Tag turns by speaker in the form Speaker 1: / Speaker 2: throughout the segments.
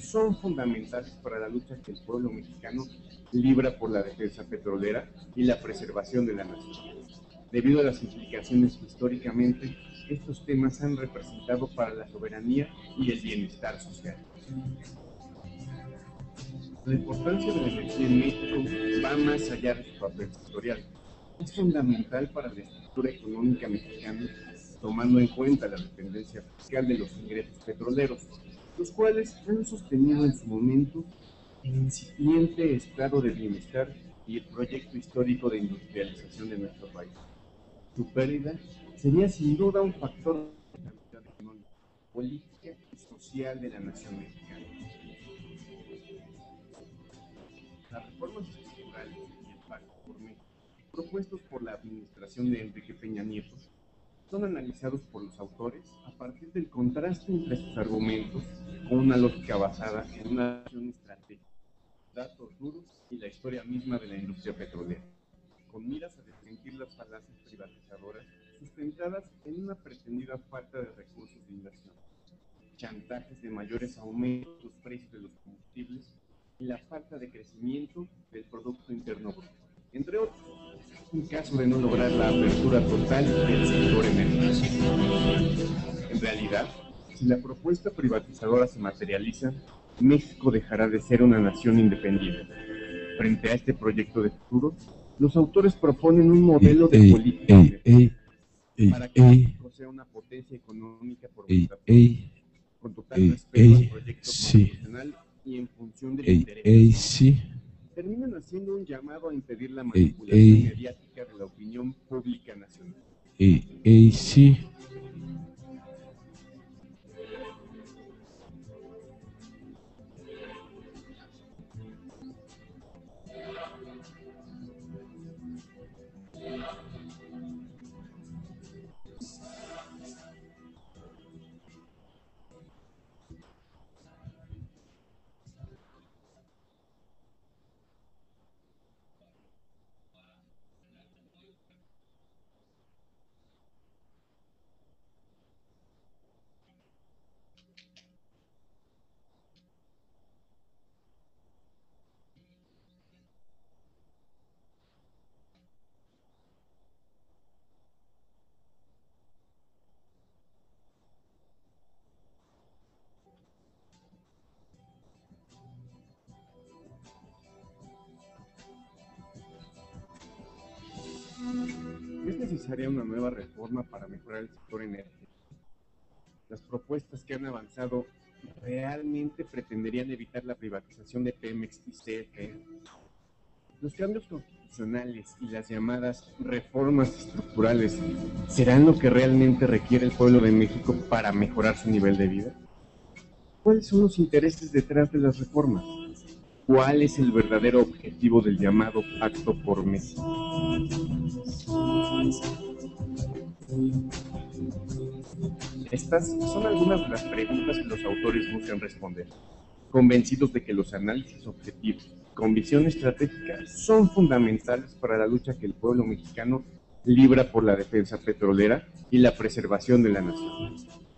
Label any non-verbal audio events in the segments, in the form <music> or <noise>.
Speaker 1: son fundamentales para la lucha que el pueblo mexicano libra por la defensa petrolera y la preservación de la nación. Debido a las implicaciones que históricamente estos temas han representado para la soberanía y el bienestar social. La importancia de la energía en México va más allá de su papel sectorial. Es fundamental para la estructura económica mexicana, tomando en cuenta la dependencia fiscal de los ingresos petroleros, los cuales han sostenido en su momento el incipiente estado de bienestar y el proyecto histórico de industrialización de nuestro país. Su pérdida sería sin duda un factor de estabilidad económica, política y social de la nación mexicana. Las reformas estructurales y el pacto por México, propuestos por la administración de Enrique Peña Nieto, son analizados por los autores a partir del contraste entre sus argumentos con una lógica basada en una acción estratégica, datos duros y la historia misma de la industria petrolera, con miras a desmentir las falacias privatizadoras sustentadas en una pretendida falta de recursos de inversión, chantajes de mayores aumentos de los precios de los combustibles y la falta de crecimiento del Producto Interno Bruto, entre otros, en caso de no lograr la apertura total del sector energético. En realidad, si la propuesta privatizadora se materializa, México dejará de ser una nación independiente. Frente a este proyecto de futuro, los autores proponen un modelo de política para que México sea una potencia económica por con total respeto al proyecto y en función del interés. Terminan haciendo un llamado a impedir la manipulación mediática de la opinión pública nacional.
Speaker 2: sí.
Speaker 1: Sector energético. Las propuestas que han avanzado realmente pretenderían evitar la privatización de Pemex y CFE. Los cambios constitucionales y las llamadas reformas estructurales serán lo que realmente requiere el pueblo de México para mejorar su nivel de vida. ¿Cuáles son los intereses detrás de las reformas? ¿Cuál es el verdadero objetivo del llamado Pacto por México? Estas son algunas de las preguntas que los autores buscan responder, convencidos de que los análisis objetivos con visión estratégica son fundamentales para la lucha que el pueblo mexicano libra por la defensa petrolera y la preservación de la nación,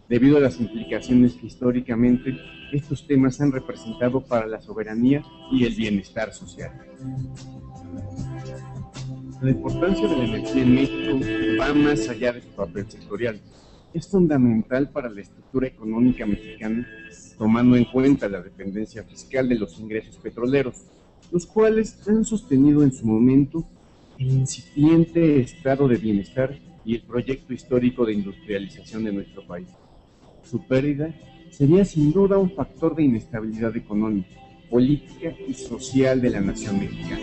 Speaker 1: debido a las implicaciones que históricamente estos temas han representado para la soberanía y el bienestar social. La importancia de la energía en México va más allá de su papel sectorial. Es fundamental para la estructura económica mexicana, tomando en cuenta la dependencia fiscal de los ingresos petroleros, los cuales han sostenido en su momento el incipiente estado de bienestar y el proyecto histórico de industrialización de nuestro país. Su pérdida sería sin duda un factor de inestabilidad económica, política y social de la nación mexicana.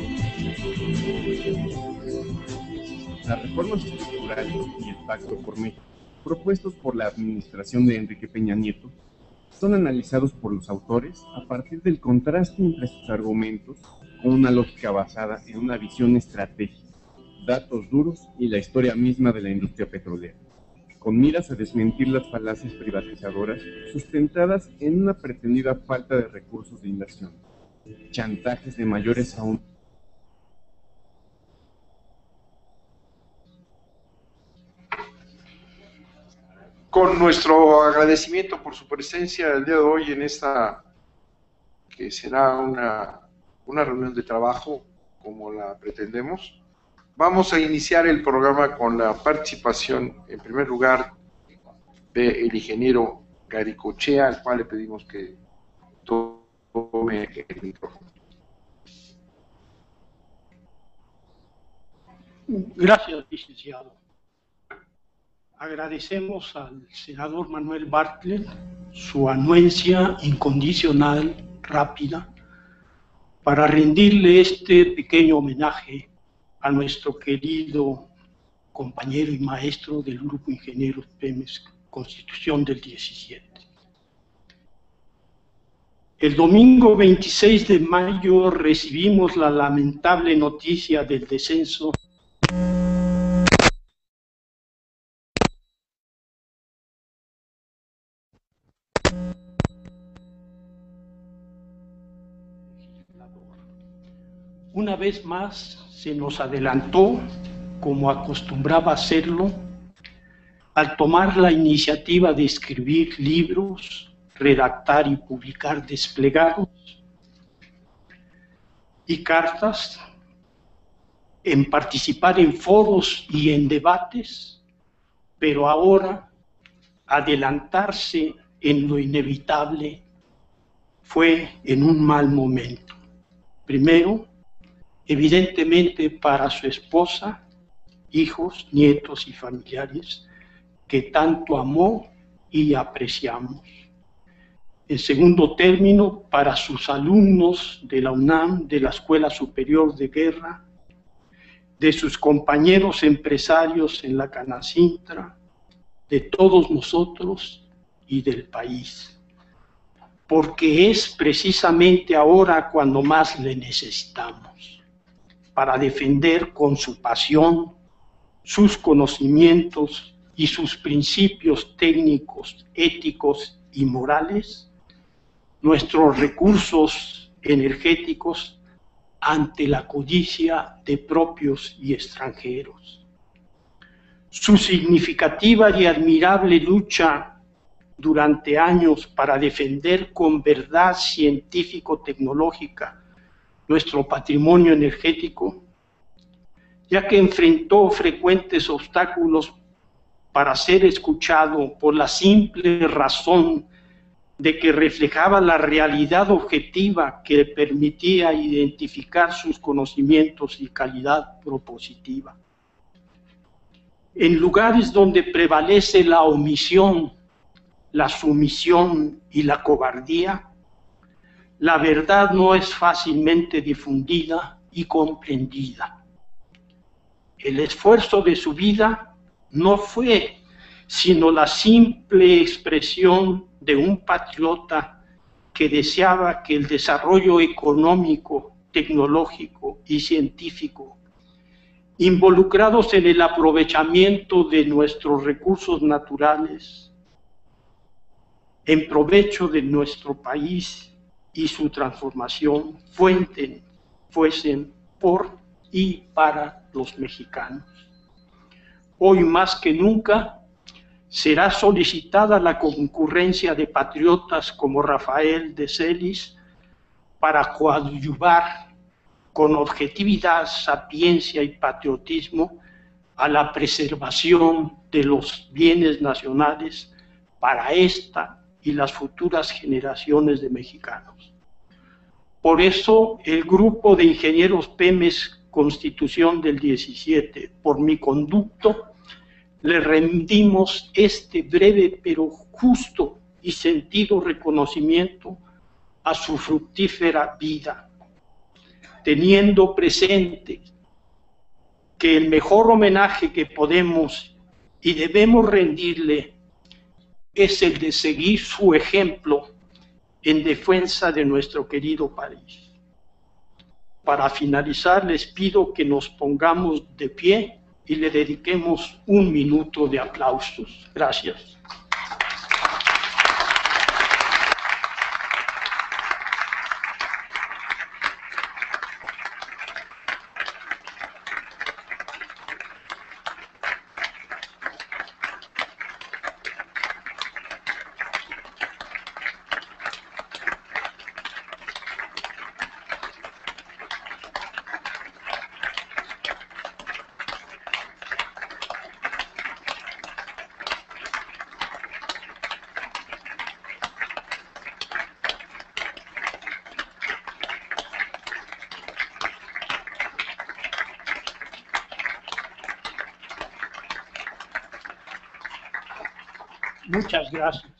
Speaker 1: Las reformas estructurales y el Pacto por México, propuestos por la administración de Enrique Peña Nieto, son analizados por los autores a partir del contraste entre sus argumentos con una lógica basada en una visión estratégica, datos duros y la historia misma de la industria petrolera con miras a desmentir las falacias privatizadoras sustentadas en una pretendida falta de recursos de inversión, chantajes de mayores aún
Speaker 3: con nuestro agradecimiento por su presencia el día de hoy en esta que será una, una reunión de trabajo como la pretendemos. Vamos a iniciar el programa con la participación, en primer lugar, del ingeniero Garicochea, al cual le pedimos que tome el micrófono.
Speaker 4: Gracias, licenciado. Agradecemos al senador Manuel Bartlett su anuencia incondicional, rápida, para rendirle este pequeño homenaje a nuestro querido compañero y maestro del Grupo Ingenieros PEMES Constitución del 17. El domingo 26 de mayo recibimos la lamentable noticia del descenso Una vez más se nos adelantó, como acostumbraba hacerlo, al tomar la iniciativa de escribir libros, redactar y publicar desplegados y cartas, en participar en foros y en debates, pero ahora adelantarse en lo inevitable fue en un mal momento. Primero, evidentemente para su esposa, hijos, nietos y familiares que tanto amó y apreciamos. En segundo término, para sus alumnos de la UNAM, de la Escuela Superior de Guerra, de sus compañeros empresarios en la Canacintra, de todos nosotros y del país. Porque es precisamente ahora cuando más le necesitamos, para defender con su pasión, sus conocimientos y sus principios técnicos, éticos y morales, nuestros recursos energéticos ante la codicia de propios y extranjeros. Su significativa y admirable lucha durante años para defender con verdad científico-tecnológica nuestro patrimonio energético, ya que enfrentó frecuentes obstáculos para ser escuchado por la simple razón de que reflejaba la realidad objetiva que permitía identificar sus conocimientos y calidad propositiva. En lugares donde prevalece la omisión, la sumisión y la cobardía, la verdad no es fácilmente difundida y comprendida. El esfuerzo de su vida no fue sino la simple expresión de un patriota que deseaba que el desarrollo económico, tecnológico y científico, involucrados en el aprovechamiento de nuestros recursos naturales, en provecho de nuestro país y su transformación, fuenten, fuesen por y para los mexicanos. Hoy más que nunca será solicitada la concurrencia de patriotas como Rafael de Celis para coadyuvar con objetividad, sapiencia y patriotismo a la preservación de los bienes nacionales para esta y las futuras generaciones de mexicanos. Por eso el grupo de ingenieros PEMES Constitución del 17, por mi conducto, le rendimos este breve pero justo y sentido reconocimiento a su fructífera vida, teniendo presente que el mejor homenaje que podemos y debemos rendirle es el de seguir su ejemplo en defensa de nuestro querido país. Para finalizar, les pido que nos pongamos de pie y le dediquemos un minuto de aplausos. Gracias. Muchas gracias.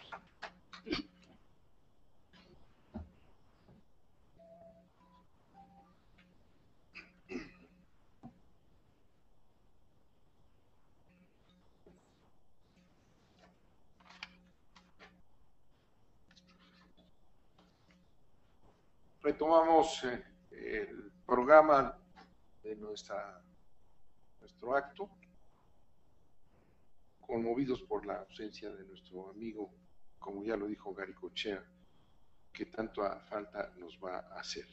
Speaker 3: retomamos eh, el programa de nuestra, nuestro acto, conmovidos por la de nuestro amigo, como ya lo dijo Gary Cochea, que tanto falta nos va a hacer.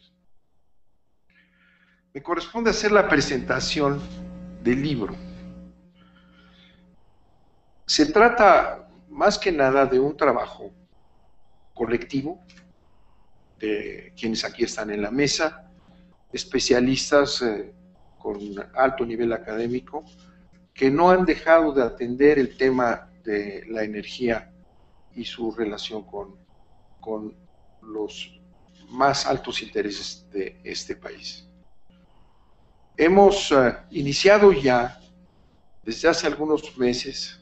Speaker 3: Me corresponde hacer la presentación del libro. Se trata más que nada de un trabajo colectivo de quienes aquí están en la mesa, especialistas eh, con alto nivel académico, que no han dejado de atender el tema de la energía y su relación con, con los más altos intereses de este país. Hemos eh, iniciado ya, desde hace algunos meses,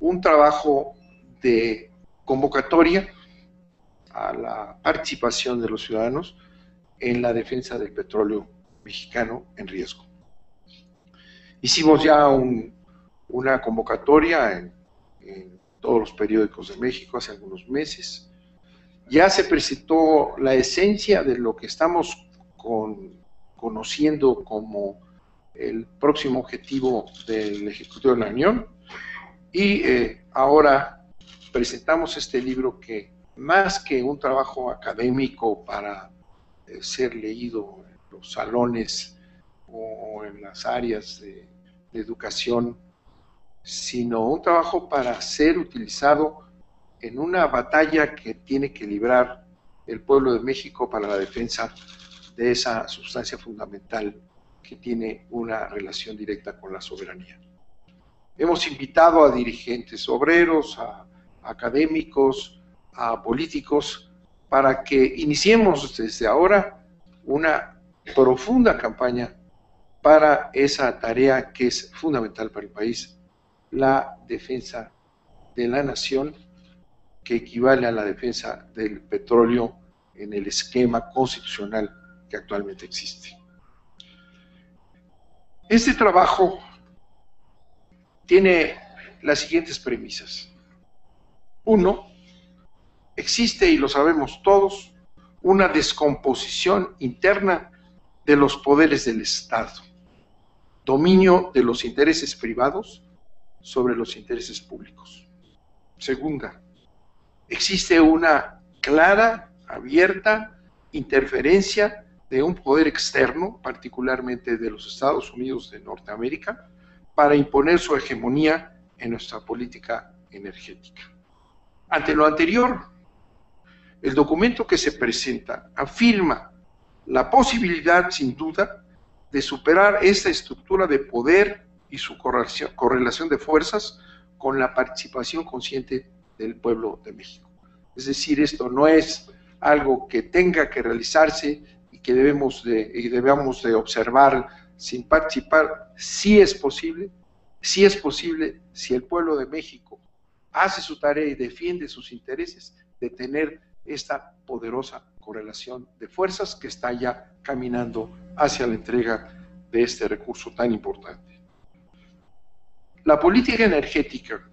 Speaker 3: un trabajo de convocatoria a la participación de los ciudadanos en la defensa del petróleo mexicano en riesgo. Hicimos ya una convocatoria en, todos los periódicos de México hace algunos meses. Ya se presentó la esencia de lo que estamos conociendo como el próximo objetivo del Ejecutivo de la Unión y eh, ahora presentamos este libro que más que un trabajo académico para eh, ser leído en los salones o en las áreas de, educación, sino un trabajo para ser utilizado en una batalla que tiene que librar el pueblo de México para la defensa de esa sustancia fundamental que tiene una relación directa con la soberanía. Hemos invitado a dirigentes obreros, a académicos, a políticos para que iniciemos desde ahora una profunda campaña para esa tarea que es fundamental para el país, la defensa de la nación, que equivale a la defensa del petróleo en el esquema constitucional que actualmente existe. Este trabajo tiene las siguientes premisas. Uno, existe, y lo sabemos todos, una descomposición interna de los poderes del Estado, dominio de los intereses privados sobre los intereses públicos. Segunda, existe una clara, abierta interferencia de un poder externo, particularmente de los Estados Unidos de Norteamérica, para imponer su hegemonía en nuestra política energética. Ante lo anterior, el documento que se presenta afirma la posibilidad, sin duda, de superar esta estructura de poder y su correlación de fuerzas con la participación consciente del pueblo de México. Es decir, esto no es algo que tenga que realizarse y que debemos de, y debemos de observar sin participar. Sí es posible, sí es posible si el pueblo de México hace su tarea y defiende sus intereses de tener esta poderosa correlación de fuerzas que está ya caminando hacia la entrega de este recurso tan importante. La política energética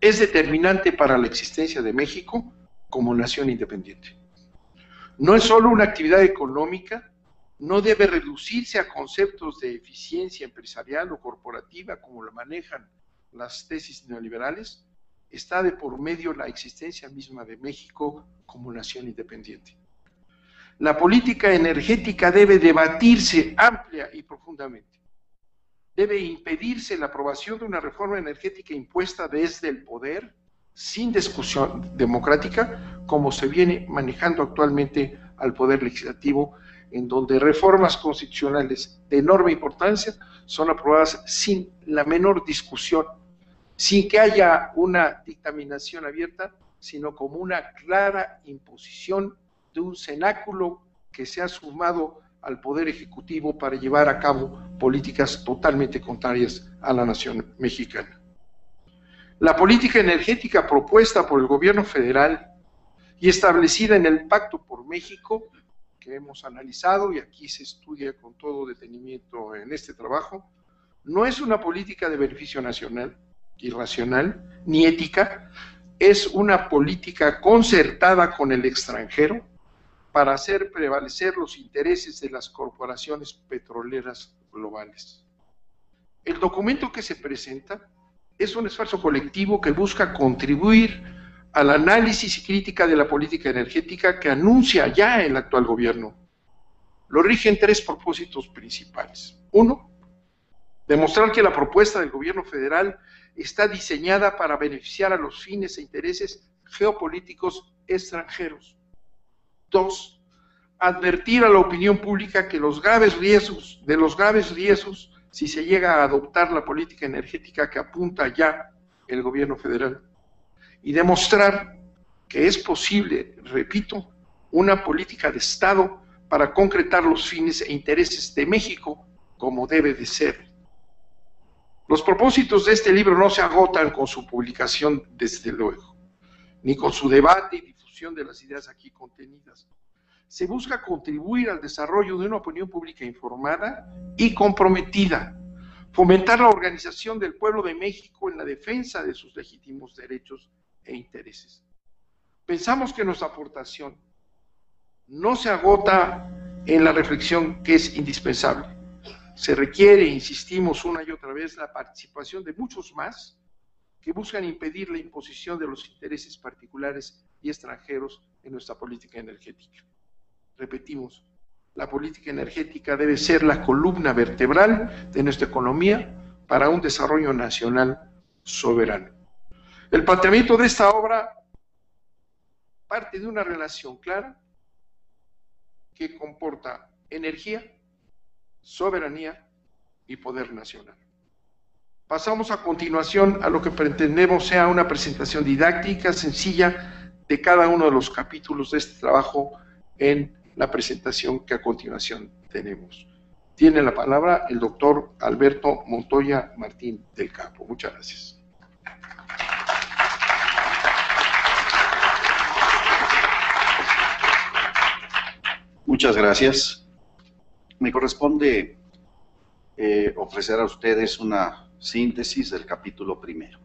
Speaker 3: es determinante para la existencia de México como nación independiente. No es solo una actividad económica, no debe reducirse a conceptos de eficiencia empresarial o corporativa como lo manejan las tesis neoliberales, está de por medio la existencia misma de México como nación independiente. La política energética debe debatirse amplia y profundamente. Debe impedirse la aprobación de una reforma energética impuesta desde el poder, sin discusión democrática, como se viene manejando actualmente al poder legislativo, en donde reformas constitucionales de enorme importancia son aprobadas sin la menor discusión sin que haya una dictaminación abierta, sino como una clara imposición de un cenáculo que se ha sumado al Poder Ejecutivo para llevar a cabo políticas totalmente contrarias a la nación mexicana. La política energética propuesta por el gobierno federal y establecida en el Pacto por México, que hemos analizado y aquí se estudia con todo detenimiento en este trabajo, no es una política de beneficio nacional, irracional, ni ética, es una política concertada con el extranjero para hacer prevalecer los intereses de las corporaciones petroleras globales. El documento que se presenta es un esfuerzo colectivo que busca contribuir al análisis y crítica de la política energética que anuncia ya el actual gobierno. Lo rigen tres propósitos principales. Uno, demostrar que la propuesta del gobierno federal está diseñada para beneficiar a los fines e intereses geopolíticos extranjeros. Dos, advertir a la opinión pública que los graves riesgos, de los graves riesgos si se llega a adoptar la política energética que apunta ya el gobierno federal y demostrar que es posible, repito, una política de Estado para concretar los fines e intereses de México como debe de ser. Los propósitos de este libro no se agotan con su publicación, desde luego, ni con su debate de las ideas aquí contenidas. Se busca contribuir al desarrollo de una opinión pública informada y comprometida, fomentar la organización del pueblo de México en la defensa de sus legítimos derechos e intereses. Pensamos que nuestra aportación no se agota en la reflexión que es indispensable se requiere, insistimos una y otra vez, la participación de muchos más que buscan impedir la imposición de los intereses particulares y extranjeros en nuestra política energética. Repetimos, la política energética debe ser la columna vertebral de nuestra economía para un desarrollo nacional soberano. El planteamiento de esta obra parte de una relación clara que comporta energía, soberanía y poder nacional. Pasamos a continuación a lo que pretendemos sea una presentación didáctica, sencilla, de cada uno de los capítulos de este trabajo en la presentación que a continuación tenemos. Tiene la palabra el doctor Alberto Montoya Martín del Campo. Muchas gracias.
Speaker 5: Muchas gracias me corresponde eh, ofrecer a ustedes una síntesis del capítulo primero,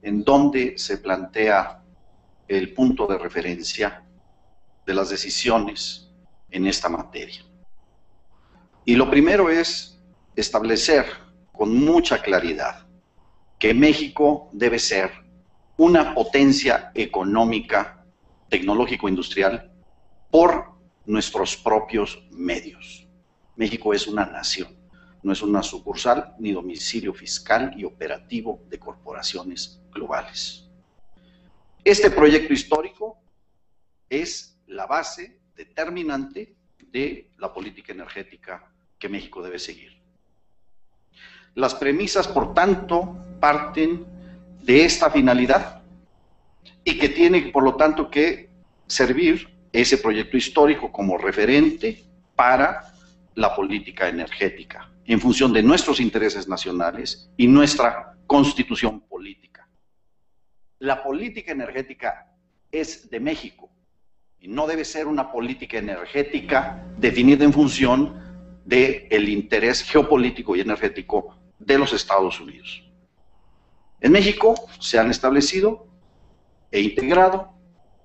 Speaker 5: en donde se plantea el punto de referencia de las decisiones en esta materia. Y lo primero es establecer con mucha claridad que México debe ser una potencia económica, tecnológico-industrial por nuestros propios medios. México es una nación, no es una sucursal ni domicilio fiscal y operativo de corporaciones globales. Este proyecto histórico es la base determinante de la política energética que México debe seguir. Las premisas, por tanto, parten de esta finalidad y que tiene, por lo tanto, que servir ese proyecto histórico como referente para la política energética en función de nuestros intereses nacionales y nuestra constitución política. La política energética es de México y no debe ser una política energética definida en función del el interés geopolítico y energético de los Estados Unidos. En México se han establecido e integrado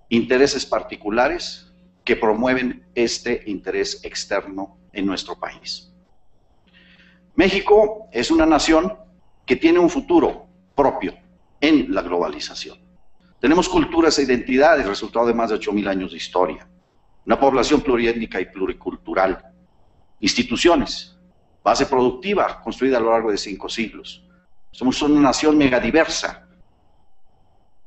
Speaker 5: intereses particulares que promueven este interés externo en nuestro país. México es una nación que tiene un futuro propio en la globalización. Tenemos culturas e identidades, resultado de más de 8.000 años de historia. Una población pluriétnica y pluricultural. Instituciones, base productiva construida a lo largo de cinco siglos. Somos una nación megadiversa.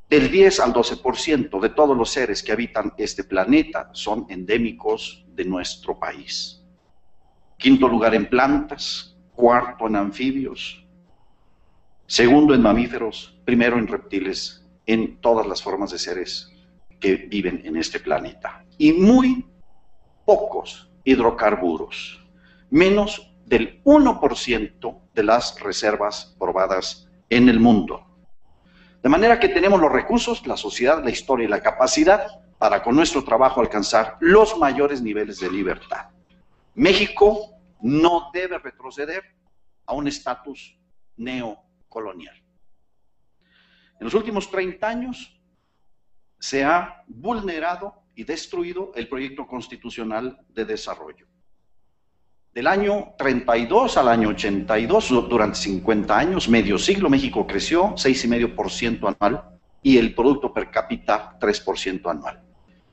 Speaker 5: Del 10 al 12% de todos los seres que habitan este planeta son endémicos de nuestro país quinto lugar en plantas, cuarto en anfibios, segundo en mamíferos, primero en reptiles, en todas las formas de seres que viven en este planeta. Y muy pocos hidrocarburos, menos del 1% de las reservas probadas en el mundo. De manera que tenemos los recursos, la sociedad, la historia y la capacidad para con nuestro trabajo alcanzar los mayores niveles de libertad. México no debe retroceder a un estatus neocolonial. En los últimos 30 años se ha vulnerado y destruido el proyecto constitucional de desarrollo. Del año 32 al año 82, durante 50 años, medio siglo, México creció 6,5% anual y el Producto Per cápita 3% anual.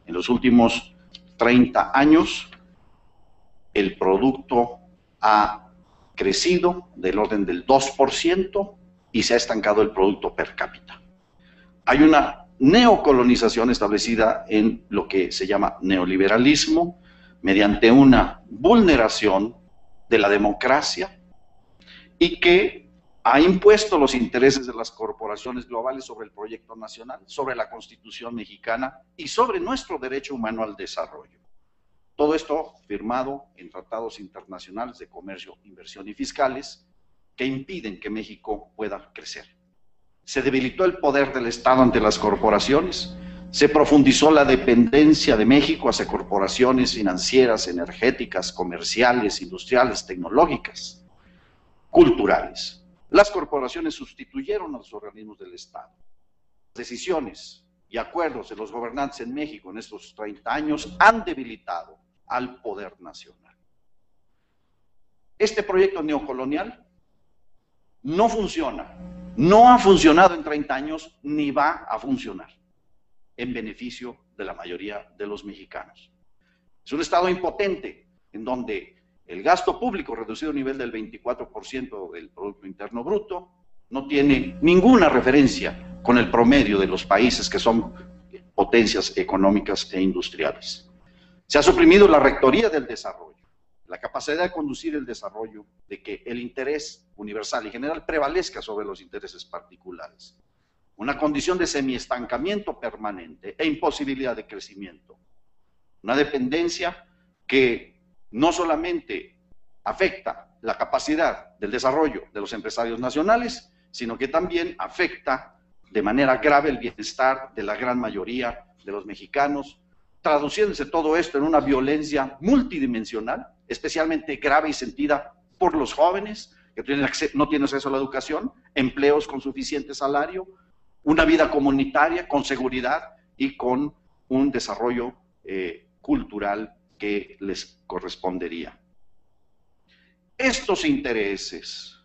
Speaker 5: En los últimos 30 años, el producto ha crecido del orden del 2% y se ha estancado el Producto Per cápita. Hay una neocolonización establecida en lo que se llama neoliberalismo, mediante una vulneración de la democracia y que ha impuesto los intereses de las corporaciones globales sobre el proyecto nacional, sobre la constitución mexicana y sobre nuestro derecho humano al desarrollo. Todo esto firmado en tratados internacionales de comercio, inversión y fiscales que impiden que México pueda crecer. Se debilitó el poder del Estado ante las corporaciones, se profundizó la dependencia de México hacia corporaciones financieras, energéticas, comerciales, industriales, tecnológicas, culturales. Las corporaciones sustituyeron a los organismos del Estado. Decisiones y acuerdos de los gobernantes en México en estos 30 años han debilitado al poder nacional. Este proyecto neocolonial no funciona, no ha funcionado en 30 años ni va a funcionar en beneficio de la mayoría de los mexicanos. Es un Estado impotente en donde el gasto público reducido a nivel del 24% del Producto Interno Bruto no tiene ninguna referencia con el promedio de los países que son potencias económicas e industriales. Se ha suprimido la rectoría del desarrollo, la capacidad de conducir el desarrollo, de que el interés universal y general prevalezca sobre los intereses particulares una condición de semiestancamiento permanente e imposibilidad de crecimiento. Una dependencia que no solamente afecta la capacidad del desarrollo de los empresarios nacionales, sino que también afecta de manera grave el bienestar de la gran mayoría de los mexicanos, traduciéndose todo esto en una violencia multidimensional, especialmente grave y sentida por los jóvenes que no tienen acceso a la educación, empleos con suficiente salario, una vida comunitaria con seguridad y con un desarrollo eh, cultural que les correspondería. Estos intereses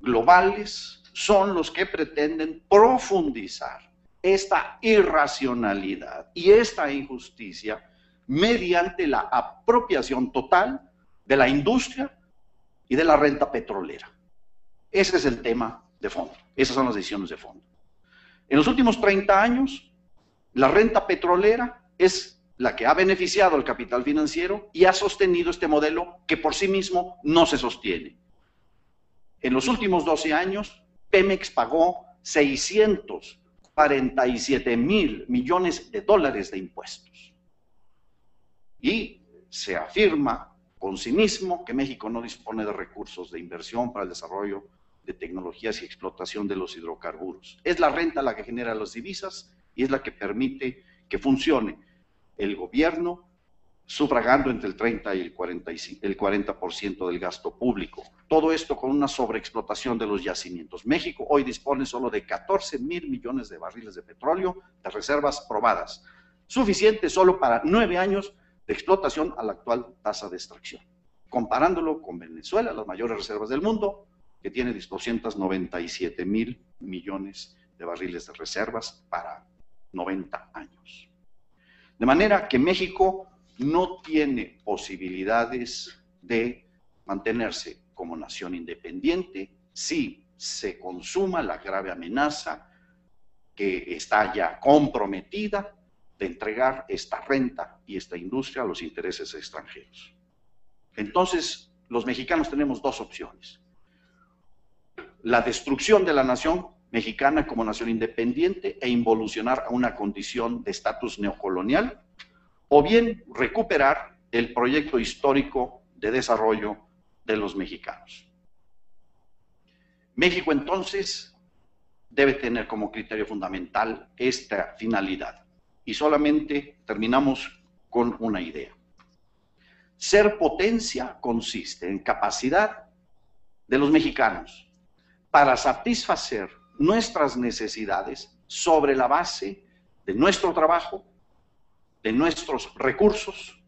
Speaker 5: globales son los que pretenden profundizar esta irracionalidad y esta injusticia mediante la apropiación total de la industria y de la renta petrolera. Ese es el tema de fondo, esas son las decisiones de fondo. En los últimos 30 años, la renta petrolera es la que ha beneficiado al capital financiero y ha sostenido este modelo que por sí mismo no se sostiene. En los últimos 12 años, Pemex pagó 647 mil millones de dólares de impuestos. Y se afirma con cinismo que México no dispone de recursos de inversión para el desarrollo de tecnologías y explotación de los hidrocarburos. Es la renta la que genera las divisas y es la que permite que funcione el gobierno sufragando entre el 30 y el 45, el 40% del gasto público. Todo esto con una sobreexplotación de los yacimientos. México hoy dispone solo de 14 mil millones de barriles de petróleo de reservas probadas, suficiente solo para nueve años de explotación a la actual tasa de extracción. Comparándolo con Venezuela, las mayores reservas del mundo, que tiene 297 mil millones de barriles de reservas para 90 años. De manera que México no tiene posibilidades de mantenerse como nación independiente si se consuma la grave amenaza que está ya comprometida de entregar esta renta y esta industria a los intereses extranjeros. Entonces, los mexicanos tenemos dos opciones la destrucción de la nación mexicana como nación independiente e involucionar a una condición de estatus neocolonial, o bien recuperar el proyecto histórico de desarrollo de los mexicanos. México entonces debe tener como criterio fundamental esta finalidad. Y solamente terminamos con una idea. Ser potencia consiste en capacidad de los mexicanos para satisfacer nuestras necesidades sobre la base de nuestro trabajo, de nuestros recursos,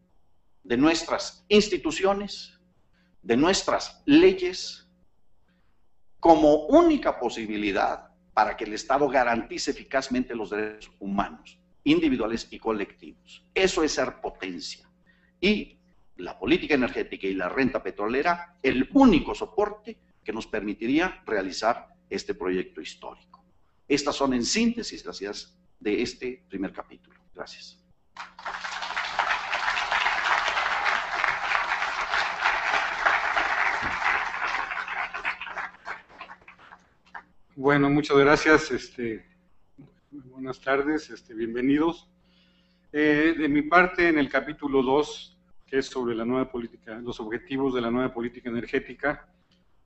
Speaker 5: de nuestras instituciones, de nuestras leyes, como única posibilidad para que el Estado garantice eficazmente los derechos humanos, individuales y colectivos. Eso es ser potencia. Y la política energética y la renta petrolera, el único soporte que nos permitiría realizar este proyecto histórico. Estas son en síntesis las ideas de este primer capítulo. Gracias.
Speaker 6: Bueno, muchas gracias. Este, buenas tardes, este, bienvenidos. Eh, de mi parte, en el capítulo 2, que es sobre la nueva política, los objetivos de la nueva política energética,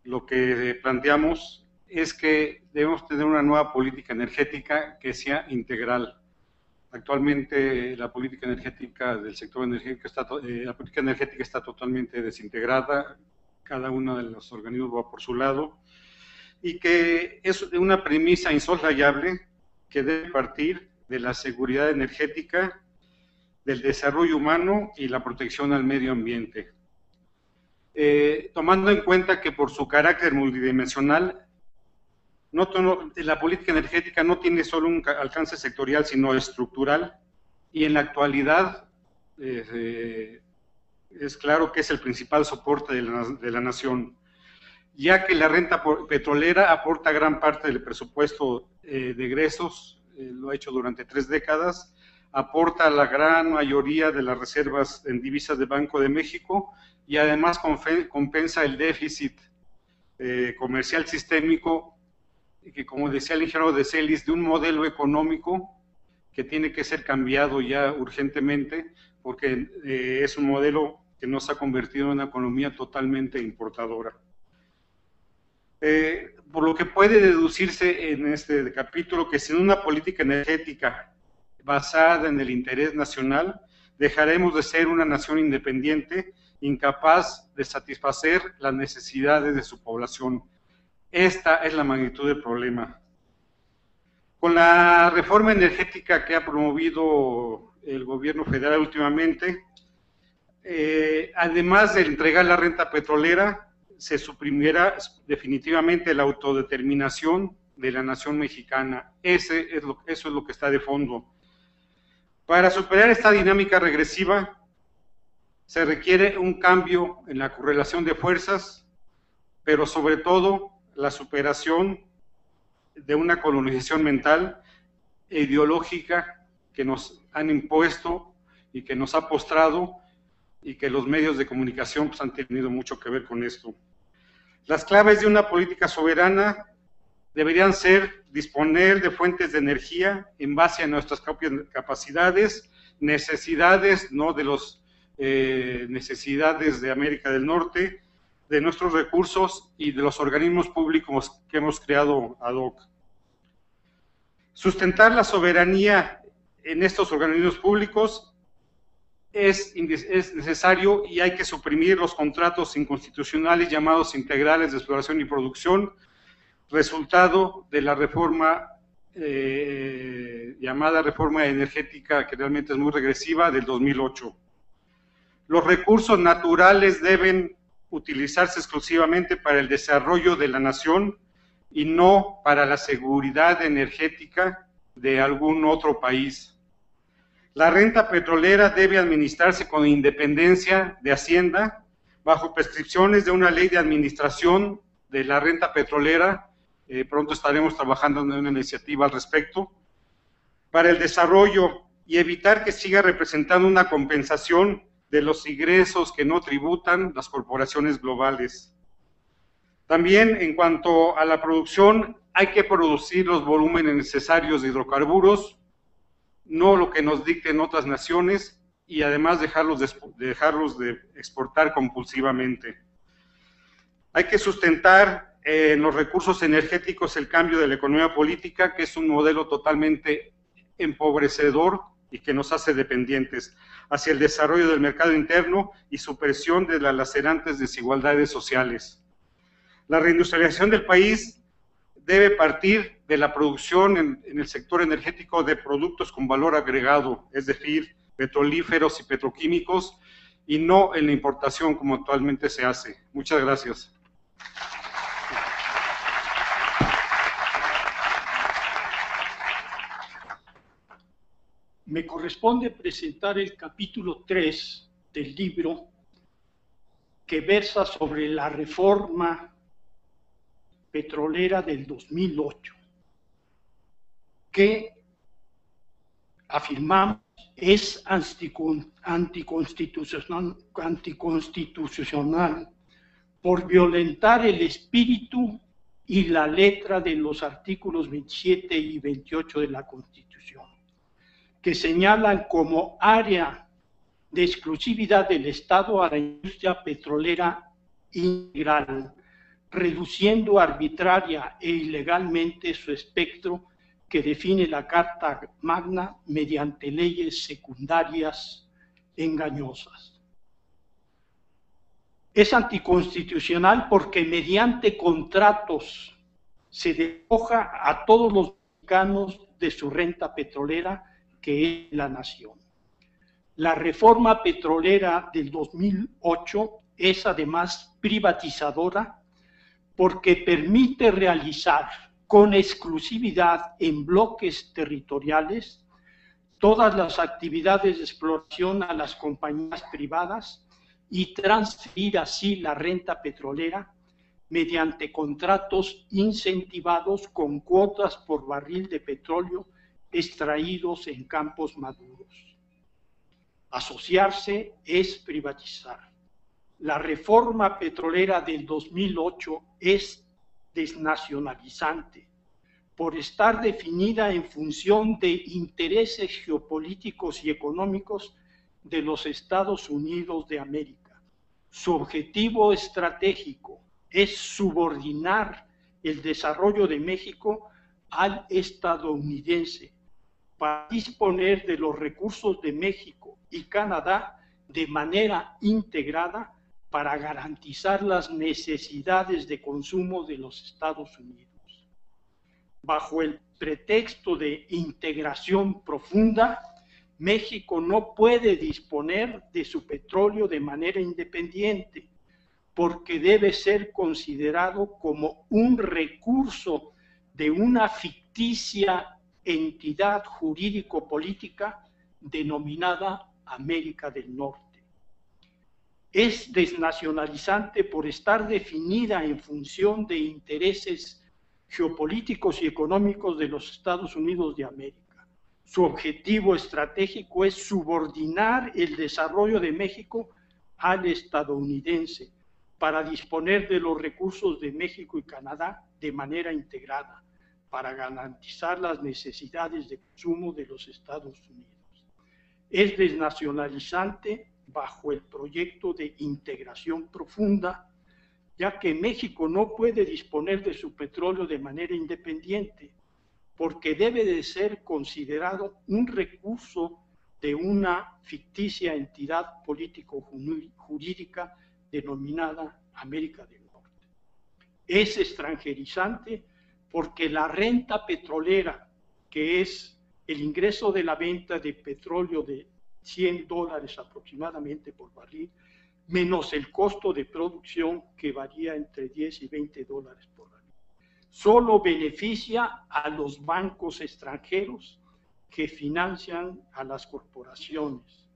Speaker 6: lo que planteamos es que debemos tener una nueva política energética que sea integral. Actualmente la política energética del sector energético está, eh, la política energética está totalmente desintegrada, cada uno de los organismos va por su lado, y que es una premisa insoslayable que debe partir de la seguridad energética, del desarrollo humano y la protección al medio ambiente. Eh, tomando en cuenta que por su carácter multidimensional, la política energética no tiene solo un alcance sectorial, sino estructural, y en la actualidad eh, es claro que es el principal soporte de la, de nación, ya que la renta petrolera aporta gran parte del presupuesto eh, de egresos, lo ha hecho durante tres décadas, aporta la gran mayoría de las reservas en divisas del Banco de México y además compensa el déficit eh, comercial sistémico que, como decía el ingeniero de Celis, de un modelo económico que tiene que ser cambiado ya urgentemente porque eh, es un modelo que nos ha convertido en una economía totalmente importadora. Eh, por lo que puede deducirse en este capítulo que sin una política energética basada en el interés nacional, dejaremos de ser una nación independiente incapaz de satisfacer las necesidades de su población. Esta es la magnitud del problema. Con la reforma energética que ha promovido el gobierno federal últimamente, eh, además de entregar la renta petrolera, se suprimiera definitivamente la autodeterminación de la nación mexicana. Ese eso es lo que está de fondo. Para superar esta dinámica regresiva, se requiere un cambio en la correlación de fuerzas, pero sobre todo la superación de una colonización mental e ideológica que nos han impuesto y que nos ha postrado y que los medios de comunicación pues, han tenido mucho que ver con esto. Las claves de una política soberana deberían ser disponer de fuentes de energía en base a nuestras propias capacidades, necesidades, no de los eh, necesidades de América del Norte, de nuestros recursos y de los organismos públicos que hemos creado ad hoc. Sustentar la soberanía en estos organismos públicos es, es, necesario y hay que suprimir los contratos inconstitucionales llamados integrales de exploración y producción, resultado de la reforma eh, llamada reforma energética, que realmente es muy regresiva, del 2008. Los recursos naturales deben utilizarse exclusivamente para el desarrollo de la nación y no para la seguridad energética de algún otro país. La renta petrolera debe administrarse con independencia de Hacienda, bajo prescripciones de una ley de administración de la renta petrolera. Eh, pronto estaremos trabajando en una iniciativa al respecto. Para el desarrollo y evitar que siga representando una compensación de los ingresos que no tributan las corporaciones globales. También en cuanto a la producción, hay que producir los volúmenes necesarios de hidrocarburos, no lo que nos dicten otras naciones, y además dejarlos de, dejarlos de exportar compulsivamente. Hay que sustentar en los recursos energéticos el cambio de la economía política, que es un modelo totalmente empobrecedor y que nos hace dependientes, hacia el desarrollo del mercado interno y supresión de las lacerantes desigualdades sociales. La reindustrialización del país debe partir de la producción en, en, el sector energético de productos con valor agregado, es decir, petrolíferos y petroquímicos, y no en la importación como actualmente se hace. Muchas gracias.
Speaker 4: Me corresponde presentar el capítulo 3 del libro que versa sobre la reforma petrolera del 2008, que afirmamos es anticonstitucional, anticonstitucional por violentar el espíritu y la letra de los artículos 27 y 28 de la Constitución, que señalan como área de exclusividad del Estado a la industria petrolera integral, reduciendo arbitraria e ilegalmente su espectro que define la Carta Magna mediante leyes secundarias engañosas. Es anticonstitucional porque mediante contratos se despoja a todos los mexicanos de su renta petrolera, que es la nación. La reforma petrolera del 2008 es además privatizadora porque permite realizar con exclusividad en bloques territoriales todas las actividades de exploración a las compañías privadas y transferir así la renta petrolera mediante contratos incentivados con cuotas por barril de petróleo extraídos en campos maduros. Asociarse es privatizar. La reforma petrolera del 2008 es desnacionalizante, por estar definida en función de intereses geopolíticos y económicos de los Estados Unidos de América. Su objetivo estratégico es subordinar el desarrollo de México al estadounidense para disponer de los recursos de México y Canadá de manera integrada para garantizar las necesidades de consumo de los Estados Unidos. Bajo el pretexto de integración profunda, México no puede disponer de su petróleo de manera independiente, porque debe ser considerado como un recurso de una ficticia entidad jurídico-política denominada América del Norte es desnacionalizante por estar definida en función de intereses geopolíticos y económicos de los Estados Unidos de América. Su objetivo estratégico es subordinar el desarrollo de México al estadounidense para disponer de los recursos de México y Canadá de manera integrada, para garantizar las necesidades de consumo de los Estados Unidos. Es desnacionalizante bajo el proyecto de integración profunda, ya que México no puede disponer de su petróleo de manera independiente, porque debe de ser considerado un recurso de una ficticia entidad político-jurídica denominada América del Norte. Es extranjerizante porque la renta petrolera, que es el ingreso de la venta de petróleo de 100 dólares aproximadamente por barril, menos el costo de producción que varía entre 10 y 20 dólares por barril. Solo beneficia a los bancos extranjeros que financian a las corporaciones.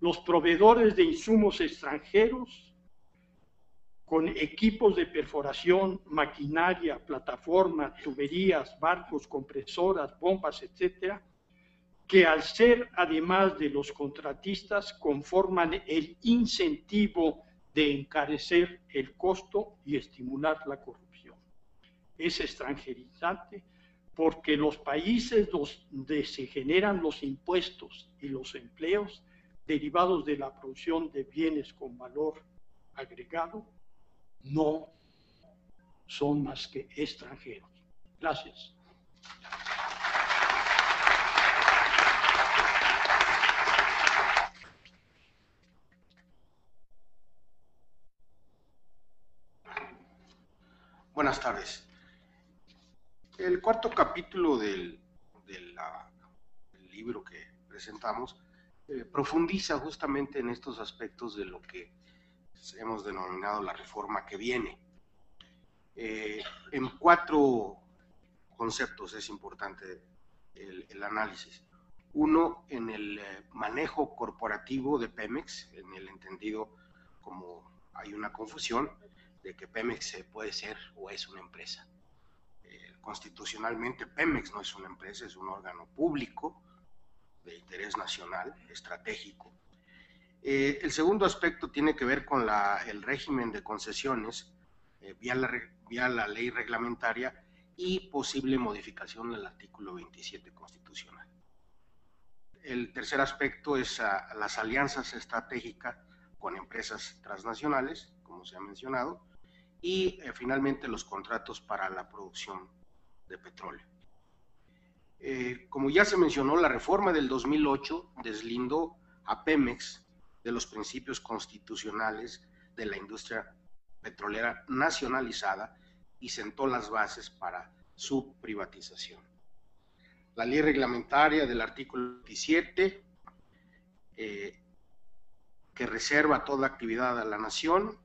Speaker 4: Los proveedores de insumos extranjeros con equipos de perforación, maquinaria, plataforma, tuberías, barcos, compresoras, bombas, etcétera, que al ser además de los contratistas conforman el incentivo de encarecer el costo y estimular la corrupción. Es extranjerizante porque los países donde se generan los impuestos y los empleos derivados de la producción de bienes con valor agregado no son más que extranjeros. Gracias.
Speaker 7: Buenas tardes. El cuarto capítulo del, libro que presentamos eh, profundiza justamente en estos aspectos de lo que hemos denominado la reforma que viene. Eh, en cuatro conceptos es importante el, análisis. Uno, en el eh, manejo corporativo de Pemex, en el entendido como hay una confusión, de que Pemex puede ser o es una empresa. Eh, constitucionalmente Pemex no es una empresa, es un órgano público de interés nacional, estratégico. Eh, el segundo aspecto tiene que ver con el régimen de concesiones eh, vía, la, ley reglamentaria y posible modificación del artículo 27 constitucional. El tercer aspecto es ah, las alianzas estratégicas con empresas transnacionales, como se ha mencionado, y eh, finalmente los contratos para la producción de petróleo. Como ya se mencionó, la reforma del 2008 deslindó a Pemex de los principios constitucionales de la industria petrolera nacionalizada y sentó las bases para su privatización. La ley reglamentaria del artículo 17, eh, que reserva toda actividad a la nación,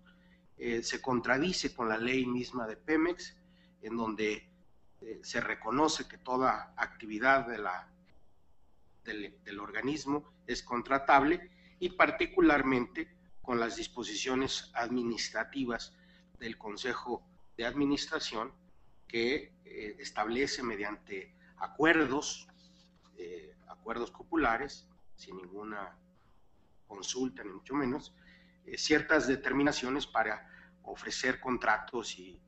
Speaker 7: eh, se contradice con la ley misma de Pemex, en donde eh, se reconoce que toda actividad de la, del organismo es contratable y particularmente con las disposiciones administrativas del Consejo de Administración que eh, establece mediante acuerdos, eh, acuerdos populares, sin ninguna consulta ni mucho menos, eh, ciertas determinaciones para ofrecer contratos y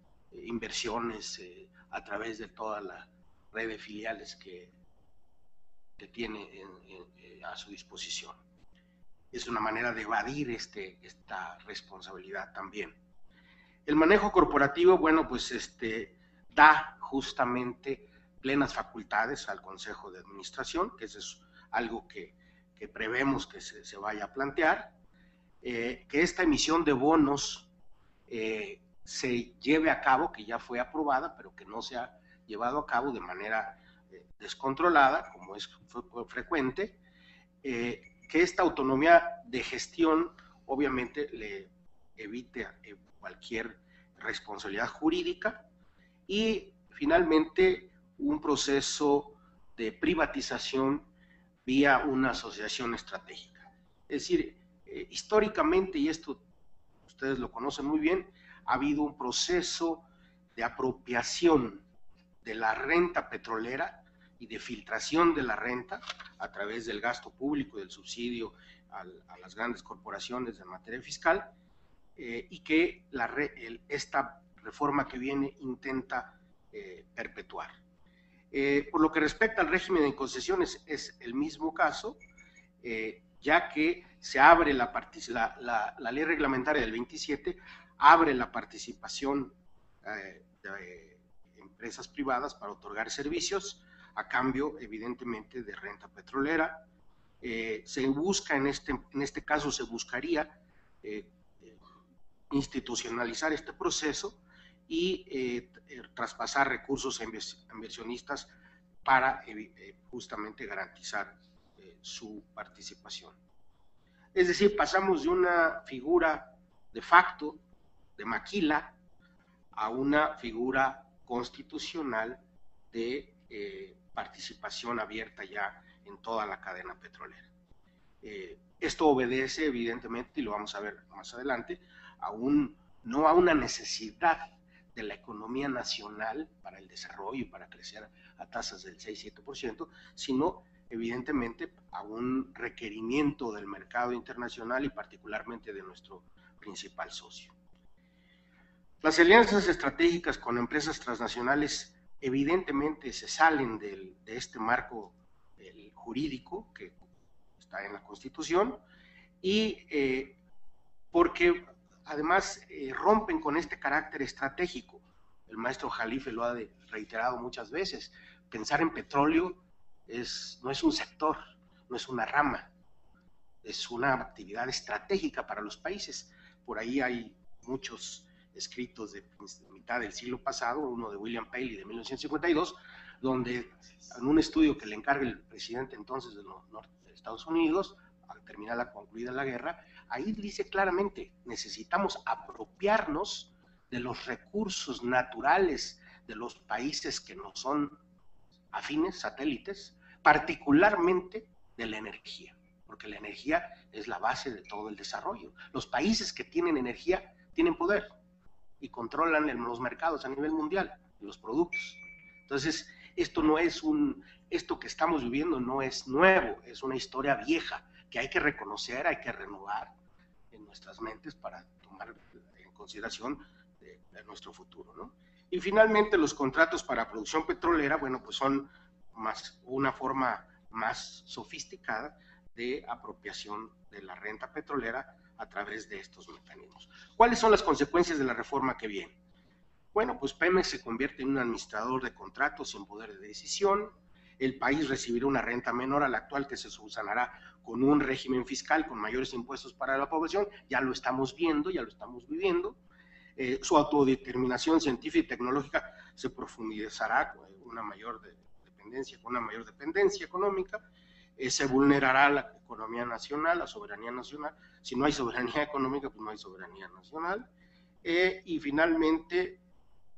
Speaker 7: inversiones a través de toda la red de filiales que, que tiene a su disposición. Es una manera de evadir este, esta responsabilidad también. El manejo corporativo, bueno, pues este, da justamente plenas facultades al Consejo de Administración, que eso es algo que, que prevemos que se, se, vaya a plantear, eh, que esta emisión de bonos eh, se lleve a cabo, que ya fue aprobada, pero que no se ha llevado a cabo de manera eh, descontrolada, como es frecuente, que esta autonomía de gestión obviamente le evite eh, cualquier responsabilidad jurídica y finalmente un proceso de privatización vía una asociación estratégica. Es decir, eh, históricamente, y esto ustedes lo conocen muy bien, ha habido un proceso de apropiación de la renta petrolera y de filtración de la renta a través del gasto público y del subsidio a las grandes corporaciones en materia fiscal, eh, y que esta reforma que viene intenta eh, perpetuar. Eh, por lo que respecta al régimen de concesiones, es el mismo caso. Ya que se abre la, la, la, ley reglamentaria del 27, abre la participación de empresas privadas para otorgar servicios a cambio, evidentemente, de renta petrolera. Eh, se busca, en este, en este caso, se buscaría eh, institucionalizar este proceso y eh, traspasar recursos inversionistas para justamente garantizar su participación. Es decir, pasamos de una figura de facto, de maquila, a una figura constitucional de participación abierta ya en toda la cadena petrolera. Eh, esto obedece, evidentemente, y lo vamos a ver más adelante, a un, no a una necesidad de la economía nacional para el desarrollo y para crecer a tasas del 6-7%, sino evidentemente a un requerimiento del mercado internacional y particularmente de nuestro principal socio. Las alianzas estratégicas con empresas transnacionales evidentemente se salen del, de este marco jurídico que está en la Constitución y eh, porque además eh, rompen con este carácter estratégico. el maestro Jalife lo ha reiterado muchas veces, pensar en petróleo es, no es un sector, no es una rama, es una actividad estratégica para los países. Por ahí hay muchos escritos de, mitad del siglo pasado, uno de William Paley de 1952, donde en un estudio que le encarga el presidente entonces de, los, Estados Unidos, al terminar la concluida la guerra, ahí dice claramente, necesitamos apropiarnos de los recursos naturales de los países que no son afines, satélites, particularmente de la energía, porque la energía es la base de todo el desarrollo. Los países que tienen energía tienen poder y controlan los mercados a nivel mundial, los productos. Entonces, esto no es un, esto que estamos viviendo no es nuevo, es una historia vieja que hay que reconocer, hay que renovar en nuestras mentes para tomar en consideración de, nuestro futuro, ¿no? Y finalmente los contratos para producción petrolera, bueno, pues son más una forma más sofisticada de apropiación de la renta petrolera a través de estos mecanismos. ¿Cuáles son las consecuencias de la reforma que viene? Bueno, pues Pemex se convierte en un administrador de contratos sin poder de decisión, el país recibirá una renta menor a la actual que se subsanará con un régimen fiscal, con mayores impuestos para la población, ya lo estamos viendo, ya lo estamos viviendo. Eh, su autodeterminación científica y tecnológica se profundizará con una mayor dependencia, con una mayor dependencia económica, se vulnerará la economía nacional, la soberanía nacional. Si no hay soberanía <laughs> económica, pues no hay soberanía nacional. Eh, y finalmente,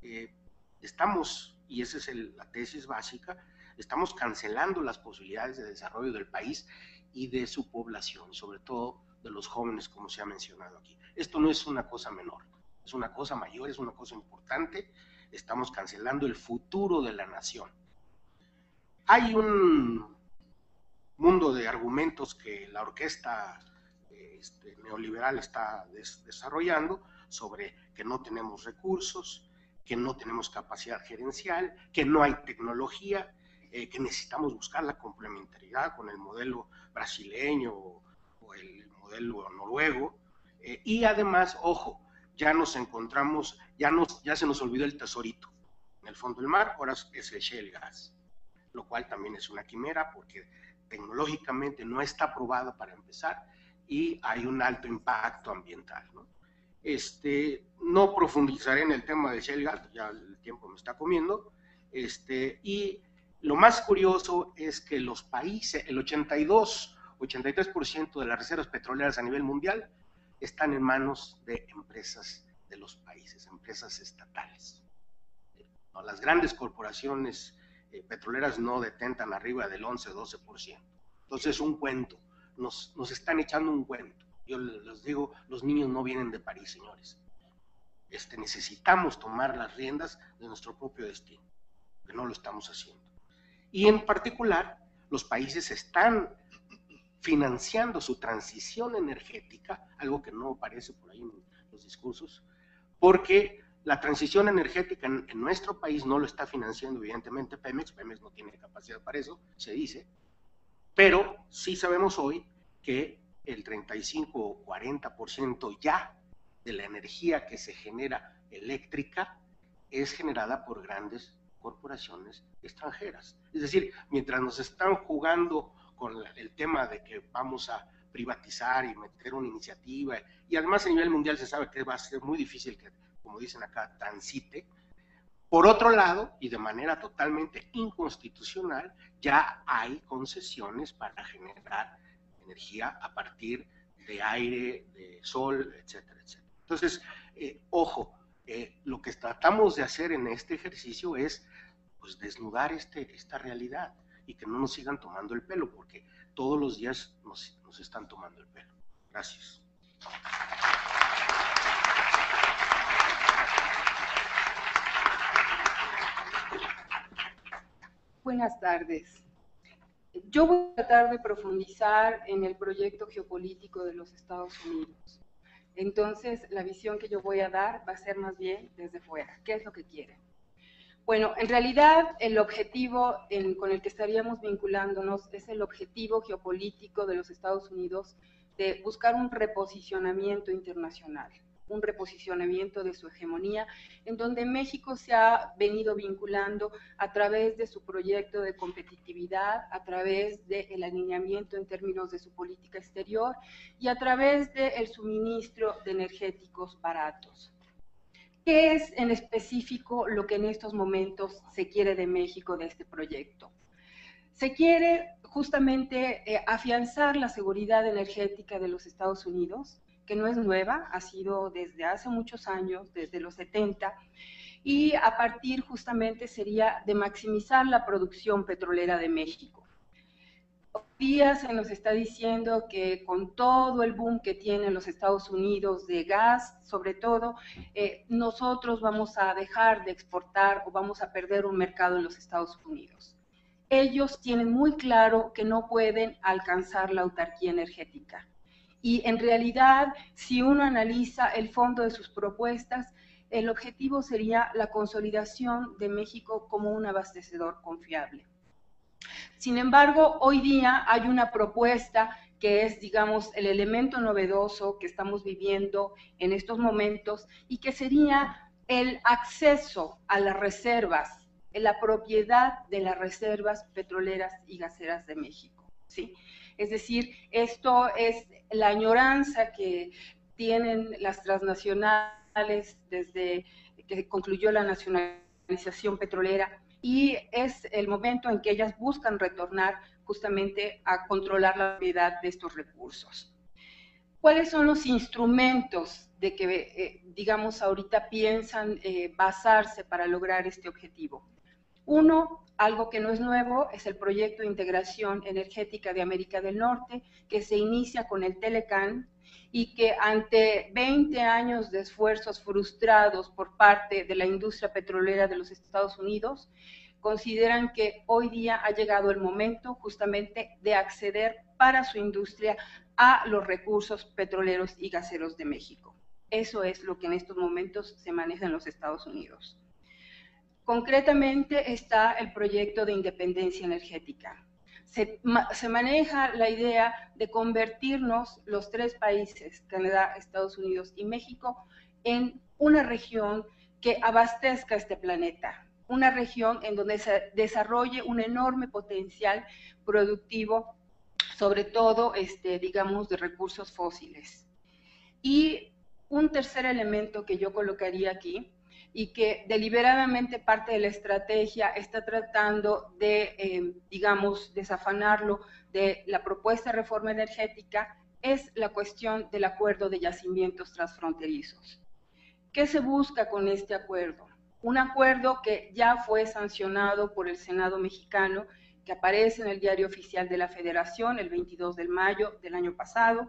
Speaker 7: eh, estamos, y esa es la tesis básica, estamos cancelando las posibilidades de desarrollo del país y de su población, sobre todo de los jóvenes, como se ha mencionado aquí. Esto no es una cosa menor, es una cosa mayor, es una cosa importante. Estamos cancelando el futuro de la nación. Hay un mundo de argumentos que la orquesta este, neoliberal está desarrollando sobre que no tenemos recursos, que no tenemos capacidad gerencial, que no hay tecnología, eh, que necesitamos buscar la complementariedad con el modelo brasileño o, el modelo noruego. Eh, y además, ojo, ya nos encontramos, ya, nos, ya se nos olvidó el tesorito en el fondo del mar, ahora es el shale gas, lo cual también es una quimera porque tecnológicamente no está aprobado para empezar y hay un alto impacto ambiental. ¿no? Este, no profundizaré en el tema de shale gas, ya el tiempo me está comiendo, este, y lo más curioso es que los países, el 82, 83% de las reservas petroleras a nivel mundial están en manos de empresas de los países, empresas estatales. Las grandes corporaciones petroleras no detentan arriba del 11-12%. Entonces, un cuento. Nos, nos están echando un cuento. Yo les digo, los niños no vienen de París, señores. Este, necesitamos tomar las riendas de nuestro propio destino, que no lo estamos haciendo. Y en particular, los países están financiando su transición energética, algo que no aparece por ahí en los discursos, porque la transición energética en, nuestro país no lo está financiando evidentemente Pemex, Pemex no tiene capacidad para eso, se dice, pero sí sabemos hoy que el 35 o 40% ya de la energía que se genera eléctrica es generada por grandes corporaciones extranjeras. Es decir, mientras nos están jugando con el tema de que vamos a privatizar y meter una iniciativa, y además a nivel mundial se sabe que va a ser muy difícil que como dicen acá, transite. Por otro lado, y de manera totalmente inconstitucional, ya hay concesiones para generar energía a partir de aire, de sol, etcétera, etcétera. Entonces, eh, ojo, eh, lo que tratamos de hacer en este ejercicio es pues, desnudar este, esta realidad y que no nos sigan tomando el pelo, porque todos los días nos, nos están tomando el pelo. Gracias.
Speaker 8: Buenas tardes. Yo voy a tratar de profundizar en el proyecto geopolítico de los Estados Unidos. Entonces, la visión que yo voy a dar va a ser más bien desde fuera. ¿Qué es lo que quieren? Bueno, en realidad el objetivo con el que estaríamos vinculándonos es el objetivo geopolítico de los Estados Unidos de buscar un reposicionamiento internacional. Un reposicionamiento de su hegemonía, en donde México se ha venido vinculando a través de su proyecto de competitividad, a través del alineamiento en términos de su política exterior y a través del suministro de energéticos baratos. ¿Qué es en específico lo que en estos momentos se quiere de México de este proyecto? Se quiere justamente eh, afianzar la seguridad energética de los Estados Unidos, que no es nueva, ha sido desde hace muchos años, desde los 70, y a partir justamente sería de maximizar la producción petrolera de México. Hoy día se nos está diciendo que con todo el boom que tienen los Estados Unidos de gas, sobre todo, eh, nosotros vamos a dejar de exportar o vamos a perder un mercado en los Estados Unidos ellos tienen muy claro que no pueden alcanzar la autarquía energética. Y en realidad, si uno analiza el fondo de sus propuestas, el objetivo sería la consolidación de México como un abastecedor confiable. Sin embargo, hoy día hay una propuesta que es, digamos, el elemento novedoso que estamos viviendo en estos momentos y que sería el acceso a las reservas la propiedad de las reservas petroleras y gaseras de México. ¿sí? Es decir, esto es la añoranza que tienen las transnacionales desde que concluyó la nacionalización petrolera y es el momento en que ellas buscan retornar justamente a controlar la propiedad de estos recursos. ¿Cuáles son los instrumentos de que, eh, digamos, ahorita piensan eh, basarse para lograr este objetivo? Uno, algo que no es nuevo, es el proyecto de integración energética de América del Norte, que se inicia con el Telecan y que ante 20 años de esfuerzos frustrados por parte de la industria petrolera de los Estados Unidos, consideran que hoy día ha llegado el momento justamente de acceder para su industria a los recursos petroleros y gaseros de México. Eso es lo que en estos momentos se maneja en los Estados Unidos. Concretamente está el proyecto de independencia energética. Se, maneja la idea de convertirnos los tres países, Canadá, Estados Unidos y México, en una región que abastezca este planeta, una región en donde se desarrolle un enorme potencial productivo, sobre todo, este, digamos, de recursos fósiles. Y un tercer elemento que yo colocaría aquí y que deliberadamente parte de la estrategia está tratando de, eh, digamos, desafanarlo de la propuesta de reforma energética es la cuestión del acuerdo de yacimientos transfronterizos. ¿Qué se busca con este acuerdo? Un acuerdo que ya fue sancionado por el Senado mexicano, que aparece en el diario oficial de la Federación el 22 de mayo del año pasado,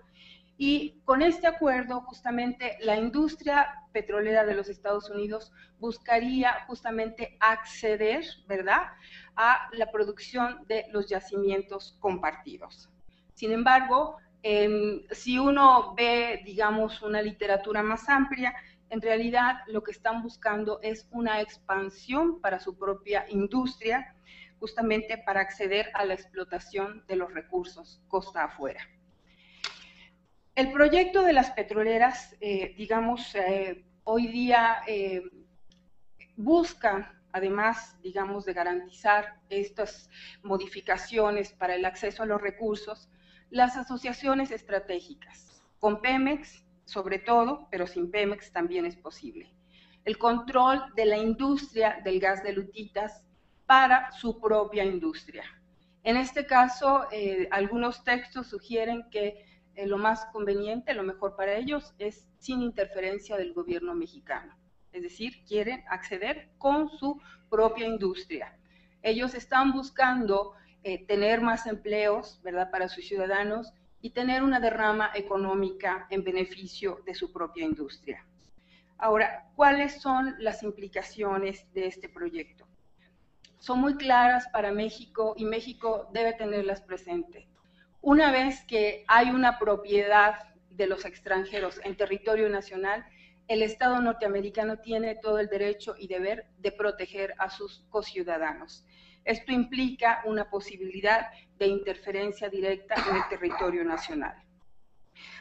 Speaker 8: y con este acuerdo, justamente, la industria petrolera de los Estados Unidos buscaría justamente acceder, ¿verdad?, a la producción de los yacimientos compartidos. Sin embargo, em, si uno ve, digamos, una literatura más amplia, en realidad lo que están buscando es una expansión para su propia industria, justamente para acceder a la explotación de los recursos costa afuera. El proyecto de las petroleras, eh, digamos, eh, hoy día eh, busca, además, digamos, de garantizar estas modificaciones para el acceso a los recursos, las asociaciones estratégicas, con Pemex sobre todo, pero sin Pemex también es posible. El control de la industria del gas de lutitas para su propia industria. En este caso, algunos textos sugieren que eh, lo más conveniente, lo mejor para ellos es sin interferencia del gobierno mexicano. Es decir, quieren acceder con su propia industria. Ellos están buscando eh, tener más empleos, ¿verdad?, para sus ciudadanos y tener una derrama económica en beneficio de su propia industria. Ahora, ¿cuáles son las implicaciones de este proyecto? Son muy claras para México y México debe tenerlas presentes una vez que hay una propiedad de los extranjeros en territorio nacional, el Estado norteamericano tiene todo el derecho y deber de proteger a sus cociudadanos. Esto implica una posibilidad de interferencia directa en el territorio nacional.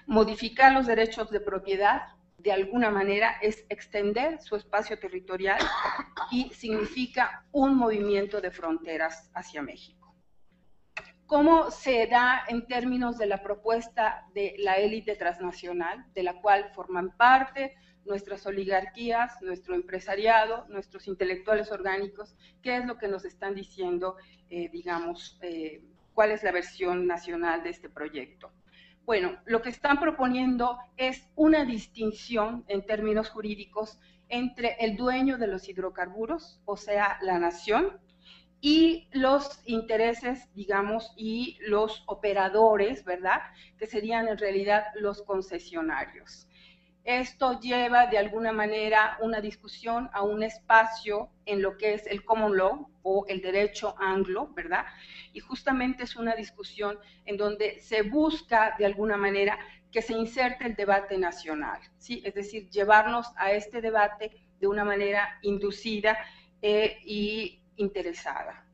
Speaker 8: Modificar los derechos de propiedad de alguna manera es extender su espacio territorial y significa un movimiento de fronteras hacia México. ¿Cómo se da en términos de la propuesta de la élite transnacional, de la cual forman parte nuestras oligarquías, nuestro empresariado, nuestros intelectuales orgánicos? ¿Qué es lo que nos están diciendo, eh, digamos, eh, cuál es la versión nacional de este proyecto? Bueno, lo que están proponiendo es una distinción en términos jurídicos entre el dueño de los hidrocarburos, o sea, la nación, y los intereses, digamos, y los operadores, ¿verdad? Que serían en realidad los concesionarios. Esto lleva de alguna manera una discusión a un espacio en lo que es el common law o el derecho anglo, ¿verdad? Y justamente es una discusión en donde se busca de alguna manera que se inserte el debate nacional, ¿sí? Es decir, llevarnos a este debate de una manera inducida eh, y interesada.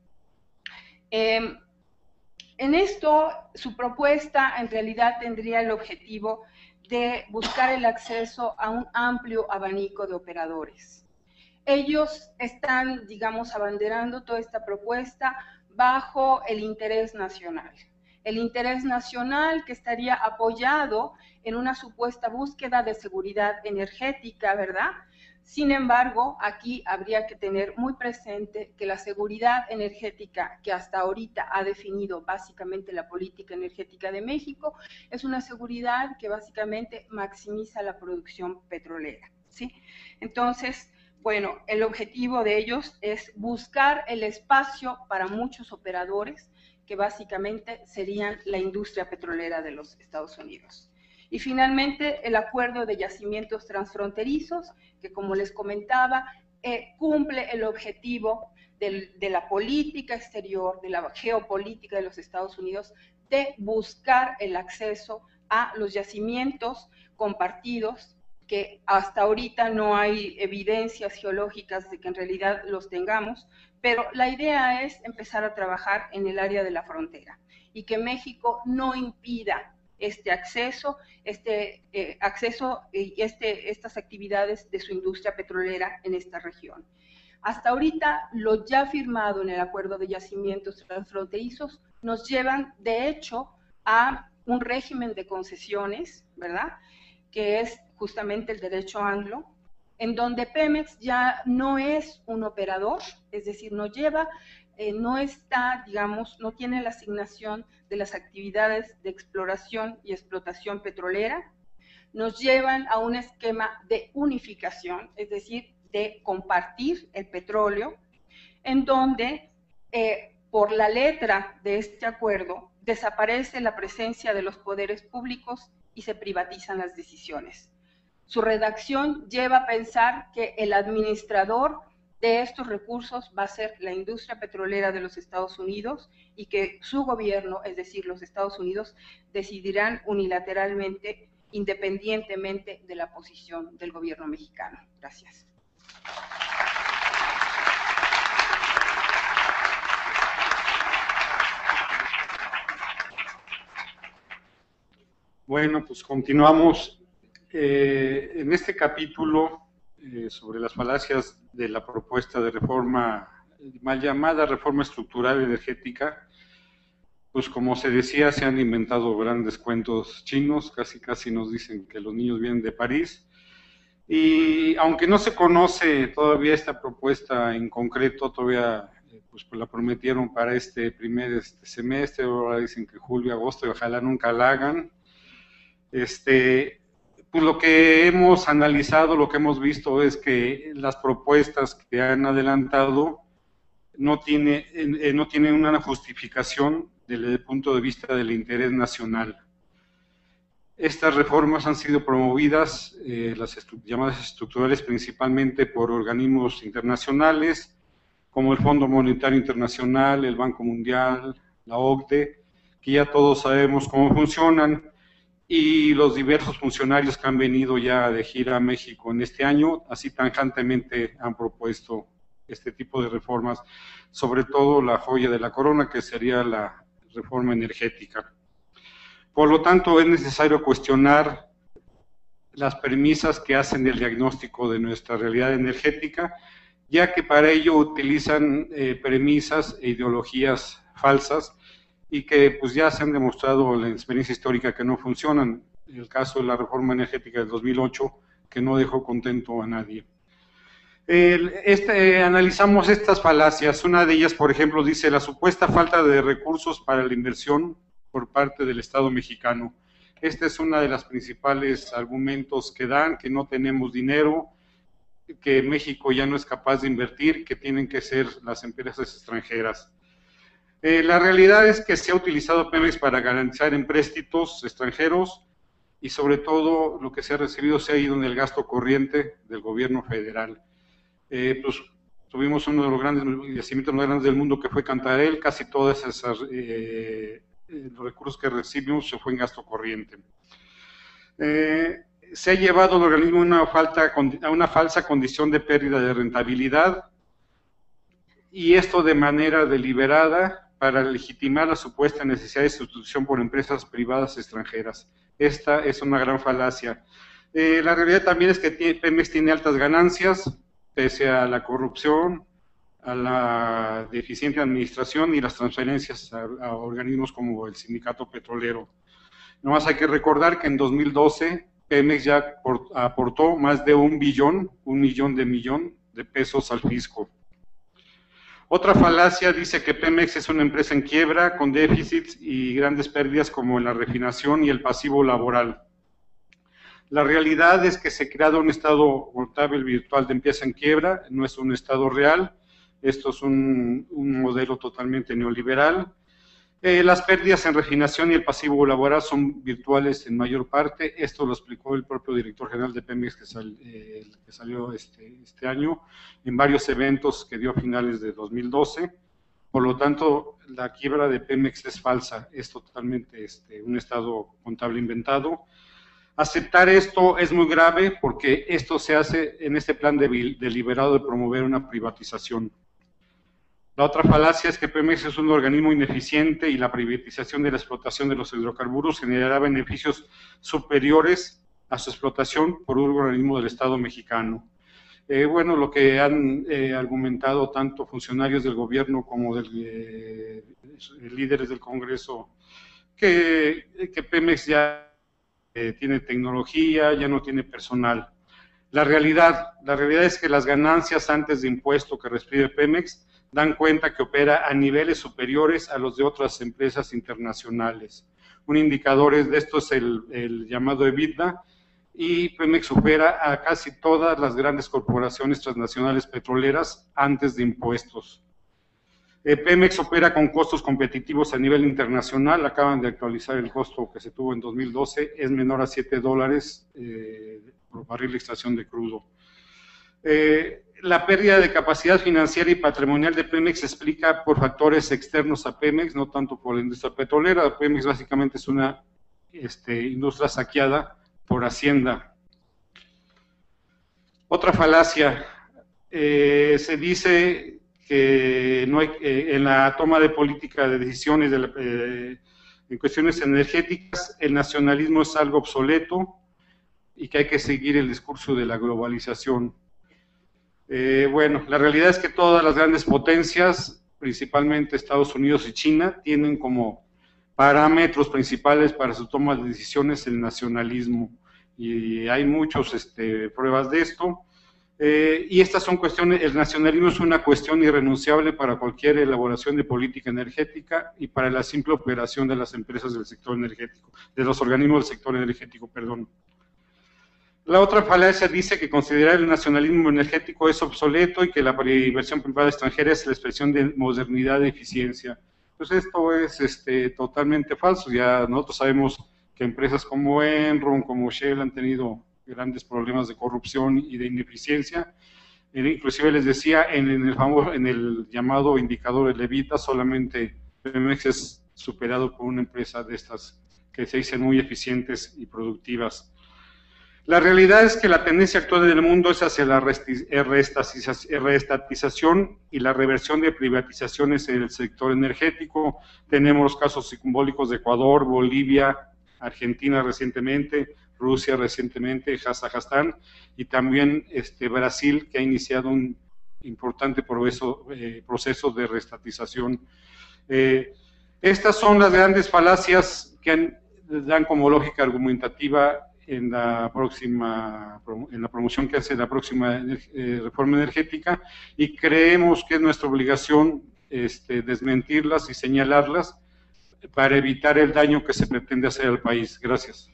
Speaker 8: Em, en esto, su propuesta en realidad tendría el objetivo de buscar el acceso a un amplio abanico de operadores. Ellos están, digamos, abanderando toda esta propuesta bajo el interés nacional. El interés nacional que estaría apoyado en una supuesta búsqueda de seguridad energética, ¿verdad? Sin embargo, aquí habría que tener muy presente que la seguridad energética que hasta ahorita ha definido básicamente la política energética de México es una seguridad que básicamente maximiza la producción petrolera. ¿sí? Entonces, bueno, el objetivo de ellos es buscar el espacio para muchos operadores que básicamente serían la industria petrolera de los Estados Unidos. Y finalmente, el acuerdo de yacimientos transfronterizos, que como les comentaba, eh, cumple el objetivo de la política exterior, de la geopolítica de los Estados Unidos, de buscar el acceso a los yacimientos compartidos, que hasta ahorita no hay evidencias geológicas de que en realidad los tengamos, pero la idea es empezar a trabajar en el área de la frontera y que México no impida este acceso, este eh, acceso y este, estas actividades de su industria petrolera en esta región. Hasta ahorita, lo ya firmado en el acuerdo de yacimientos transfronterizos nos llevan, de hecho, a un régimen de concesiones, ¿verdad? Que es justamente el derecho anglo, en donde Pemex ya no es un operador, es decir, no lleva eh, no está, digamos, no tiene la asignación de las actividades de exploración y explotación petrolera, nos llevan a un esquema de unificación, es decir, de compartir el petróleo, en donde eh, por la letra de este acuerdo desaparece la presencia de los poderes públicos y se privatizan las decisiones. Su redacción lleva a pensar que el administrador de estos recursos va a ser la industria petrolera de los Estados Unidos y que su gobierno, es decir, los Estados Unidos, decidirán unilateralmente, independientemente de la posición del gobierno mexicano. Gracias.
Speaker 6: Bueno, pues continuamos. Eh, en este capítulo eh, sobre las falacias de la propuesta de reforma, mal llamada reforma estructural energética, pues como se decía, se han inventado grandes cuentos chinos, casi casi nos dicen que los niños vienen de París. Y aunque no se conoce todavía esta propuesta en concreto, todavía eh, pues, la prometieron para este primer este semestre, ahora dicen que julio, agosto, y ojalá nunca la hagan. Este, pues lo que hemos analizado, lo que hemos visto es que las propuestas que han adelantado no, tiene, eh, no tienen una justificación desde el punto de vista del interés nacional. Estas reformas han sido promovidas, eh, las llamadas estructurales, principalmente por organismos internacionales, como el Fondo Monetario Internacional, el Banco Mundial, la OCDE, que ya todos sabemos cómo funcionan y los diversos funcionarios que han venido ya de gira a México en este año, así tangentemente han propuesto este tipo de reformas, sobre todo la joya de la corona, que sería la reforma energética. Por lo tanto, es necesario cuestionar las premisas que hacen el diagnóstico de nuestra realidad energética, ya que para ello utilizan eh, premisas e ideologías falsas y que pues ya se han demostrado en la experiencia histórica que no funcionan. El caso de la reforma energética del 2008, que no dejó contento a nadie. este, analizamos estas falacias. Una de ellas, por ejemplo, dice la supuesta falta de recursos para la inversión por parte del Estado mexicano. Este es uno de los principales argumentos que dan, que no tenemos dinero, que México ya no es capaz de invertir, que tienen que ser las empresas extranjeras. Eh, la realidad es que se ha utilizado Pemex para garantizar empréstitos extranjeros y sobre todo lo que se ha recibido se ha ido en el gasto corriente del gobierno federal. Eh, pues tuvimos uno de los grandes yacimientos más grandes del mundo que fue Cantarel, casi todos esos eh, recursos que recibimos se fue en gasto corriente. se ha llevado al organismo una falta, a una falsa condición de pérdida de rentabilidad y esto de manera deliberada para legitimar la supuesta necesidad de sustitución por empresas privadas extranjeras. Esta es una gran falacia. Eh, la realidad también es que Pemex tiene altas ganancias, pese a la corrupción, a la deficiente administración y las transferencias a, organismos como el sindicato petrolero. Nomás hay que recordar que en 2012 Pemex ya aportó más de un billón, un millón de millón de pesos al fisco. Otra falacia dice que Pemex es una empresa en quiebra, con déficits y grandes pérdidas como en la refinación y el pasivo laboral. La realidad es que se ha creado un estado contable virtual de empresa en quiebra, no es un estado real, esto es un, un modelo totalmente neoliberal eh, las pérdidas en refinación y el pasivo laboral son virtuales en mayor parte. Esto lo explicó el propio director general de Pemex que, eh, que salió este, este, año en varios eventos que dio a finales de 2012. Por lo tanto, la quiebra de Pemex es falsa, es totalmente este, un estado contable inventado. Aceptar esto es muy grave porque esto se hace en este plan deliberado de promover una privatización. La otra falacia es que Pemex es un organismo ineficiente y la privatización de la explotación de los hidrocarburos generará beneficios superiores a su explotación por un organismo del Estado mexicano. Eh, bueno, lo que han eh, argumentado tanto funcionarios del gobierno como de eh, líderes del Congreso, que, que Pemex ya tiene tecnología, ya no tiene personal. La realidad, la realidad es que las ganancias antes de impuesto que recibe Pemex dan cuenta que opera a niveles superiores a los de otras empresas internacionales. Un indicador de esto es el, llamado EBITDA, y Pemex opera a casi todas las grandes corporaciones transnacionales petroleras antes de impuestos. Eh, Pemex opera con costos competitivos a nivel internacional, acaban de actualizar el costo que se tuvo en 2012, es menor a 7 dólares eh, por barril de extracción de crudo. Eh, la pérdida de capacidad financiera y patrimonial de Pemex se explica por factores externos a Pemex, no tanto por la industria petrolera. Pemex básicamente es una este, industria saqueada por Hacienda. Otra falacia, eh, se dice que no hay, eh, en la toma de política de decisiones de en cuestiones energéticas, el nacionalismo es algo obsoleto y que hay que seguir el discurso de la globalización. Eh, bueno, la realidad es que todas las grandes potencias, principalmente Estados Unidos y China, tienen como parámetros principales para su toma de decisiones el nacionalismo. Y hay muchas este, pruebas de esto. Eh, y estas son cuestiones, el nacionalismo es una cuestión irrenunciable para cualquier elaboración de política energética y para la simple operación de las empresas del sector energético, de los organismos del sector energético, perdón. La otra falacia dice que considerar el nacionalismo energético es obsoleto y que la inversión privada extranjera es la expresión de modernidad y eficiencia. Pues esto es este, totalmente falso. Ya nosotros sabemos que empresas como Enron, como Shell han tenido grandes problemas de corrupción y de ineficiencia. Eh, inclusive les decía, en, el famoso, en el llamado indicador de Levita, solamente Pemex es superado por una empresa de estas que se dicen muy eficientes y productivas. La realidad es que la tendencia actual del mundo es hacia la reestatización y la reversión de privatizaciones en el sector energético. Tenemos casos simbólicos de Ecuador, Bolivia, Argentina recientemente, Rusia recientemente, Kazajstán, y también este, Brasil, que ha iniciado un importante proceso, eh, proceso de restatización. Eh, estas son las grandes falacias que dan como lógica argumentativa en la próxima en la promoción que hace la próxima eh, reforma energética y creemos que es nuestra obligación este, desmentirlas y señalarlas para evitar el daño que se pretende hacer al país. Gracias.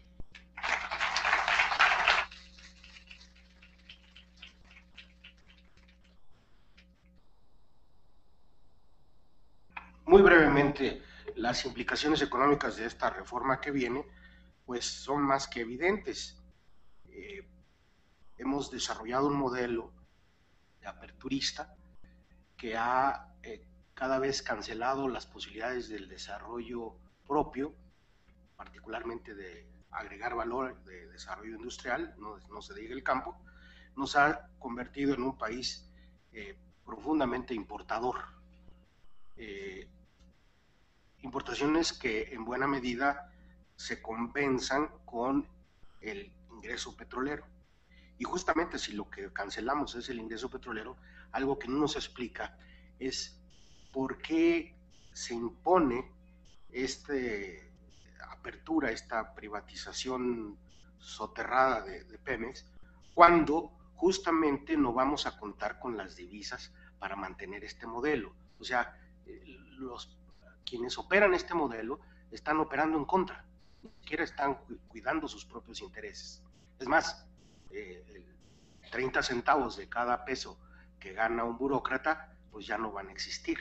Speaker 7: Muy brevemente, las implicaciones económicas de esta reforma que viene, pues son más que evidentes. Eh, hemos desarrollado un modelo de aperturista que ha eh, cada vez cancelado las posibilidades del desarrollo propio, particularmente de agregar valor de desarrollo industrial, no, se diga el campo, nos ha convertido en un país eh, profundamente importador. Importaciones que en buena medida se compensan con el ingreso petrolero. Y justamente si lo que cancelamos es el ingreso petrolero, algo que no nos explica es por qué se impone esta apertura, esta privatización soterrada de, Pemex, cuando justamente no vamos a contar con las divisas para mantener este modelo. O sea, eh, los quienes operan este modelo están operando en contra, siquiera están cuidando sus propios intereses. Es más, 30 eh, centavos de cada peso que gana un burócrata, pues ya no van a existir.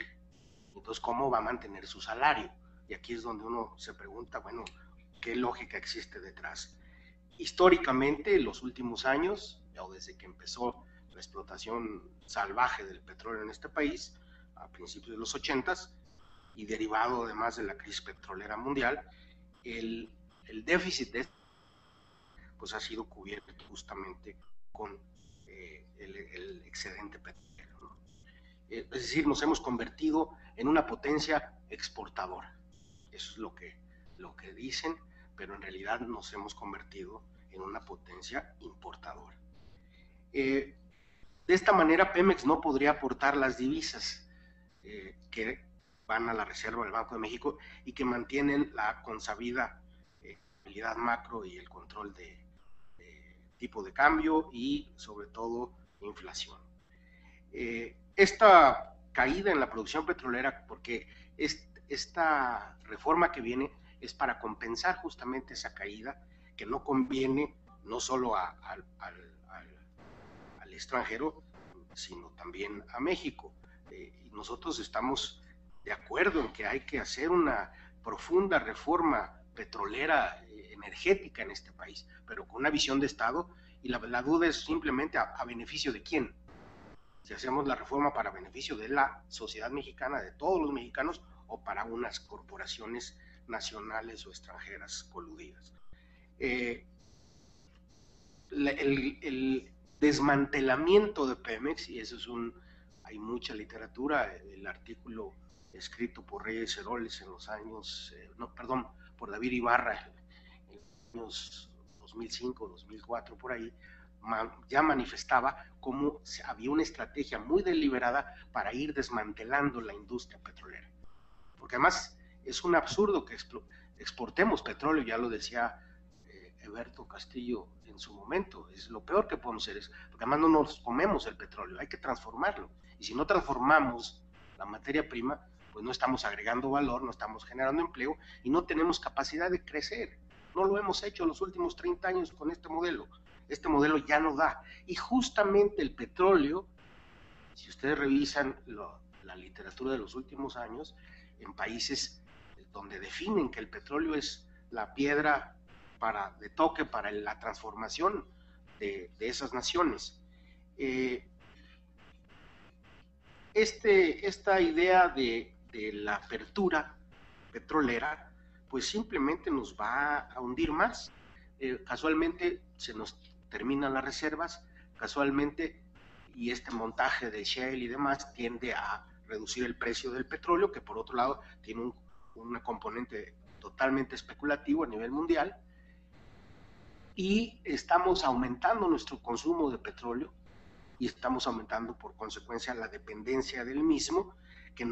Speaker 7: Entonces, ¿cómo va a mantener su salario? Y aquí es donde uno se pregunta, bueno, ¿qué lógica existe detrás? Históricamente, en los últimos años, o desde que empezó la explotación salvaje del petróleo en este país, a principios de los 80 y derivado además de la crisis petrolera mundial, el, el déficit de pues ha sido cubierto justamente con eh, el, excedente petrolero. Eh, es decir, nos hemos convertido en una potencia exportadora. Eso es lo que, lo que dicen, pero en realidad nos hemos convertido en una potencia importadora. Eh, de esta manera, Pemex no podría aportar las divisas que van a la Reserva del Banco de México y que mantienen la consabida estabilidad macro y el control de, tipo de cambio y sobre todo inflación. esta caída en la producción petrolera, porque esta reforma que viene es para compensar justamente esa caída que no conviene no solo al, extranjero, sino también a México. Eh, y nosotros estamos de acuerdo en que hay que hacer una profunda reforma petrolera eh, energética en este país, pero con una visión de Estado y la, duda es simplemente a beneficio de quién, si hacemos la reforma para beneficio de la sociedad mexicana, de todos los mexicanos, o para unas corporaciones nacionales o extranjeras coludidas. Eh, el, desmantelamiento de Pemex, y eso es un, hay mucha literatura, el artículo escrito por Reyes Heroles en los años, eh, no, perdón, por David Ibarra en los años 2005, 2004, por ahí, ya manifestaba cómo había una estrategia muy deliberada para ir desmantelando la industria petrolera. Porque además es un absurdo que exportemos petróleo, ya lo decía eh, Castillo en su momento, es lo peor que podemos hacer, es, porque además no nos comemos el petróleo, hay que transformarlo. Y si no transformamos la materia prima, pues no estamos agregando valor, no estamos generando empleo y no tenemos capacidad de crecer. No lo hemos hecho los últimos 30 años con este modelo este modelo ya no da. Y justamente el petróleo, si ustedes revisan la literatura de los últimos años, en países donde definen que el petróleo es la piedra para, de toque para la transformación de, esas naciones. Eh, este, esta idea de, de la apertura petrolera, pues simplemente nos va a hundir más. Eh, casualmente se nos terminan las reservas, casualmente, y este montaje de Shell y demás tiende a reducir el precio del petróleo, que por otro lado tiene un, componente totalmente especulativo a nivel mundial, y estamos aumentando nuestro consumo de petróleo y estamos aumentando por consecuencia la dependencia del mismo, que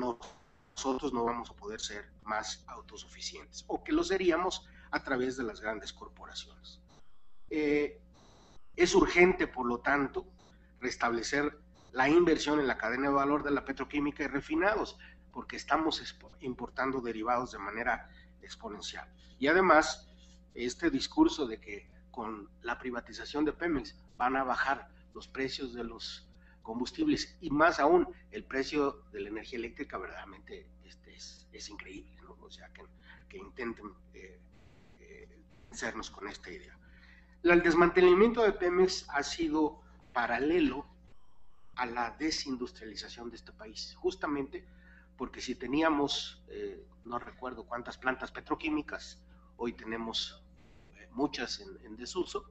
Speaker 7: nosotros no vamos a poder ser más autosuficientes o que lo seríamos a través de las grandes corporaciones. Eh, es urgente, por lo tanto, restablecer la inversión en la cadena de valor de la petroquímica y refinados, porque estamos importando derivados de manera exponencial. Y además, este discurso de que con la privatización de Pemex van a bajar los precios de los combustibles y más aún el precio de la energía eléctrica verdaderamente este, es, increíble, ¿no? O sea, que, intenten eh, eh, hacernos con esta idea. El desmantelamiento de Pemex ha sido paralelo a la desindustrialización de este país, justamente porque si teníamos, eh, no recuerdo cuántas plantas petroquímicas, hoy tenemos muchas en desuso,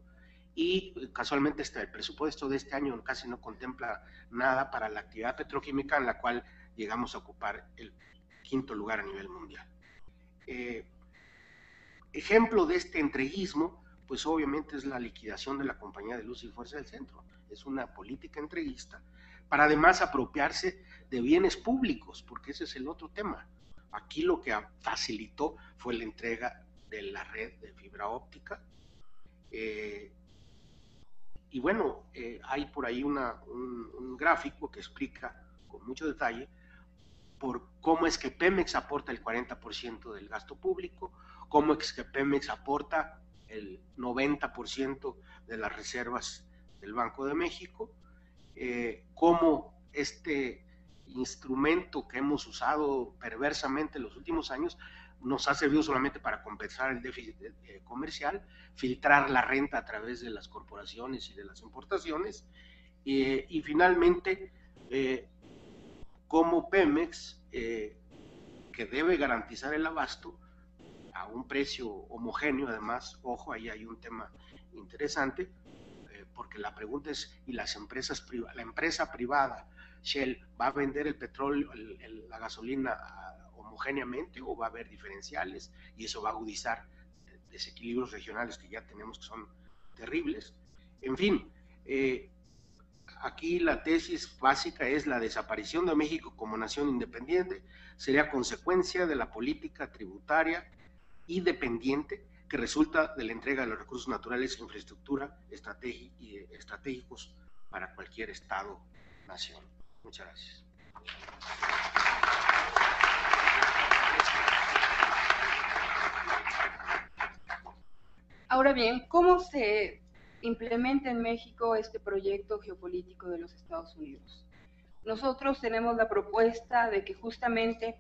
Speaker 7: y eh, casualmente este, el presupuesto de este año casi no contempla nada para la actividad petroquímica en la cual llegamos a ocupar el quinto lugar a nivel mundial. Eh, ejemplo de este entreguismo, pues obviamente es la liquidación de la Compañía de Luz y Fuerza del Centro. Es una política entreguista para además apropiarse de bienes públicos, porque ese es el otro tema. Aquí lo que facilitó fue la entrega de la red de fibra óptica, eh, y bueno, eh, hay por ahí un, gráfico que explica con mucho detalle por cómo es que Pemex aporta el 40% del gasto público, cómo es que Pemex aporta el 90% de las reservas del Banco de México, eh, cómo este instrumento que hemos usado perversamente en los últimos años nos ha servido solamente para compensar el déficit eh, comercial, filtrar la renta a través de las corporaciones y de las importaciones, y finalmente, eh, como Pemex, eh, que debe garantizar el abasto a un precio homogéneo, además, ojo, ahí hay un tema interesante, porque la pregunta es, ¿y las empresas la empresa privada, Shell, va a vender el petróleo, la gasolina a homogéneamente o va a haber diferenciales y eso va a agudizar desequilibrios regionales que ya tenemos que son terribles. En fin, eh, aquí la tesis básica es la desaparición de México como nación independiente sería consecuencia de la política tributaria y dependiente que resulta de la entrega de los recursos naturales e infraestructura y estratégicos para cualquier Estado-nación. Muchas gracias.
Speaker 8: Ahora bien, ¿cómo se implementa en México este proyecto geopolítico de los Estados Unidos? Nosotros tenemos la propuesta de que justamente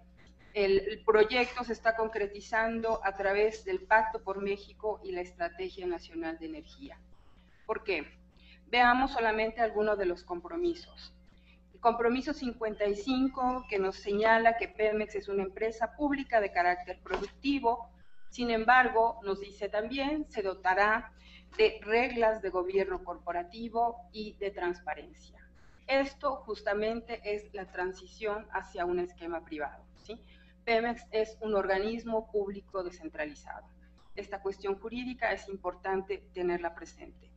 Speaker 8: el, proyecto se está concretizando a través del Pacto por México y la Estrategia Nacional de Energía. ¿Por qué? Veamos solamente algunos de los compromisos. Compromiso 55 que nos señala que Pemex es una empresa pública de carácter productivo, sin embargo, nos dice también, se dotará de reglas de gobierno corporativo y de transparencia. Esto justamente es la transición hacia un esquema privado. ¿sí? Pemex es un organismo público descentralizado. Esta cuestión jurídica es importante tenerla presente.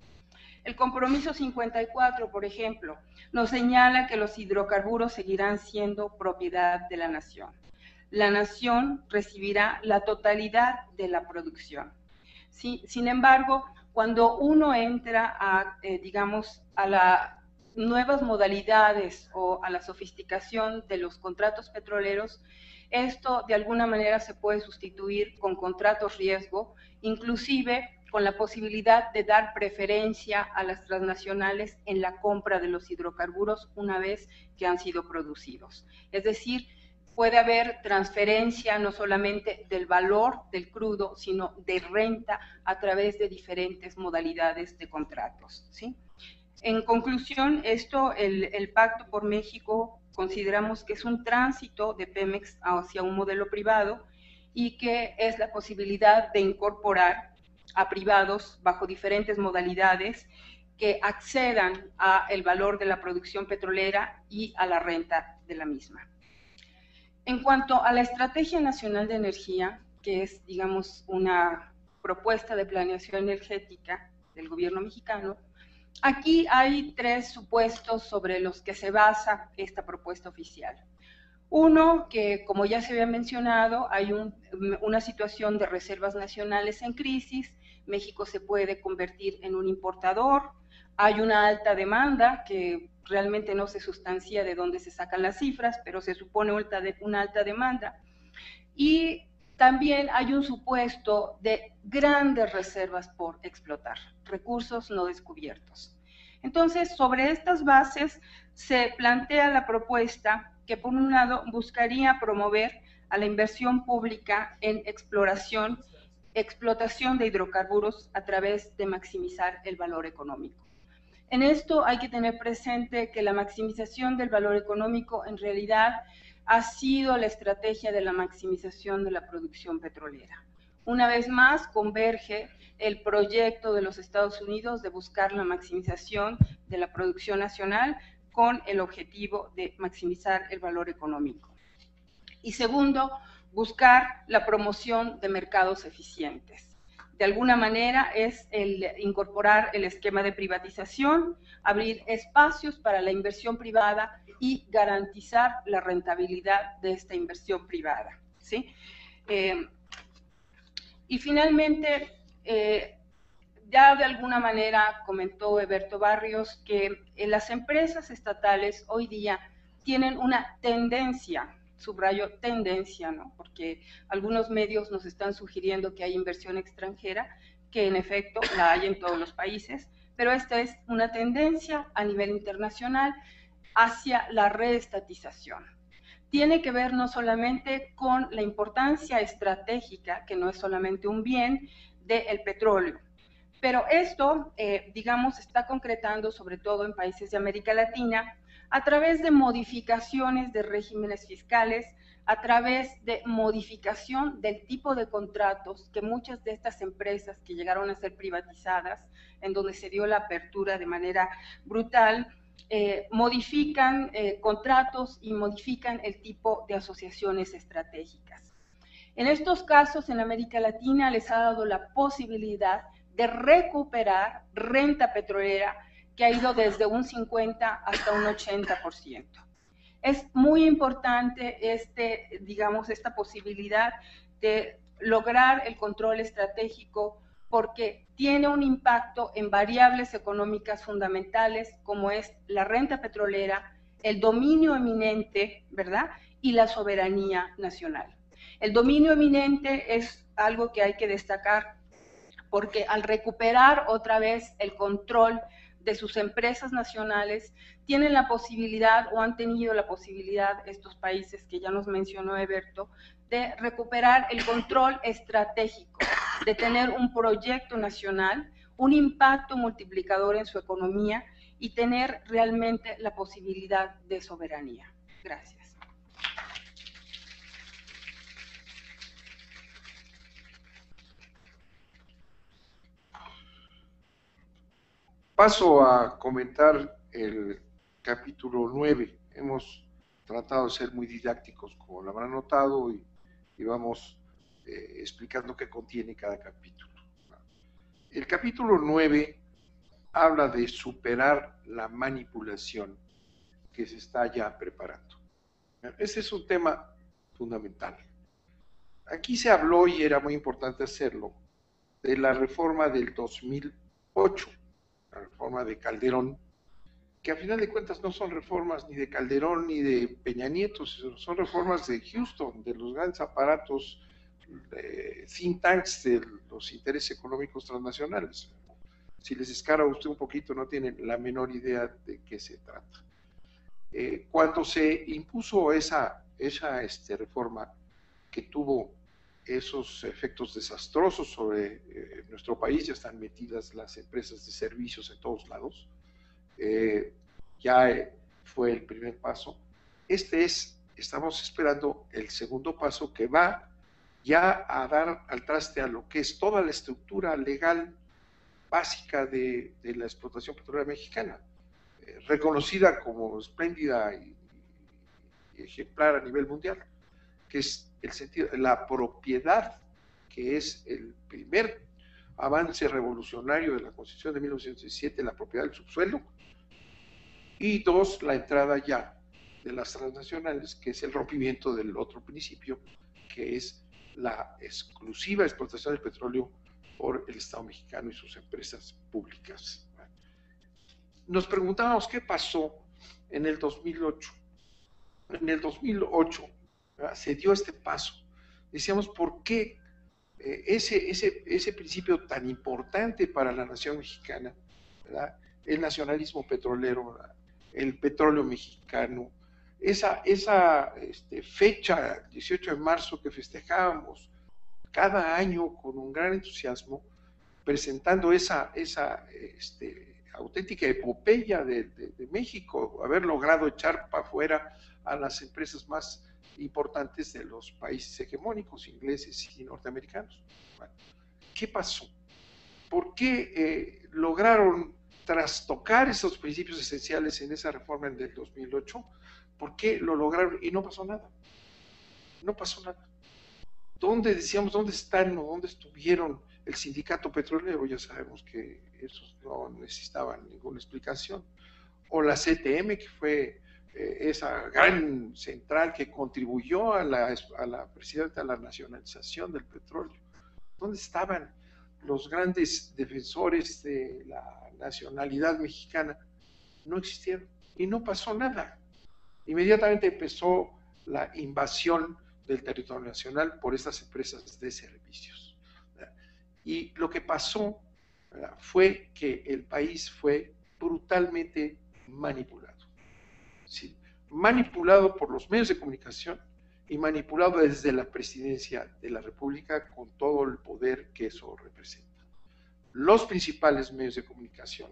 Speaker 8: El compromiso 54, por ejemplo, nos señala que los hidrocarburos seguirán siendo propiedad de la nación la nación recibirá la totalidad de la producción. Sin embargo, cuando uno entra a, eh, digamos, a las nuevas modalidades o a la sofisticación de los contratos petroleros, esto de alguna manera se puede sustituir con contratos riesgo, inclusive con la posibilidad de dar preferencia a las transnacionales en la compra de los hidrocarburos una vez que han sido producidos. Es decir, puede haber transferencia no solamente del valor del crudo, sino de renta a través de diferentes modalidades de contratos. ¿sí? En conclusión, esto, el, el Pacto por México, consideramos que es un tránsito de Pemex hacia un modelo privado y que es la posibilidad de incorporar a privados bajo diferentes modalidades que accedan a el valor de la producción petrolera y a la renta de la misma. En cuanto a la Estrategia Nacional de Energía, que es, digamos, una propuesta de planeación energética del gobierno mexicano. Aquí hay tres supuestos sobre los que se basa esta propuesta oficial. Uno, que como ya se había mencionado, hay una situación de reservas nacionales en crisis, México se puede convertir en un importador, hay una alta demanda que realmente no se sustancia de dónde se sacan las cifras, pero se supone una alta demanda. Y también hay un supuesto de grandes reservas por explotar, recursos no descubiertos. Entonces, sobre estas bases se plantea la propuesta que, por un lado, buscaría promover a la inversión pública en exploración, explotación de hidrocarburos a través de maximizar el valor económico. En esto hay que tener presente que la maximización del valor económico en realidad ha sido la estrategia de la maximización de la producción petrolera. Una vez más, converge el proyecto de los Estados Unidos de buscar la maximización de la producción nacional con el objetivo de maximizar el valor económico. Y segundo, buscar la promoción de mercados eficientes de alguna manera es el incorporar el esquema de privatización, abrir espacios para la inversión privada y garantizar la rentabilidad de esta inversión privada. ¿sí? Eh, y finalmente, eh, ya de alguna manera comentó Eberto Barrios que las empresas estatales hoy día tienen una tendencia subrayo tendencia, ¿no? porque algunos medios nos están sugiriendo que hay inversión extranjera, que en efecto la hay en todos los países, pero esta es una tendencia a nivel internacional hacia la reestatización. Tiene que ver no solamente con la importancia estratégica, que no es solamente un bien, del petróleo, pero esto, eh, digamos, está concretando sobre todo en países de América Latina, a través de modificaciones de regímenes fiscales, a través de modificación del tipo de contratos que muchas de estas empresas que llegaron a ser privatizadas, en donde se dio la apertura de manera brutal, eh, modifican eh, contratos y modifican el tipo de asociaciones estratégicas. En estos casos, en América Latina les ha dado la posibilidad de recuperar renta petrolera que ha ido desde un 50 hasta un 80%. Es muy importante este, digamos, esta posibilidad de lograr el control estratégico porque tiene un impacto en variables económicas fundamentales como es la renta petrolera, el dominio eminente, ¿verdad? Y la soberanía nacional. El dominio eminente es algo que hay que destacar porque al recuperar otra vez el control de sus empresas nacionales tienen la posibilidad o han tenido la posibilidad estos países que ya nos mencionó Eberto de recuperar el control estratégico, de tener un proyecto nacional, un impacto multiplicador en su economía y tener realmente la posibilidad de soberanía. Gracias.
Speaker 3: Paso a comentar el capítulo 9. Hemos tratado de ser muy didácticos, como lo habrán notado, y, vamos eh, explicando qué contiene cada capítulo. El capítulo 9 habla de superar la manipulación que se está ya preparando. Ese es un tema fundamental. Aquí se habló, y era muy importante hacerlo, de la reforma del 2008 la reforma de Calderón, que a final de cuentas no son reformas ni de Calderón ni de Peña Nieto, son reformas de Houston, de los grandes aparatos de think tanks de los intereses económicos transnacionales. Si les escara usted un poquito, no tienen la menor idea de qué se trata. Eh, cuando se impuso esa, esa este, reforma que tuvo esos efectos desastrosos sobre eh, nuestro país, ya están metidas las empresas de servicios en todos lados, eh, ya eh, fue el primer paso. Este es, estamos esperando el segundo paso que va ya a dar al traste a lo que es toda la estructura legal básica de, la explotación petrolera mexicana, reconocida como espléndida y ejemplar a nivel mundial, que es el sentido, la propiedad, que es el primer avance revolucionario de la Constitución de 1917, la propiedad del subsuelo, y dos, la entrada ya de las transnacionales, que es el rompimiento del otro principio, que es la exclusiva explotación del petróleo por el Estado mexicano y sus empresas públicas. Nos preguntábamos qué pasó en el 2008. En el 2008 se dio este paso. Decíamos, ¿por qué eh, ese, ese, ese principio tan importante para la nación mexicana, el nacionalismo petrolero, el petróleo mexicano, esa, esa este, fecha, 18 de marzo, que festejábamos cada año con un gran entusiasmo, presentando esa, esa este, auténtica epopeya de, México, haber logrado echar para afuera a las empresas más importantes de los países hegemónicos, ingleses y norteamericanos. ¿Qué pasó? ¿Por qué eh, lograron trastocar esos principios esenciales en esa reforma del 2008? ¿Por qué lo lograron? Y no pasó nada. No pasó nada. ¿Dónde decíamos, dónde están o dónde estuvieron el sindicato petrolero? Ya sabemos que esos no necesitaban ninguna explicación. O la CTM, que fue esa gran central que contribuyó a la, a la de la nacionalización del petróleo. ¿Dónde estaban los grandes defensores de la nacionalidad mexicana? No existieron y no pasó nada. Inmediatamente empezó la invasión del territorio nacional por estas empresas de servicios. Y lo que pasó fue que el país fue brutalmente manipulado. Manipulado por los medios de comunicación y manipulado desde la presidencia de la República con todo el poder que eso representa. Los principales medios de comunicación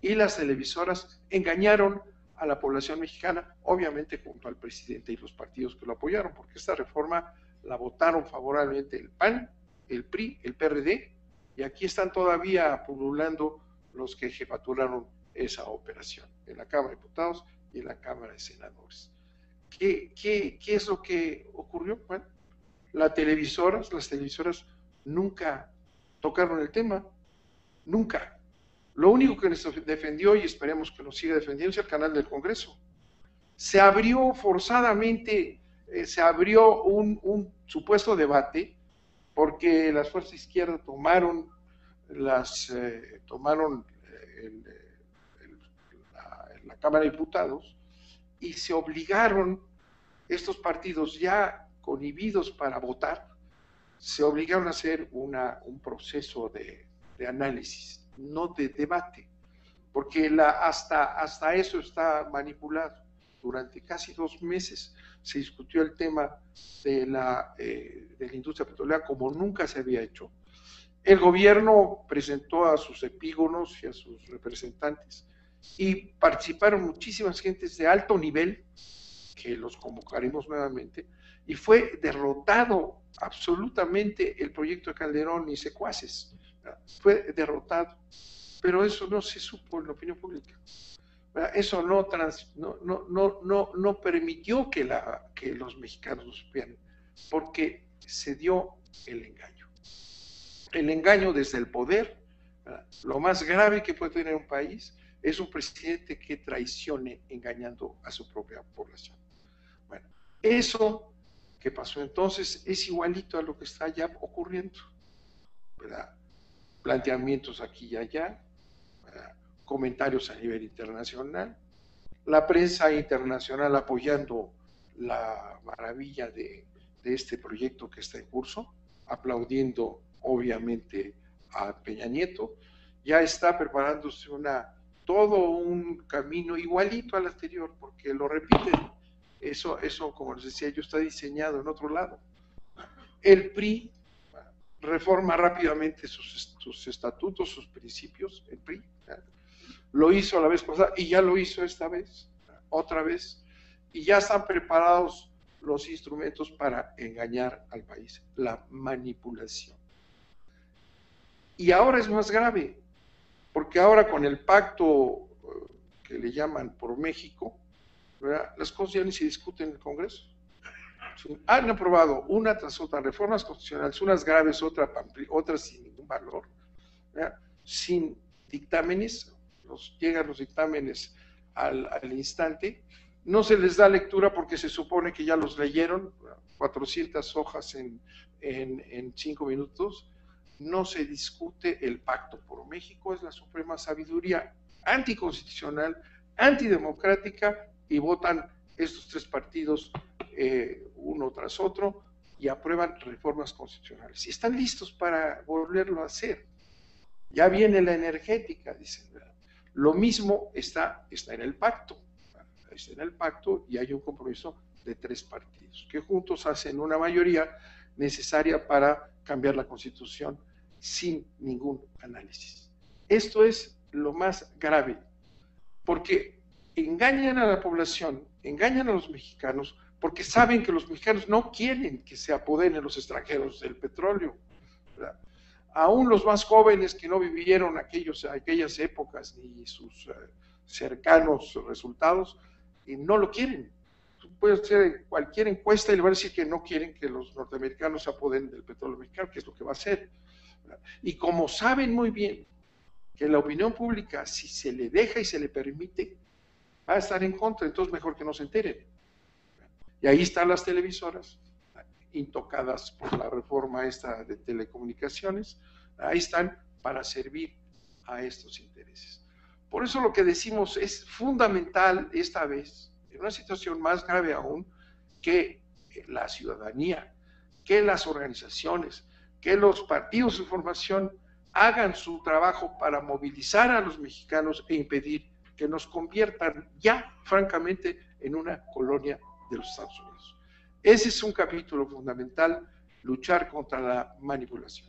Speaker 3: y las televisoras engañaron a la población mexicana, obviamente junto al presidente y los partidos que lo apoyaron, porque esta reforma la votaron favorablemente el PAN, el PRI, el PRD, y aquí están todavía pululando los que jefaturaron esa operación en la Cámara de Diputados en la Cámara de Senadores. ¿Qué, qué, qué es lo que ocurrió? Bueno, las televisoras, las televisoras nunca tocaron el tema, nunca. Lo único que nos defendió, y esperemos que nos siga defendiendo, es el canal del Congreso. Se abrió forzadamente, eh, se abrió un, supuesto debate, porque las fuerzas izquierdas tomaron, las, eh, tomaron la Cámara de Diputados y se obligaron estos partidos ya conhibidos para votar, se obligaron a hacer una, un proceso de, de análisis no de debate, porque la, hasta, hasta eso está manipulado. Durante casi dos meses se discutió el tema de la, eh, de la industria petrolera como nunca se había hecho. El gobierno presentó a sus epígonos y a sus representantes y participaron muchísimas gentes de alto nivel, que los convocaremos nuevamente, y fue derrotado absolutamente el proyecto de Calderón y secuaces fue derrotado. Pero eso no se supo en la opinión pública. Eso no, trans, no, no, no, no, no permitió que, la, que los mexicanos lo supieran, porque se dio el engaño. El engaño desde el poder. Lo más grave que puede tener un país es un presidente que traicione engañando a su propia población. Bueno, eso que pasó entonces es igualito a lo que está ya ocurriendo. ¿verdad? planteamientos aquí y allá, comentarios a nivel internacional, la prensa internacional apoyando la maravilla de, este proyecto que está en curso, aplaudiendo obviamente a Peña Nieto, ya está preparándose una, todo un camino igualito al anterior, porque lo repite, eso, eso como les decía yo, está diseñado en otro lado. El PRI reforma rápidamente sus, estatutos, sus principios, el PRI. Lo hizo la vez pasada y ya lo hizo esta vez, otra vez, y ya están preparados los instrumentos para engañar al país, la manipulación. Y ahora es más grave, porque ahora con el pacto eh, que le llaman por México, las cosas ya ni se discuten en el Congreso. Han aprobado una tras otra reformas constitucionales, unas graves, otras, otras sin ningún valor, sin dictámenes, los, llegan los dictámenes al, al, instante, no se les da lectura porque se supone que ya los leyeron, 400 hojas en, en, en cinco minutos, no se discute el pacto por México, es la suprema sabiduría anticonstitucional, antidemocrática, y votan estos tres partidos eh, uno tras otro y aprueban reformas constitucionales. Y están listos para volverlo a hacer. Ya viene la energética, dicen. Lo mismo está, está en el pacto. Está en el pacto y hay un compromiso de tres partidos que juntos hacen una mayoría necesaria para cambiar la constitución sin ningún análisis. Esto es lo más grave, porque engañan a la población, engañan a los mexicanos, porque saben que los mexicanos no quieren que se apoderen los extranjeros del petróleo. Aún los más jóvenes que no vivieron aquellas épocas ni sus eh, cercanos resultados, y no lo quieren. Puede hacer cualquier encuesta y le va a decir que no quieren que los norteamericanos se apoderen del petróleo mexicano, que es lo que va a hacer. Y como saben muy bien que la opinión pública, si se le deja y se le permite, va a estar en contra, entonces mejor que no se enteren. Y ahí están las televisoras, intocadas por la reforma esta de telecomunicaciones, ahí están para servir a estos intereses. Por eso lo que decimos es fundamental esta vez, en una situación más grave aún, que la ciudadanía, que las organizaciones, que los partidos de formación hagan su trabajo para movilizar a los mexicanos e impedir que nos conviertan ya, francamente, en una colonia de los Estados Unidos. Ese es un capítulo fundamental, luchar contra la manipulación.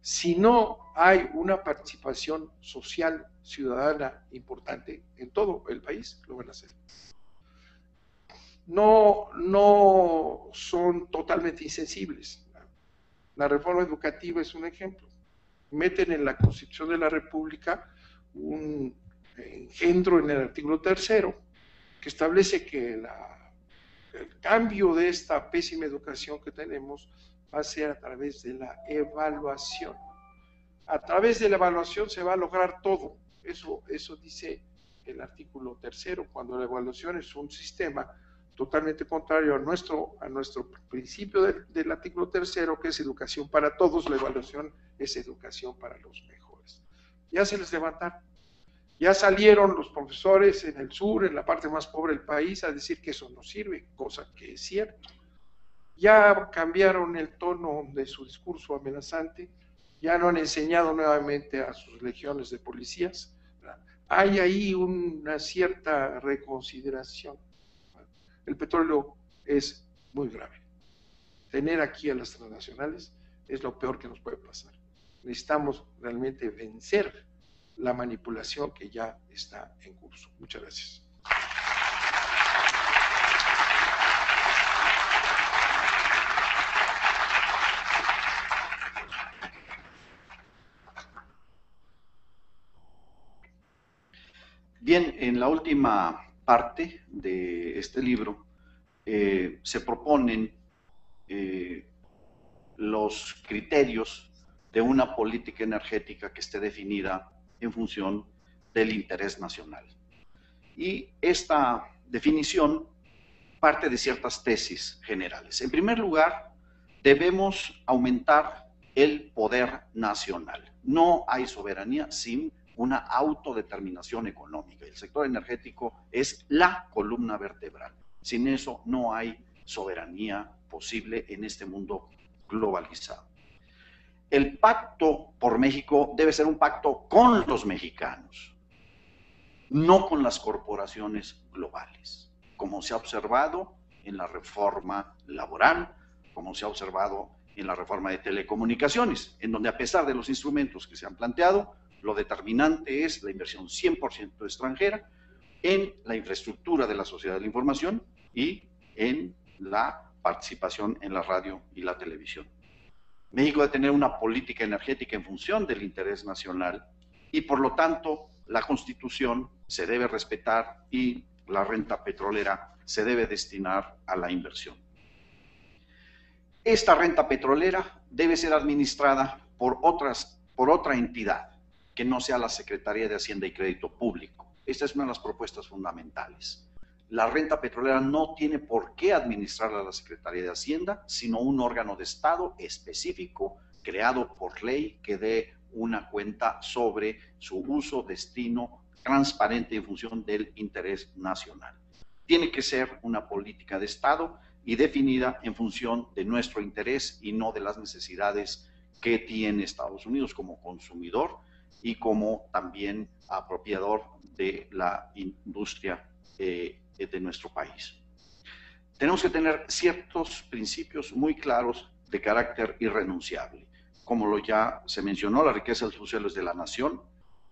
Speaker 3: Si no hay una participación social, ciudadana importante en todo el país, lo van a hacer. No, no son totalmente insensibles. La reforma educativa es un ejemplo. Meten en la Constitución de la República un engendro en el artículo tercero que establece que el cambio de esta pésima educación que tenemos va a ser a través de la evaluación. A través de la evaluación se va a lograr todo. Eso, eso dice el artículo tercero, cuando la evaluación es un sistema totalmente contrario a nuestro, a nuestro principio del, artículo tercero, que es educación para todos, la evaluación es educación para los mejores. Ya se les levantaron, ya salieron los profesores en el sur, en la parte más pobre del país, a decir que eso no sirve, cosa que es cierto. Ya cambiaron el tono de su discurso amenazante, ya no han enseñado nuevamente a sus legiones de policías. Hay ahí una cierta reconsideración el petróleo es muy grave. Tener aquí a las transnacionales es lo peor que nos puede pasar. Necesitamos realmente vencer la manipulación que ya está en curso. Muchas gracias.
Speaker 5: Bien, en la última parte de este libro eh, se proponen eh, los criterios de una política energética que esté definida en función del interés nacional. Y esta definición parte de ciertas tesis generales. En primer lugar, debemos aumentar el poder nacional. No hay soberanía sin una autodeterminación económica. El sector energético es la columna vertebral. Sin eso no hay soberanía posible en este mundo globalizado. El pacto por México debe ser un pacto con los mexicanos, no con las corporaciones globales, como se ha observado en la reforma laboral, como se ha observado en la reforma de telecomunicaciones, en donde a pesar de los instrumentos que se han planteado, lo determinante es la inversión 100% extranjera en la infraestructura de la sociedad de la información y en la participación en la radio y la televisión. México debe tener una política energética en función del interés nacional y por lo tanto la constitución se debe respetar y la renta petrolera se debe destinar a la inversión. Esta renta petrolera debe ser administrada por, otras, por otra entidad que no sea la Secretaría de Hacienda y Crédito Público. Esta es una de las propuestas fundamentales. La renta petrolera no tiene por qué administrarla la Secretaría de Hacienda, sino un órgano de Estado específico creado por ley que dé una cuenta sobre su uso, destino transparente en función del interés nacional. Tiene que ser una política de Estado y definida en función de nuestro interés y no de las necesidades que tiene Estados Unidos como consumidor y como también apropiador de la industria eh, de nuestro país. Tenemos que tener ciertos principios muy claros de carácter irrenunciable, como lo ya se mencionó, la riqueza de los sociales de la nación,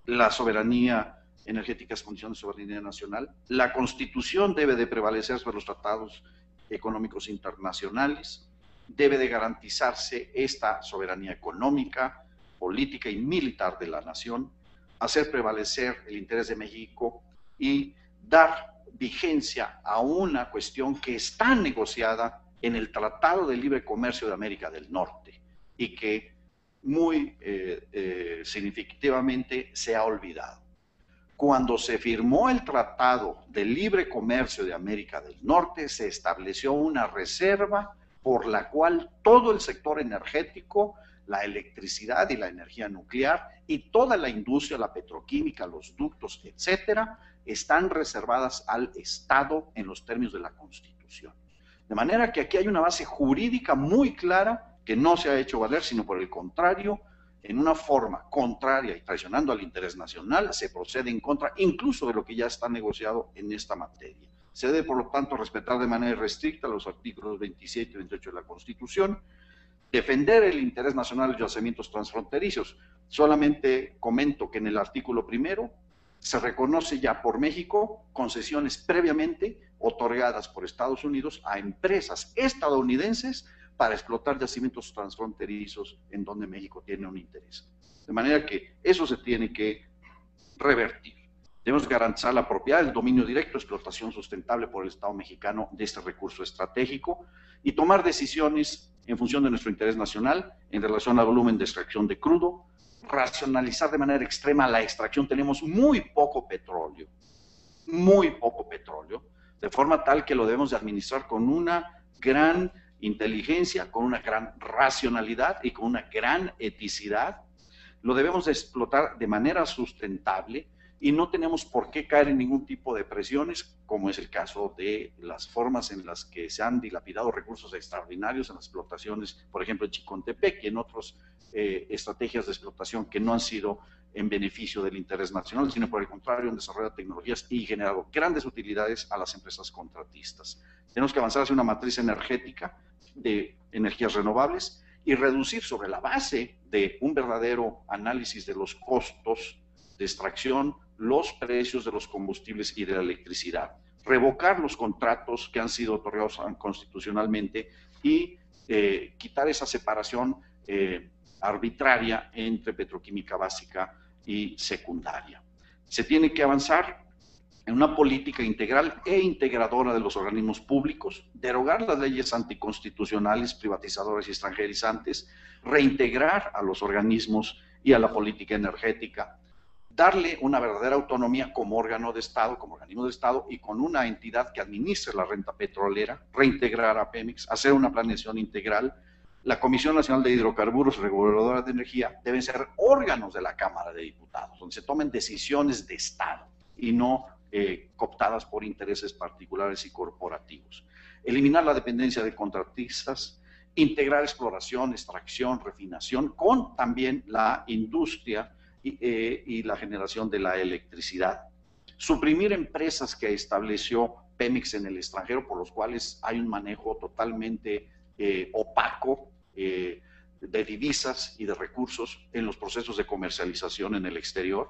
Speaker 5: la soberanía energética es condición de soberanía nacional, la constitución debe de prevalecer sobre los tratados económicos internacionales, debe de garantizarse esta soberanía económica, política y militar de la nación, hacer prevalecer el interés de México y dar vigencia a una cuestión que está negociada en el Tratado de Libre Comercio de América del Norte y que muy eh, eh, significativamente se ha olvidado. Cuando se firmó el Tratado de Libre Comercio de América del Norte, se estableció una reserva por la cual todo el sector energético, la electricidad y la energía nuclear y toda la industria, la petroquímica, los ductos, etcétera, están reservadas al Estado en los términos de la Constitución. De manera que aquí hay una base jurídica muy clara que no se ha hecho valer, sino por el contrario, en una forma contraria y traicionando al interés nacional, se procede en contra incluso de lo que ya está negociado en esta materia. Se debe, por lo tanto, respetar de manera restricta los artículos 27 y 28 de la Constitución, defender el interés nacional de los yacimientos transfronterizos. Solamente comento que en el artículo primero se reconoce ya por México concesiones previamente otorgadas por Estados Unidos a empresas estadounidenses para explotar yacimientos transfronterizos en donde México tiene un interés. De manera que eso se tiene que revertir. Debemos garantizar la propiedad, el dominio directo, explotación sustentable por el Estado mexicano de este recurso estratégico y tomar decisiones en función de nuestro interés nacional en relación al volumen de extracción de crudo, racionalizar de manera extrema la extracción. Tenemos muy poco petróleo, muy poco petróleo, de forma tal que lo debemos de administrar con una gran inteligencia, con una gran racionalidad y con una gran eticidad. Lo debemos de explotar de manera sustentable y no tenemos por qué caer en ningún tipo de presiones, como es el caso de las formas en las que se han dilapidado recursos extraordinarios en las explotaciones, por ejemplo, en Chicontepec y en otras eh, estrategias de explotación que no han sido en beneficio del interés nacional, sino por el contrario, han desarrollado tecnologías y generado grandes utilidades a las empresas contratistas. Tenemos que avanzar hacia una matriz energética de energías renovables y reducir sobre la base de un verdadero análisis de los costos de extracción, los precios de los combustibles y de la electricidad, revocar los contratos que han sido otorgados constitucionalmente y eh, quitar esa separación eh, arbitraria entre petroquímica básica y secundaria. Se tiene que avanzar en una política integral e integradora de los organismos públicos, derogar las leyes anticonstitucionales, privatizadoras y extranjerizantes, reintegrar a los organismos y a la política energética, darle una verdadera autonomía como órgano de Estado, como organismo de Estado y con una entidad que administre la renta petrolera, reintegrar a Pemex, hacer una planeación integral. La Comisión Nacional de Hidrocarburos, Reguladora de Energía, deben ser órganos de la Cámara de Diputados, donde se tomen decisiones de Estado y no eh, cooptadas por intereses particulares y corporativos. Eliminar la dependencia de contratistas, integrar exploración, extracción, refinación con también la industria eh, y, la generación de la electricidad. Suprimir empresas que estableció Pemex en el extranjero, por los cuales hay un manejo totalmente eh, opaco eh, de divisas y de recursos en los procesos de comercialización en el exterior,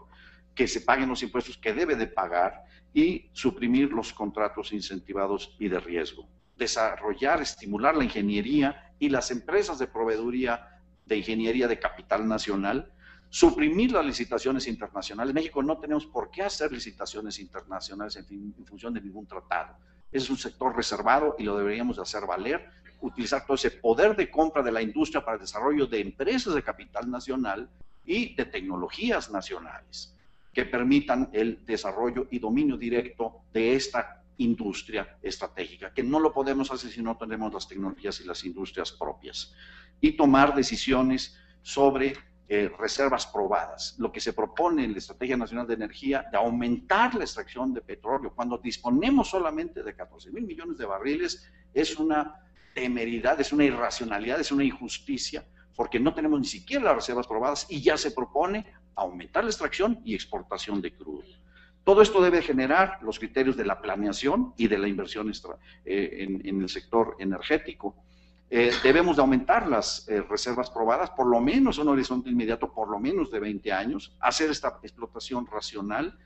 Speaker 5: que se paguen los impuestos que debe de pagar y suprimir los contratos incentivados y de riesgo. Desarrollar, estimular la ingeniería y las empresas de proveeduría de ingeniería de capital nacional suprimir las licitaciones internacionales. México no tenemos por qué hacer licitaciones internacionales en, función de ningún tratado. Es un sector reservado y lo deberíamos de hacer valer, utilizar todo ese poder de compra de la industria para el desarrollo de empresas de capital nacional y de tecnologías nacionales que permitan el desarrollo y dominio directo de esta industria estratégica, que no lo podemos hacer si no tenemos las tecnologías y las industrias propias, y tomar decisiones sobre eh, reservas probadas. Lo que se propone en la Estrategia Nacional de Energía de aumentar la extracción de petróleo cuando disponemos solamente de 14 mil millones de barriles es una temeridad, es una irracionalidad, es una injusticia, porque no tenemos ni siquiera las reservas probadas y ya se propone aumentar la extracción y exportación de crudo. Todo esto debe generar los criterios de la planeación y de la inversión eh, en el sector energético eh, debemos de aumentar las eh, reservas probadas, por lo menos un horizonte inmediato, por lo menos de 20 años, hacer esta explotación racional,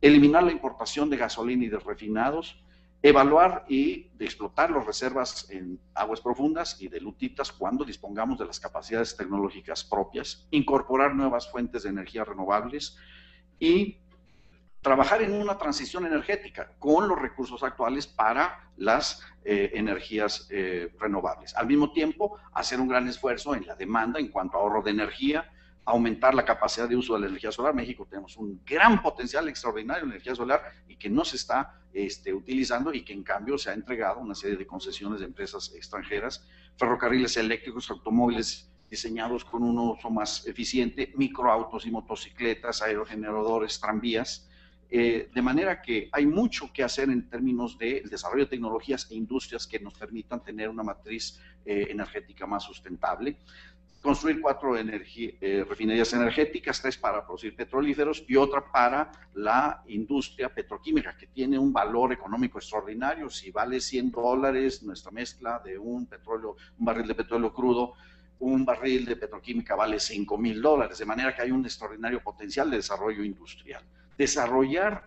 Speaker 5: eliminar la importación de gasolina y de refinados, evaluar y explotar las reservas en aguas profundas y de lutitas cuando dispongamos de las capacidades tecnológicas propias, incorporar nuevas fuentes de energía renovables y trabajar en una transición energética con los recursos actuales para las eh, energías eh, renovables. Al mismo tiempo, hacer un gran esfuerzo en la demanda en cuanto a ahorro de energía, aumentar la capacidad de uso de la energía solar. México tenemos un gran potencial extraordinario de energía solar y que no se está este, utilizando y que en cambio se ha entregado una serie de concesiones de empresas extranjeras, ferrocarriles eléctricos, automóviles diseñados con un uso más eficiente, microautos y motocicletas, aerogeneradores, tranvías, eh, de manera que hay mucho que hacer en términos de desarrollo de tecnologías e industrias que nos permitan tener una matriz eh, energética más sustentable. Construir cuatro eh, refinerías energéticas, tres para producir petrolíferos y otra para la industria petroquímica, que tiene un valor económico extraordinario. Si vale 100 dólares nuestra mezcla de un petróleo, un barril de petróleo crudo, un barril de petroquímica vale 5 mil dólares, de manera que hay un extraordinario potencial de desarrollo industrial desarrollar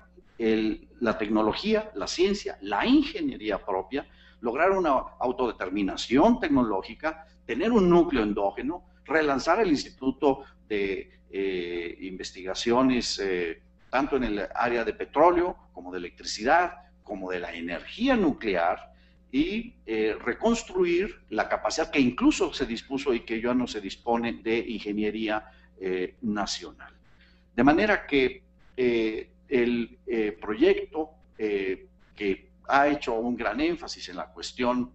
Speaker 5: la tecnología, la ciencia, la ingeniería propia, lograr una autodeterminación tecnológica, tener un núcleo endógeno, relanzar el Instituto de eh, Investigaciones, eh, tanto en el área de petróleo como de electricidad, como de la energía nuclear, y eh, reconstruir la capacidad que incluso se dispuso y que ya no se dispone de ingeniería nacional. De manera que eh, el eh, proyecto eh, que ha hecho un gran énfasis en la cuestión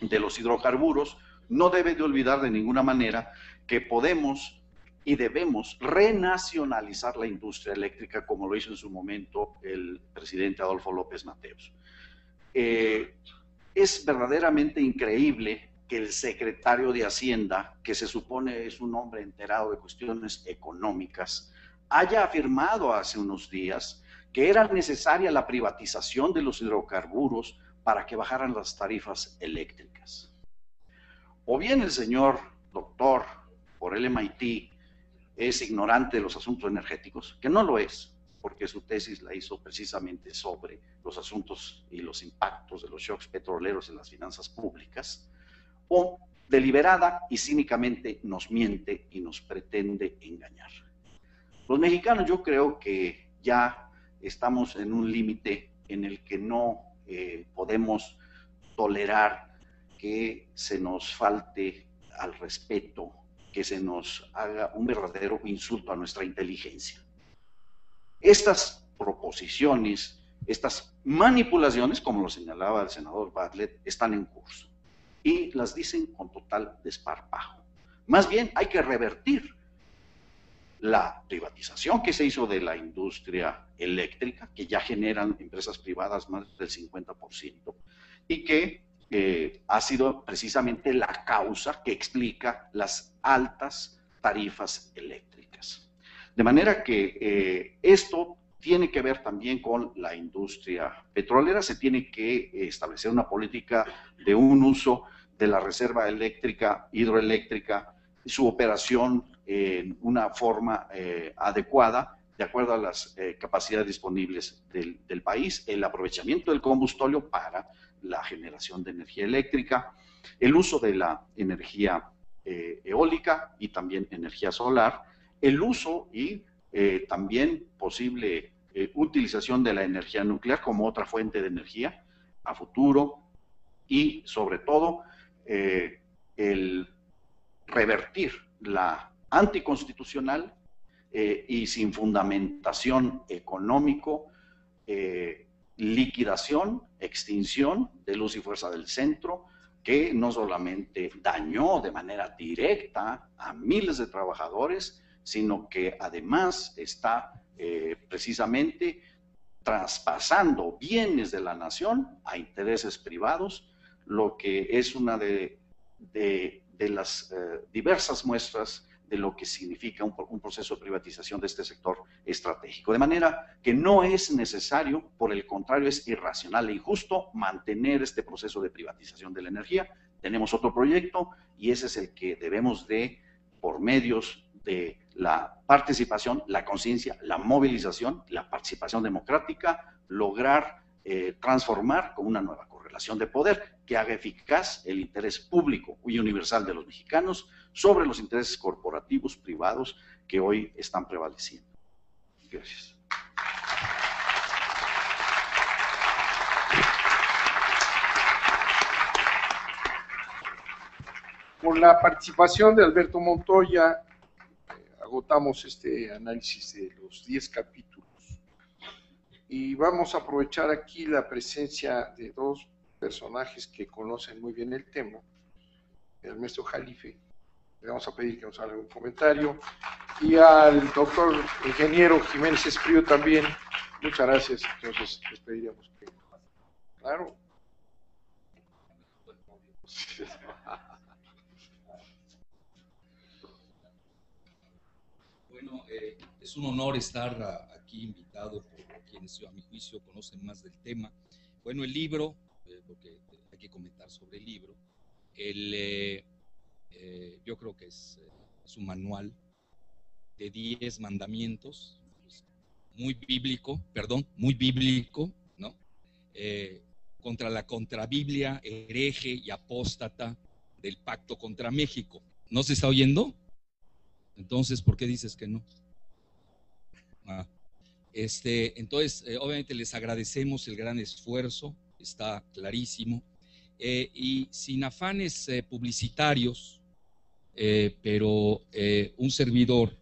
Speaker 5: de los hidrocarburos, no debe de olvidar de ninguna manera que podemos y debemos renacionalizar la industria eléctrica como lo hizo en su momento el presidente Adolfo López Mateos. es verdaderamente increíble que el secretario de Hacienda, que se supone es un hombre enterado de cuestiones económicas, haya afirmado hace unos días que era necesaria la privatización de los hidrocarburos para que bajaran las tarifas eléctricas. O bien el señor doctor por el MIT es ignorante de los asuntos energéticos, que no lo es, porque su tesis la hizo precisamente sobre los asuntos y los impactos de los shocks petroleros en las finanzas públicas, o deliberada y cínicamente nos miente y nos pretende engañar. Los mexicanos yo creo que ya estamos en un límite en el que no eh, podemos tolerar que se nos falte al respeto, que se nos haga un verdadero insulto a nuestra inteligencia. Estas proposiciones, estas manipulaciones, como lo señalaba el senador Bartlett, están en curso y las dicen con total desparpajo. Más bien hay que revertir la privatización que se hizo de la industria eléctrica, que ya generan empresas privadas más del 50%, y que eh, ha sido precisamente la causa que explica las altas tarifas eléctricas. De manera que eh, esto tiene que ver también con la industria petrolera, se tiene que establecer una política de un uso de la reserva eléctrica, hidroeléctrica, su operación en una forma eh, adecuada, de acuerdo a las eh, capacidades disponibles del, país, el aprovechamiento del combustorio para la generación de energía eléctrica, el uso de la energía eh, eólica y también energía solar, el uso y también posible utilización de la energía nuclear como otra fuente de energía a futuro y sobre todo el revertir la anticonstitucional eh, y sin fundamentación económico, eh, liquidación, extinción de luz y fuerza del centro, que no solamente dañó de manera directa a miles de trabajadores, sino que además está eh, precisamente traspasando bienes de la nación a intereses privados, lo que es una de, las eh, diversas muestras de lo que significa un, proceso de privatización de este sector estratégico. De manera que no es necesario, por el contrario, es irracional e injusto mantener este proceso de privatización de la energía. Tenemos otro proyecto y ese es el que debemos de, por medios de la participación, la conciencia, la movilización, la participación democrática, lograr eh, transformar con una nueva correlación de poder que haga eficaz el interés público y universal de los mexicanos sobre los intereses corporativos privados que hoy están prevaleciendo. Gracias.
Speaker 3: Por la participación de Alberto Montoya, agotamos este análisis de los 10 capítulos. Y vamos a aprovechar aquí la presencia de dos personajes que conocen muy bien el tema. El maestro Jalife, le vamos a pedir que nos haga un comentario. Y al doctor ingeniero Jiménez Esprío también. Muchas gracias. Entonces, les pediríamos que... Claro.
Speaker 9: Eh, es un honor estar aquí invitado por quienes a mi juicio conocen más del tema. Bueno, el libro, eh, porque hay que comentar sobre el libro, el, eh, yo creo que es, es, un manual de 10 mandamientos, muy bíblico, perdón, muy bíblico, ¿no? contra la contrabiblia hereje y apóstata del pacto contra México. ¿No se está oyendo? Entonces, ¿por qué dices que no? Ah, este, entonces, eh, obviamente les agradecemos el gran esfuerzo, está clarísimo, eh, y sin afanes eh, publicitarios, pero un servidor,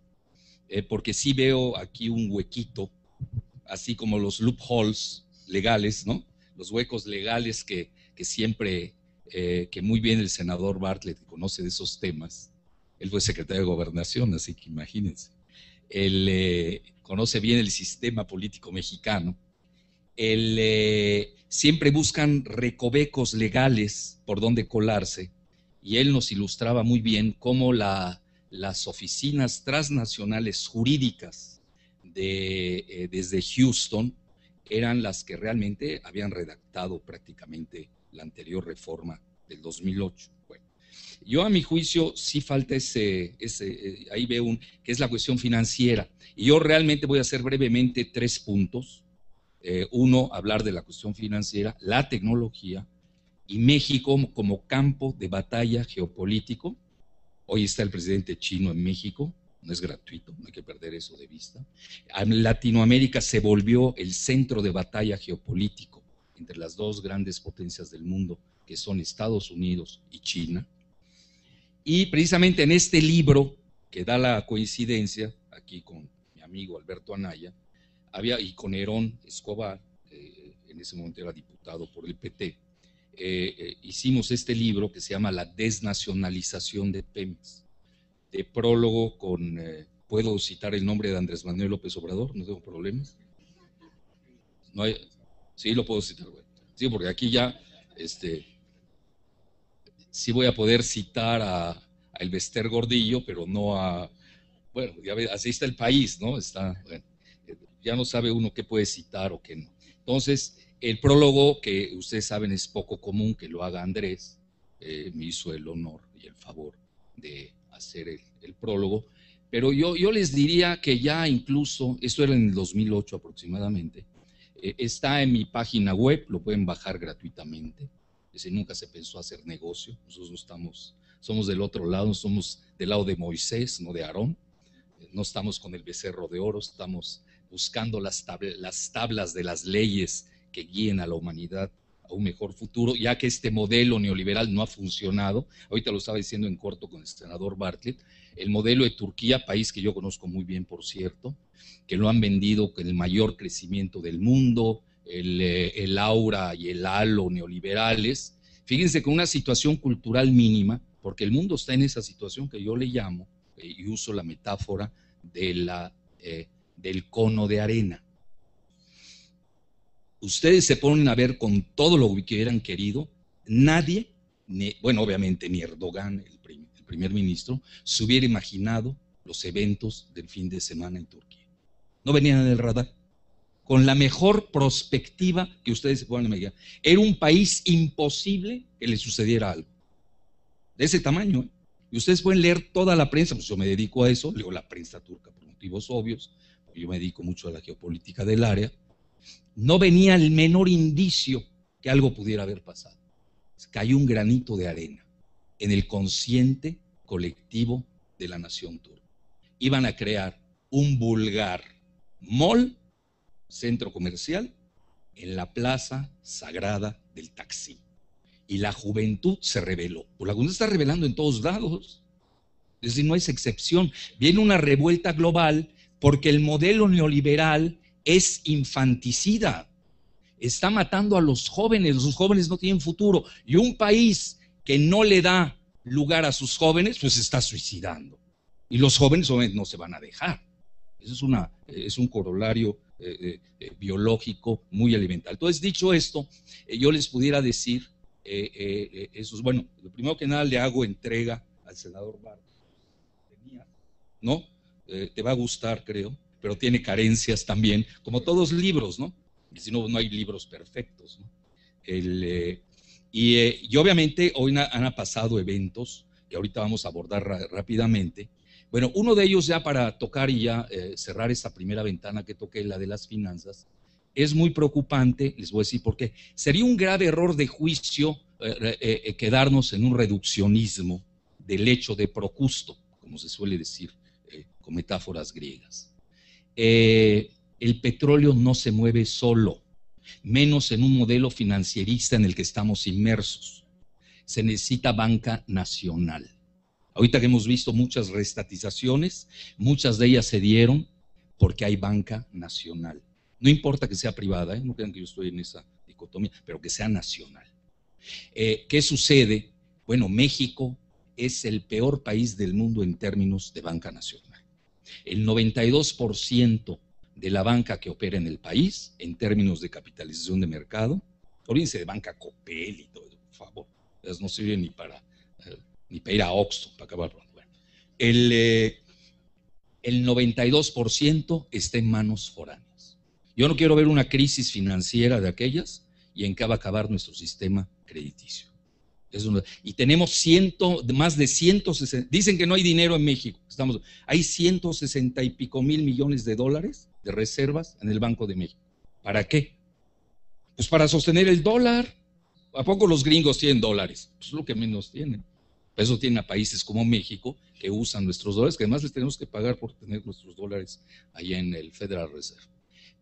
Speaker 9: porque sí veo aquí un huequito, así como los loopholes legales, ¿no? Los huecos legales que, que siempre, que muy bien el senador Bartlett conoce de esos temas, él fue secretario de gobernación, así que imagínense. Él eh, conoce bien el sistema político mexicano. Él, eh, siempre buscan recovecos legales por donde colarse. Y él nos ilustraba muy bien cómo la, las oficinas transnacionales jurídicas de, eh, desde Houston eran las que realmente habían redactado prácticamente la anterior reforma del 2008. Yo a mi juicio sí falta ese, ese eh, ahí veo un, que es la cuestión financiera. Y yo realmente voy a hacer brevemente tres puntos. Eh, uno, hablar de la cuestión financiera, la tecnología y México como campo de batalla geopolítico. Hoy está el presidente chino en México, no es gratuito, no hay que perder eso de vista. Latinoamérica se volvió el centro de batalla geopolítico entre las dos grandes potencias del mundo, que son Estados Unidos y China. Y precisamente en este libro, que da la coincidencia, aquí con mi amigo Alberto Anaya, había, y con Herón Escobar, en ese momento era diputado por el PT, eh, eh, hicimos este libro que se llama La desnacionalización de Pemex, de prólogo con, eh, ¿puedo citar el nombre de Andrés Manuel López Obrador? ¿No tengo problemas? Sí, lo puedo citar, Sí, porque aquí ya, este, sí voy a poder citar a, El Elvester Gordillo, pero no a, bueno, ya así está el país, ¿no? Está, ya no sabe uno qué puede citar o qué no. Entonces, el prólogo, que ustedes saben es poco común que lo haga Andrés, eh, me hizo el honor y el favor de hacer el, prólogo, pero yo, yo les diría que ya incluso, esto era en el 2008 aproximadamente, eh, está en mi página web, lo pueden bajar gratuitamente, ese nunca se pensó hacer negocio. Nosotros no estamos, somos del otro lado, somos del lado de Moisés, no de Aarón. No estamos con el becerro de oro, estamos buscando las, las tablas de las leyes que guíen a la humanidad a un mejor futuro, ya que este modelo neoliberal no ha funcionado. Ahorita lo estaba diciendo en corto con el senador Bartlett. El modelo de Turquía, país que yo conozco muy bien, por cierto, que lo han vendido con el mayor crecimiento del mundo, el, eh, aura y el halo neoliberales. Fíjense, con una situación cultural mínima, porque el mundo está en esa situación que yo le llamo, eh, y uso la metáfora de la, eh, del cono de arena. Ustedes se ponen a ver con todo lo que hubieran querido, nadie, bueno, obviamente ni Erdogan, el, prim- el primer ministro, se hubiera imaginado los eventos del fin de semana en Turquía. No venían en el radar. Con la mejor perspectiva que ustedes se puedan imaginar. Era un país imposible que le sucediera algo. De ese tamaño. ¿eh? Y ustedes pueden leer toda la prensa, pues yo me dedico a eso, leo la prensa turca por motivos obvios, yo me dedico mucho a la geopolítica del área. No venía el menor indicio que algo pudiera haber pasado. Cayó un granito de arena en el consciente colectivo de la nación turca. Iban a crear un vulgar mall, centro comercial, en la plaza sagrada del Taksim. Y la juventud se rebeló. La juventud está rebelando en todos lados. Es decir, no es excepción. Viene una revuelta global porque el modelo neoliberal es infanticida. Está matando a los jóvenes. Los jóvenes no tienen futuro. Y un país que no le da lugar a sus jóvenes, pues está suicidando. Y los jóvenes no se van a dejar. Eso es, una, un corolario eh, eh, biológico muy elemental. Entonces, dicho esto, eh, yo les pudiera decir, eso es, bueno, lo primero que nada le hago entrega al senador Barros. ¿No? Te va a gustar, creo, pero tiene carencias también, como todos libros, ¿no? Si no, no hay libros perfectos, ¿no? El, y, y, obviamente hoy han pasado eventos que ahorita vamos a abordar rápidamente, bueno, uno de ellos ya para tocar y ya eh, cerrar esta primera ventana que toqué, la de las finanzas, es muy preocupante, les voy a decir por qué. Sería un grave error de juicio eh, eh, quedarnos en un reduccionismo del hecho de Procusto, como se suele decir con metáforas griegas. el petróleo no se mueve solo, menos en un modelo financierista en el que estamos inmersos. Se necesita banca nacional. Ahorita que hemos visto muchas restatizaciones, muchas de ellas se dieron porque hay banca nacional. No importa que sea privada, ¿eh? no crean que yo estoy en esa dicotomía, pero que sea nacional. Eh, ¿Qué sucede? Bueno, México es el peor país del mundo en términos de banca nacional. El 92% de la banca que opera en el país, en términos de capitalización de mercado, olvídense de banca Copel y todo, por favor, no sirven ni para eh, ni para ir a Oxxo, para acabar pronto. Bueno, el, eh, el 92% está en manos foráneas. Yo no quiero ver una crisis financiera de aquellas y en qué va a acabar nuestro sistema crediticio. Y tenemos ciento, más de 160, dicen que no hay dinero en México, estamos, hay 160 y pico mil millones de dólares de reservas en el Banco de México. ¿Para qué? Pues para sostener el dólar. ¿A poco los gringos tienen dólares? Pues es lo que menos tienen. Por eso tienen a países como México que usan nuestros dólares, que además les tenemos que pagar por tener nuestros dólares allá en el Federal Reserve.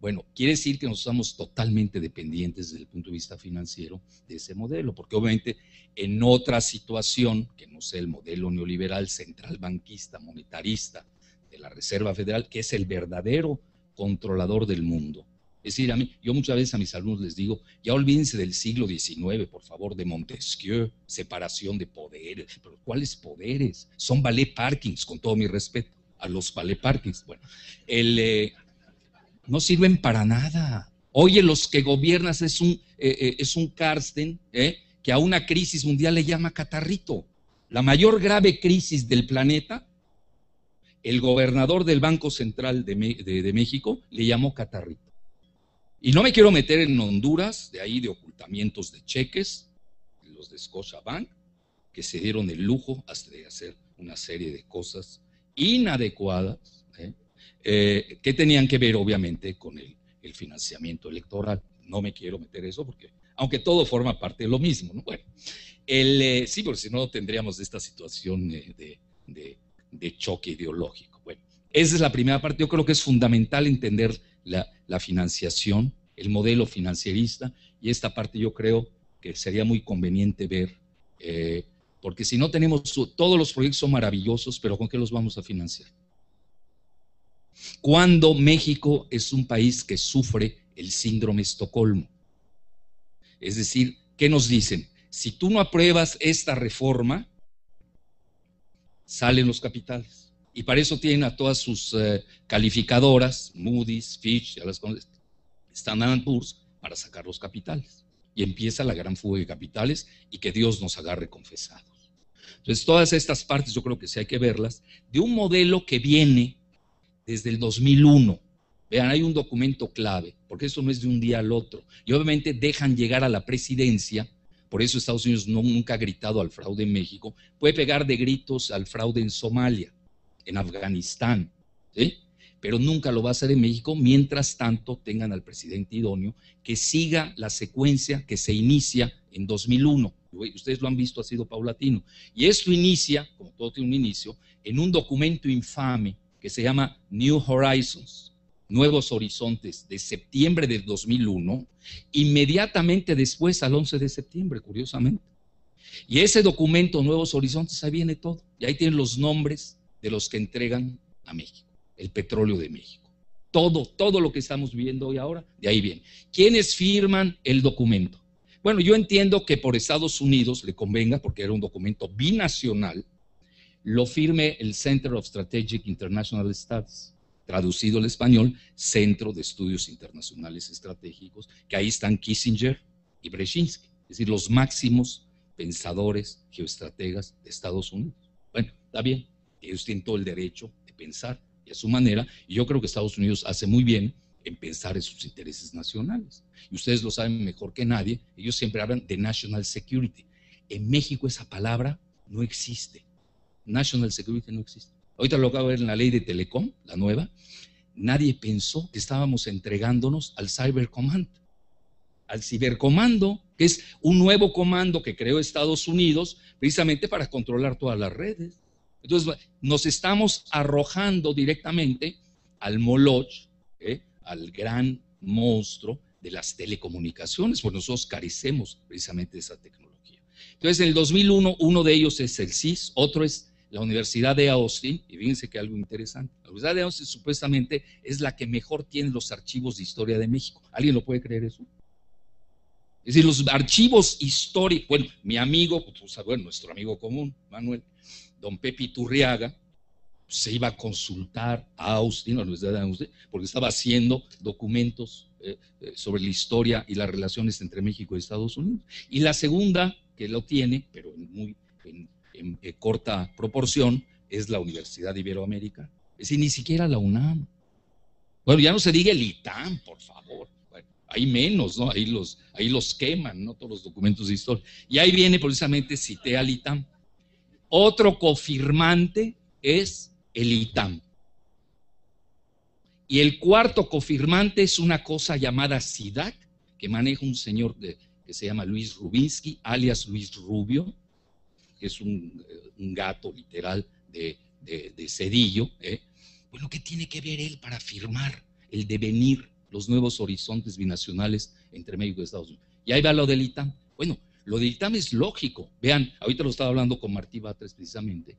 Speaker 9: Bueno, quiere decir que nos estamos totalmente dependientes desde el punto de vista financiero de ese modelo, porque obviamente en otra situación, que no sea el modelo neoliberal central banquista, monetarista de la Reserva Federal, que es el verdadero controlador del mundo. Es decir, a mí, yo muchas veces a mis alumnos les digo, ya olvídense del siglo XIX, por favor, de Montesquieu, separación de poderes. Pero ¿cuáles poderes? Son ballet parkings, con todo mi respeto a los ballet parkings. Bueno, el, eh, no sirven para nada. Oye, los que gobiernas es un, eh, eh, es un Karsten que a una crisis mundial le llama catarrito. La mayor grave crisis del planeta, el gobernador del Banco Central de, de, de México le llamó catarrito. Y no me quiero meter en Honduras, de ahí de ocultamientos de cheques, los de Scotiabank, que se dieron el lujo hasta de hacer una serie de cosas inadecuadas, ¿eh? Eh, que tenían que ver obviamente con el, el, financiamiento electoral. No me quiero meter eso porque, aunque todo forma parte de lo mismo, ¿no? Bueno, el, eh, sí, porque si no tendríamos esta situación de, de, de choque ideológico. Bueno, esa es la primera parte. Yo creo que es fundamental entender la, la financiación el modelo financierista, y esta parte yo creo que sería muy conveniente ver, eh, porque si no tenemos, todos los proyectos son maravillosos, pero ¿con qué los vamos a financiar? Cuando México es un país que sufre el síndrome Estocolmo. Es decir, ¿qué nos dicen? Si tú no apruebas esta reforma, salen los capitales. Y para eso tienen a todas sus eh, calificadoras, Moody's, Fitch, ya las Standard Poor's, para sacar los capitales. Y empieza la gran fuga de capitales y que Dios nos agarre confesados. Entonces, todas estas partes yo creo que sí hay que verlas de un modelo que viene desde el 2001. Vean, hay un documento clave, porque eso no es de un día al otro. Y obviamente dejan llegar a la presidencia, por eso Estados Unidos no, nunca ha gritado al fraude en México, puede pegar de gritos al fraude en Somalia, en Afganistán, pero nunca lo va a hacer en México, mientras tanto tengan al presidente idóneo que siga la secuencia que se inicia en 2001. Ustedes lo han visto, ha sido paulatino. Y esto inicia, como todo tiene un inicio, en un documento infame que se llama New Horizons, Nuevos Horizontes, de septiembre del 2001, inmediatamente después al 11 de septiembre, curiosamente. Y ese documento, Nuevos Horizontes, ahí viene todo. Y ahí tienen los nombres de los que entregan a México, el petróleo de México. Todo, todo lo que estamos viendo hoy ahora, de ahí viene. ¿Quiénes firman el documento? Bueno, yo entiendo que por Estados Unidos le convenga, porque era un documento binacional, lo firme el Center of Strategic International Studies, traducido al español, Centro de Estudios Internacionales Estratégicos, que ahí están Kissinger y Brzezinski, es decir, los máximos pensadores geoestrategas de Estados Unidos. Bueno, está bien, ellos tienen todo el derecho de pensar y a su manera, y yo creo que Estados Unidos hace muy bien en pensar en sus intereses nacionales. Y ustedes lo saben mejor que nadie, ellos siempre hablan de national security. En México esa palabra no existe. National Security no existe. Ahorita lo acabo de ver en la ley de Telecom, la nueva. Nadie pensó que estábamos entregándonos al Cyber Command, al Cibercomando, que es un nuevo comando que creó Estados Unidos precisamente para controlar todas las redes. Entonces, nos estamos arrojando directamente al Moloch, ¿eh? al gran monstruo de las telecomunicaciones, porque nosotros carecemos precisamente de esa tecnología. Entonces, en el 2001, uno de ellos es el CIS, otro es la Universidad de Austin, y fíjense que algo interesante, la Universidad de Austin supuestamente es la que mejor tiene los archivos de historia de México. ¿Alguien lo puede creer eso? Es decir, los archivos históricos, bueno, mi amigo, pues, bueno, nuestro amigo común, Manuel, don Pepe Turriaga, se iba a consultar a Austin, a la Universidad de Austin, porque estaba haciendo documentos eh, eh, sobre la historia y las relaciones entre México y Estados Unidos. Y la segunda, que lo tiene, pero muy, en, en, eh, corta proporción es la Universidad Iberoamérica. Es decir, ni siquiera la UNAM. Bueno, ya no se diga el ITAM, por favor. hay menos, ¿no? Ahí los, ahí los queman, ¿no? Todos los documentos de historia. Y ahí viene precisamente, cité al ITAM. Otro cofirmante es el ITAM. Y el cuarto cofirmante es una cosa llamada SIDAC, que maneja un señor que se llama Luis Rubinsky, alias Luis Rubio, es un, gato literal de, Cedillo, ¿eh? bueno, ¿qué tiene que ver él para firmar el devenir, los nuevos horizontes binacionales entre México y Estados Unidos? Y ahí va lo del ITAM. Bueno, lo del ITAM es lógico. Vean, ahorita lo estaba hablando con Martí Batres precisamente,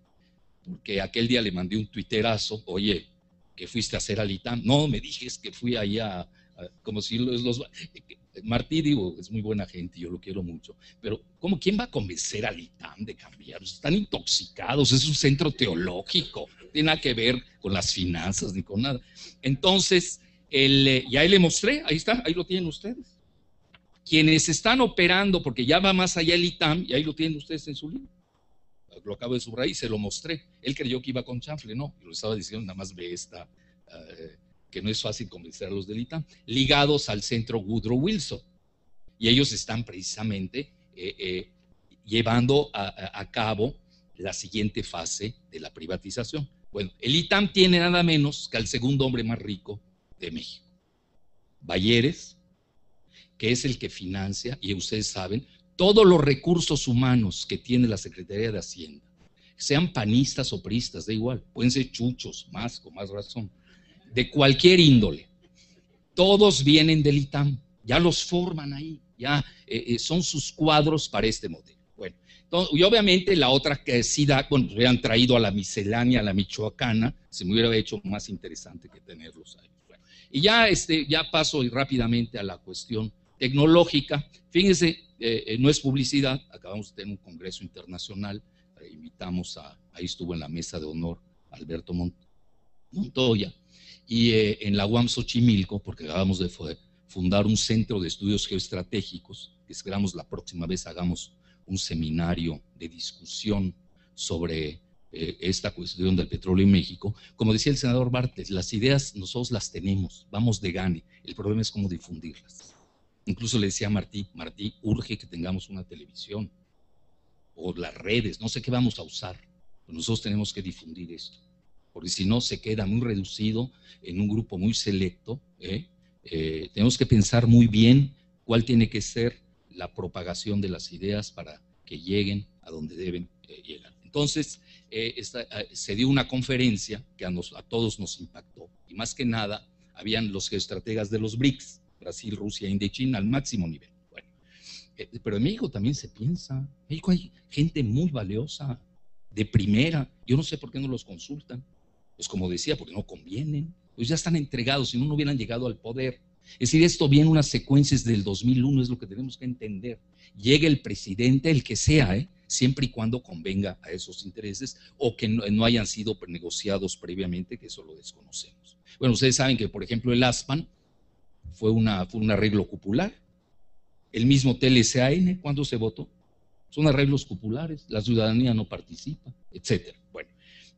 Speaker 9: porque aquel día le mandé un tuiterazo, oye, que fuiste a hacer al ITAM. No, me dijes que fui allá, como si los Martí, digo, es muy buena gente, yo lo quiero mucho, pero ¿cómo quién va a convencer al ITAM de cambiar? Están intoxicados, es un centro teológico, no tiene nada que ver con las finanzas ni con nada. Entonces, el, eh, y ahí le mostré, ahí está, ahí lo tienen ustedes. Quienes están operando, porque ya va más allá el ITAM, y ahí lo tienen ustedes en su libro. Lo acabo de subrayar y se lo mostré. Él creyó que iba con chanfle, no, lo estaba diciendo, nada más ve esta. Eh, que no es fácil convencer a los del ITAM, ligados al centro Woodrow Wilson. Y ellos están precisamente eh, eh, llevando a, cabo la siguiente fase de la privatización. Bueno, el ITAM tiene nada menos que al segundo hombre más rico de México, Bayeres, que es el que financia, y ustedes saben, todos los recursos humanos que tiene la Secretaría de Hacienda, sean panistas o priistas, da igual, pueden ser chuchos, más, con más razón, de cualquier índole. Todos vienen del ITAM. ya los forman ahí, ya eh, eh, son sus cuadros para este modelo. Bueno, y obviamente la otra que sí da, bueno, pues hubieran traído a la miscelánea, a la michoacana, se me hubiera hecho más interesante que tenerlos ahí. y ya, este, ya paso rápidamente a la cuestión tecnológica. Fíjense, eh, no es publicidad, acabamos de tener un congreso internacional, invitamos a, ahí estuvo en la mesa de honor Alberto Montoya, y en la UAM Xochimilco, porque acabamos de fundar un centro de estudios geoestratégicos, que esperamos la próxima vez hagamos un seminario de discusión sobre eh, esta cuestión del petróleo en México. Como decía el senador Bartes, las ideas nosotros las tenemos, vamos de gane, el problema es cómo difundirlas. Incluso le decía a Martí, Martí, urge que tengamos una televisión o las redes, no sé qué vamos a usar, pero nosotros tenemos que difundir esto, porque si no se queda muy reducido en un grupo muy selecto, ¿eh? Eh, tenemos que pensar muy bien cuál tiene que ser la propagación de las ideas para que lleguen a donde deben eh, llegar. Entonces, eh, se dio una conferencia que a, a, todos nos impactó, y más que nada, habían los geoestrategas de los BRICS, Brasil, Rusia, India y China, al máximo nivel. Bueno, pero en México también se piensa, en México hay gente muy valiosa, de primera, yo no sé por qué no los consultan, pues como decía, porque no convienen, pues ya están entregados, si no, no hubieran llegado al poder. Es decir, esto viene unas secuencias del 2001, es lo que tenemos que entender. Llega el presidente, el que sea, ¿eh? siempre y cuando convenga a esos intereses o que no, hayan sido negociados previamente, que eso lo desconocemos. Bueno, ustedes saben que, por ejemplo, el ASPAN fue, una, fue un arreglo cupular. El mismo TLCAN, ¿cuándo se votó? Son arreglos cupulares, la ciudadanía no participa, etcétera. Bueno,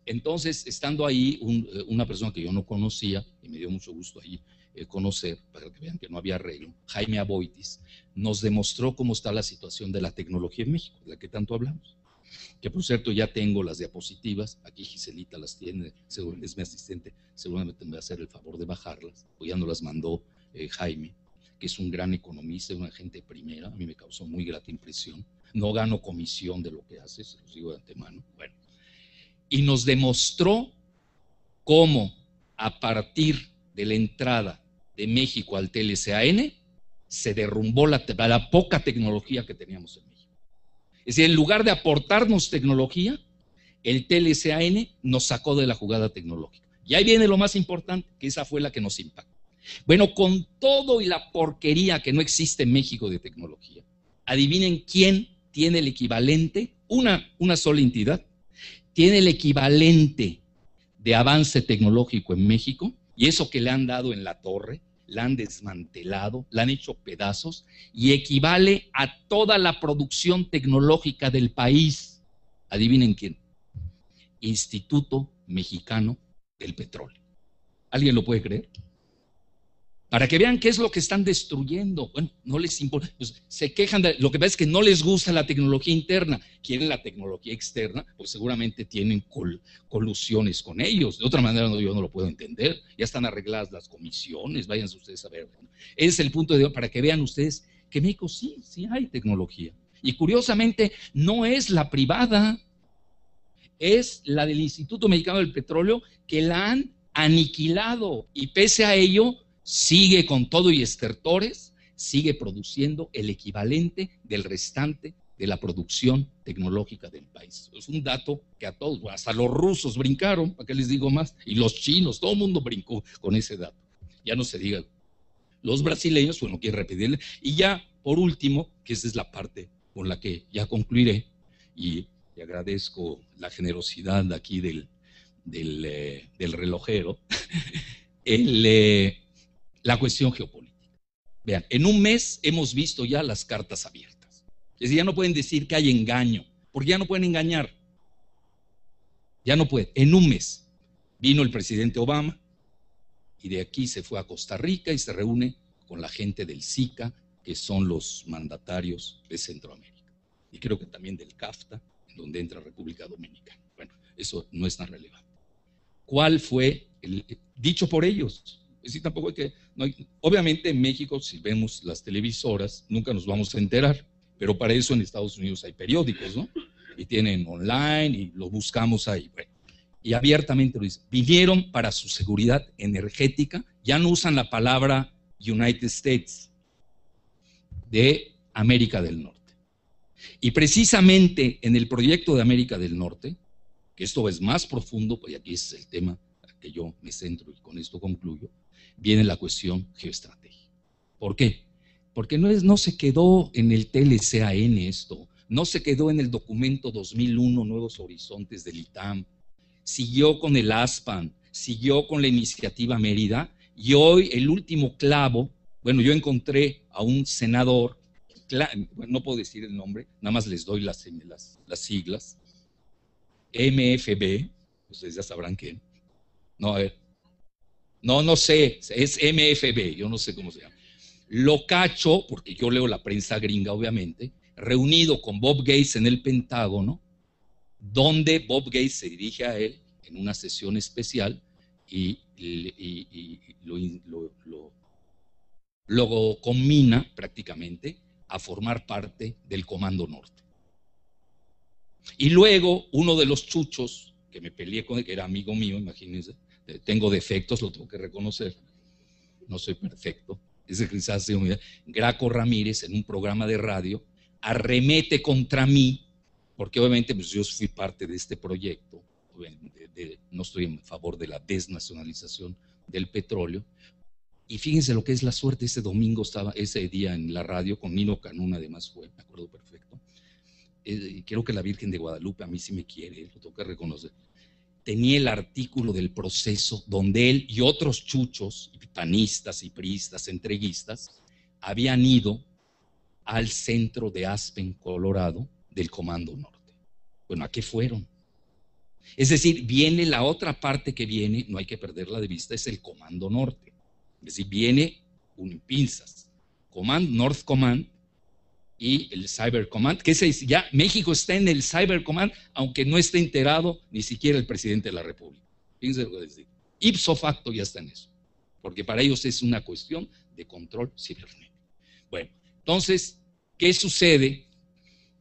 Speaker 9: entonces, estando ahí, eh, una persona que yo no conocía, y me dio mucho gusto ahí eh, conocer, para que vean que no había arreglo, Jaime Aboitis, nos demostró cómo está la situación de la tecnología en México, de la que tanto hablamos. Que por cierto ya tengo las diapositivas, aquí Giselita las tiene, es mi asistente, seguramente me va a hacer el favor de bajarlas, pues ya nos las mandó eh, Jaime, que es un gran economista, una gente primera, a mí me causó muy grata impresión. No gano comisión de lo que hace, se los digo de antemano. Bueno, y nos demostró cómo a partir de la entrada de México al TLCAN se derrumbó la, poca tecnología que teníamos en México. Es decir, en lugar de aportarnos tecnología, el TLCAN nos sacó de la jugada tecnológica. Y ahí viene lo más importante, que esa fue la que nos impactó. Bueno, con todo y la porquería que no existe en México de tecnología, adivinen quién tiene el equivalente, una sola entidad, tiene el equivalente de avance tecnológico en México y eso que le han dado en la torre, la han desmantelado, la han hecho pedazos y equivale a toda la producción tecnológica del país. Adivinen quién. Instituto Mexicano del Petróleo. ¿Alguien lo puede creer? Para que vean qué es lo que están destruyendo. Bueno, no les importa, pues, se quejan de, lo que pasa es que no les gusta la tecnología interna, quieren la tecnología externa, pues seguramente tienen colusiones con ellos. De otra manera yo no lo puedo entender. Ya están arregladas las comisiones, váyanse ustedes a ver. Ese es el punto de para que vean ustedes que México sí, sí hay tecnología. Y curiosamente no es la privada, es la del Instituto Mexicano del Petróleo que la han aniquilado y pese a ello sigue con todo y estertores, sigue produciendo el equivalente del restante de la producción tecnológica del país. Es un dato que a todos, hasta los rusos brincaron, ¿para qué les digo más? Y los chinos, todo el mundo brincó con ese dato. Ya no se diga. Los brasileños, bueno, quiero repetirle. Y ya, por último, que esa es la parte con la que ya concluiré, y le agradezco la generosidad aquí del, del, eh, relojero, <laughs> el, eh, la cuestión geopolítica. Vean, en un mes hemos visto ya las cartas abiertas. Es decir, ya no pueden decir que hay engaño, porque ya no pueden engañar. Ya no pueden. En un mes vino el presidente Obama y de aquí se fue a Costa Rica y se reúne con la gente del SICA, que son los mandatarios de Centroamérica. Y creo que también del CAFTA, en donde entra República Dominicana. Bueno, eso no es tan relevante. ¿Cuál fue el dicho por ellos? Es tampoco hay que, obviamente en México, si vemos las televisoras, nunca nos vamos a enterar, pero para eso en Estados Unidos hay periódicos, ¿no? Y tienen online y lo buscamos ahí. Y abiertamente lo dicen, vinieron para su seguridad energética, ya no usan la palabra United States, de América del Norte. Y precisamente en el proyecto de América del Norte, que esto es más profundo, pues aquí es el tema que yo me centro y con esto concluyo, viene la cuestión geoestratégica. ¿Por qué? Porque no, es, no se quedó en el TLCAN esto, no se quedó en el documento 2001 Nuevos Horizontes del ITAM, siguió con el ASPAN, siguió con la iniciativa Mérida y hoy el último clavo, bueno, yo encontré a un senador, no puedo decir el nombre, nada más les doy las, las, las siglas, MFB, ustedes ya sabrán quién. No, a ver. No, no sé, es MFB, yo no sé cómo se llama. Lo cacho, porque yo leo la prensa gringa, obviamente, reunido con Bob Gates en el Pentágono, donde Bob Gates se dirige a él en una sesión especial y, lo, lo, combina prácticamente a formar parte del Comando Norte. Y luego uno de los chuchos, que me peleé con él, que era amigo mío, imagínense, tengo defectos, lo tengo que reconocer, no soy perfecto, ese quizás Graco Ramírez en un programa de radio arremete contra mí, porque obviamente pues, yo fui parte de este proyecto, no estoy en favor de la desnacionalización del petróleo, y fíjense lo que es la suerte, ese domingo estaba, ese día en la radio, con Nino Canún además fue, me acuerdo perfecto, eh, creo que la Virgen de Guadalupe a mí sí me quiere, lo tengo que reconocer, tenía el artículo del proceso donde él y otros chuchos, panistas y priistas, entreguistas, habían ido al centro de Aspen, Colorado, del Comando Norte. Bueno, ¿a qué fueron? Es decir, viene la otra parte que viene, no hay que perderla de vista, es el Comando Norte. Es decir, viene un pinzas. Command, North Command y el Cyber Command, que es, ya México está en el Cyber Command, aunque no esté enterado ni siquiera el presidente de la República. Fíjense lo que les digo. Ipso facto ya está en eso, porque para ellos es una cuestión de control cibernético. Bueno, entonces, ¿qué sucede?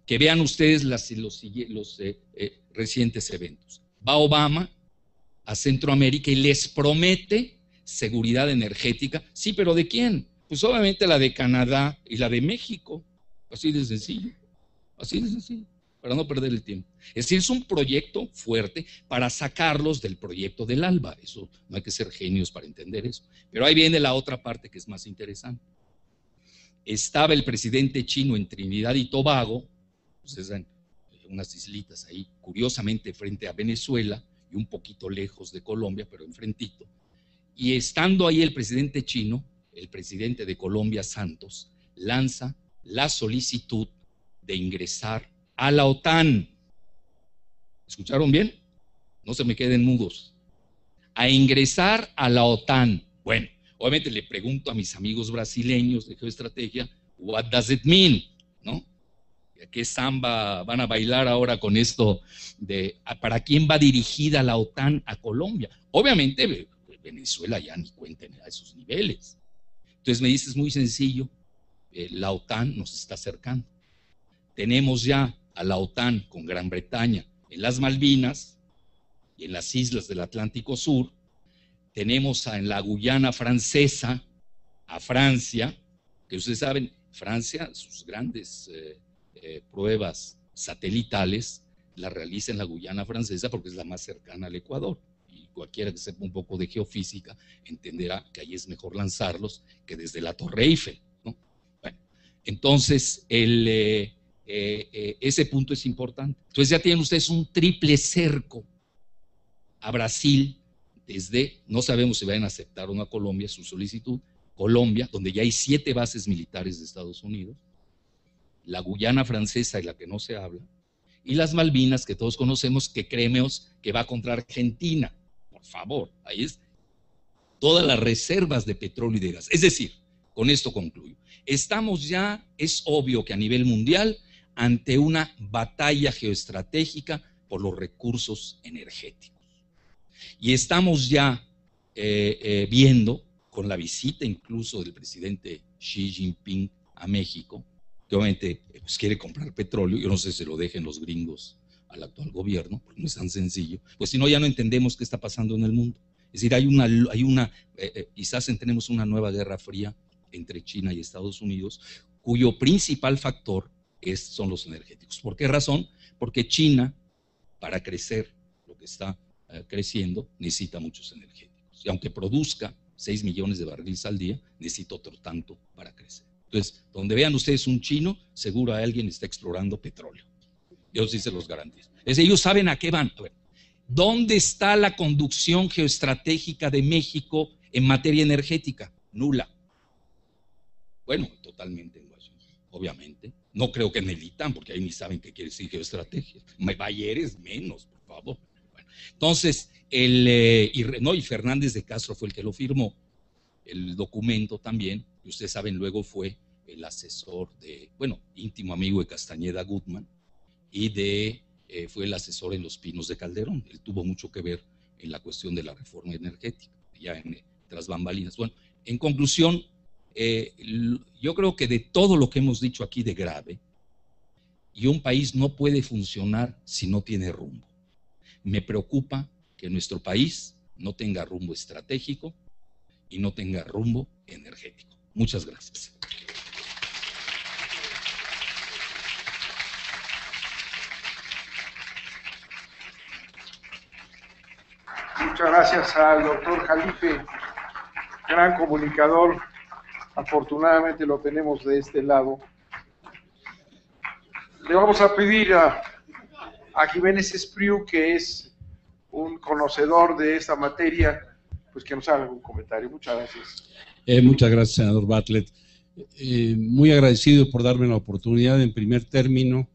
Speaker 9: Que vean ustedes los, eh, eh, recientes eventos. Va Obama a Centroamérica y les promete seguridad energética. Sí, pero ¿de quién? Pues obviamente la de Canadá y la de México. Así de sencillo. Así de sencillo. Para no perder el tiempo. Es decir, es un proyecto fuerte para sacarlos del proyecto del ALBA. Eso no hay que ser genios para entender eso. Pero ahí viene la otra parte que es más interesante estaba el presidente chino en Trinidad y Tobago, saben, unas islitas ahí, curiosamente frente a Venezuela y un poquito lejos de Colombia, pero enfrentito. Y estando ahí el presidente chino, el presidente de Colombia, Santos, lanza la solicitud de ingresar a la OTAN. ¿Escucharon bien? No se me queden mudos. A ingresar a la OTAN. Bueno, Obviamente le pregunto a mis amigos brasileños de geoestrategia, what does it mean? ¿No? ¿Qué samba van a bailar ahora con esto de para quién va dirigida la OTAN a Colombia? Obviamente Venezuela ya ni cuenten a esos niveles. Entonces me dices muy sencillo, eh, la OTAN nos está acercando. Tenemos ya a la OTAN con Gran Bretaña en las Malvinas y en las islas del Atlántico Sur, tenemos en la Guyana francesa a Francia, que ustedes saben, Francia, sus grandes eh, eh, pruebas satelitales las realiza en la Guyana francesa porque es la más cercana al Ecuador. Y cualquiera que sepa un poco de geofísica entenderá que ahí es mejor lanzarlos que desde la Torre Eiffel. Entonces, eh, ese punto es importante. Entonces ya tienen ustedes un triple cerco a Brasil, desde, no sabemos si van a aceptar o no a Colombia su solicitud, Colombia, donde ya hay siete bases militares de Estados Unidos, la Guyana francesa y la que no se habla, y las Malvinas que todos conocemos, que creemos que va contra Argentina. Por favor, ahí es todas las reservas de petróleo y de gas. Es decir, con esto concluyo. Estamos ya, es obvio que a nivel mundial, ante una batalla geoestratégica por los recursos energéticos. Y estamos ya eh, eh, viendo, con la visita incluso del presidente Xi Jinping a México, que obviamente eh, pues, quiere comprar petróleo, yo no sé si lo dejen los gringos al actual gobierno, porque no es tan sencillo, pues si no ya no entendemos qué está pasando en el mundo. Es decir, hay una, hay una quizás tenemos una nueva guerra fría entre China y Estados Unidos, cuyo principal factor son los energéticos. ¿Por qué razón? Porque China, para crecer lo que está eh, creciendo, necesita muchos energéticos. Y aunque produzca 6 millones de barriles al día, necesita otro tanto para crecer. Entonces, donde vean ustedes un chino, seguro alguien está explorando petróleo. Yo sí se los garantizo. Es ellos saben a qué van. ¿dónde está la conducción geoestratégica de México en materia energética? Nula. Bueno, totalmente en Washington, obviamente. No creo que en el ITAM, porque ahí ni saben qué quiere decir geoestrategia. Bayeres menos, por favor. entonces, el, eh, y, no, y Fernández de Castro fue el que lo firmó, el documento también, y ustedes saben, luego fue el asesor de, bueno, íntimo amigo de Castañeda Gutman, y de, eh, fue el asesor en los pinos de Calderón. Él tuvo mucho que ver en la cuestión de la reforma energética, ya en, tras bambalinas. Bueno, en conclusión, eh, yo creo que de todo lo que hemos dicho aquí de grave, y un país no puede funcionar si no tiene rumbo. Me preocupa que nuestro país no tenga rumbo estratégico y no tenga rumbo energético. Muchas gracias.
Speaker 3: Muchas gracias al doctor Jalife, gran comunicador. Afortunadamente lo tenemos de este lado. Le vamos a pedir a, a Jiménez Espriu, que es un conocedor de esta materia, pues que nos haga un comentario. Muchas gracias.
Speaker 2: Eh, muchas gracias, senador Bartlett. Eh, muy agradecido por darme la oportunidad, en primer término,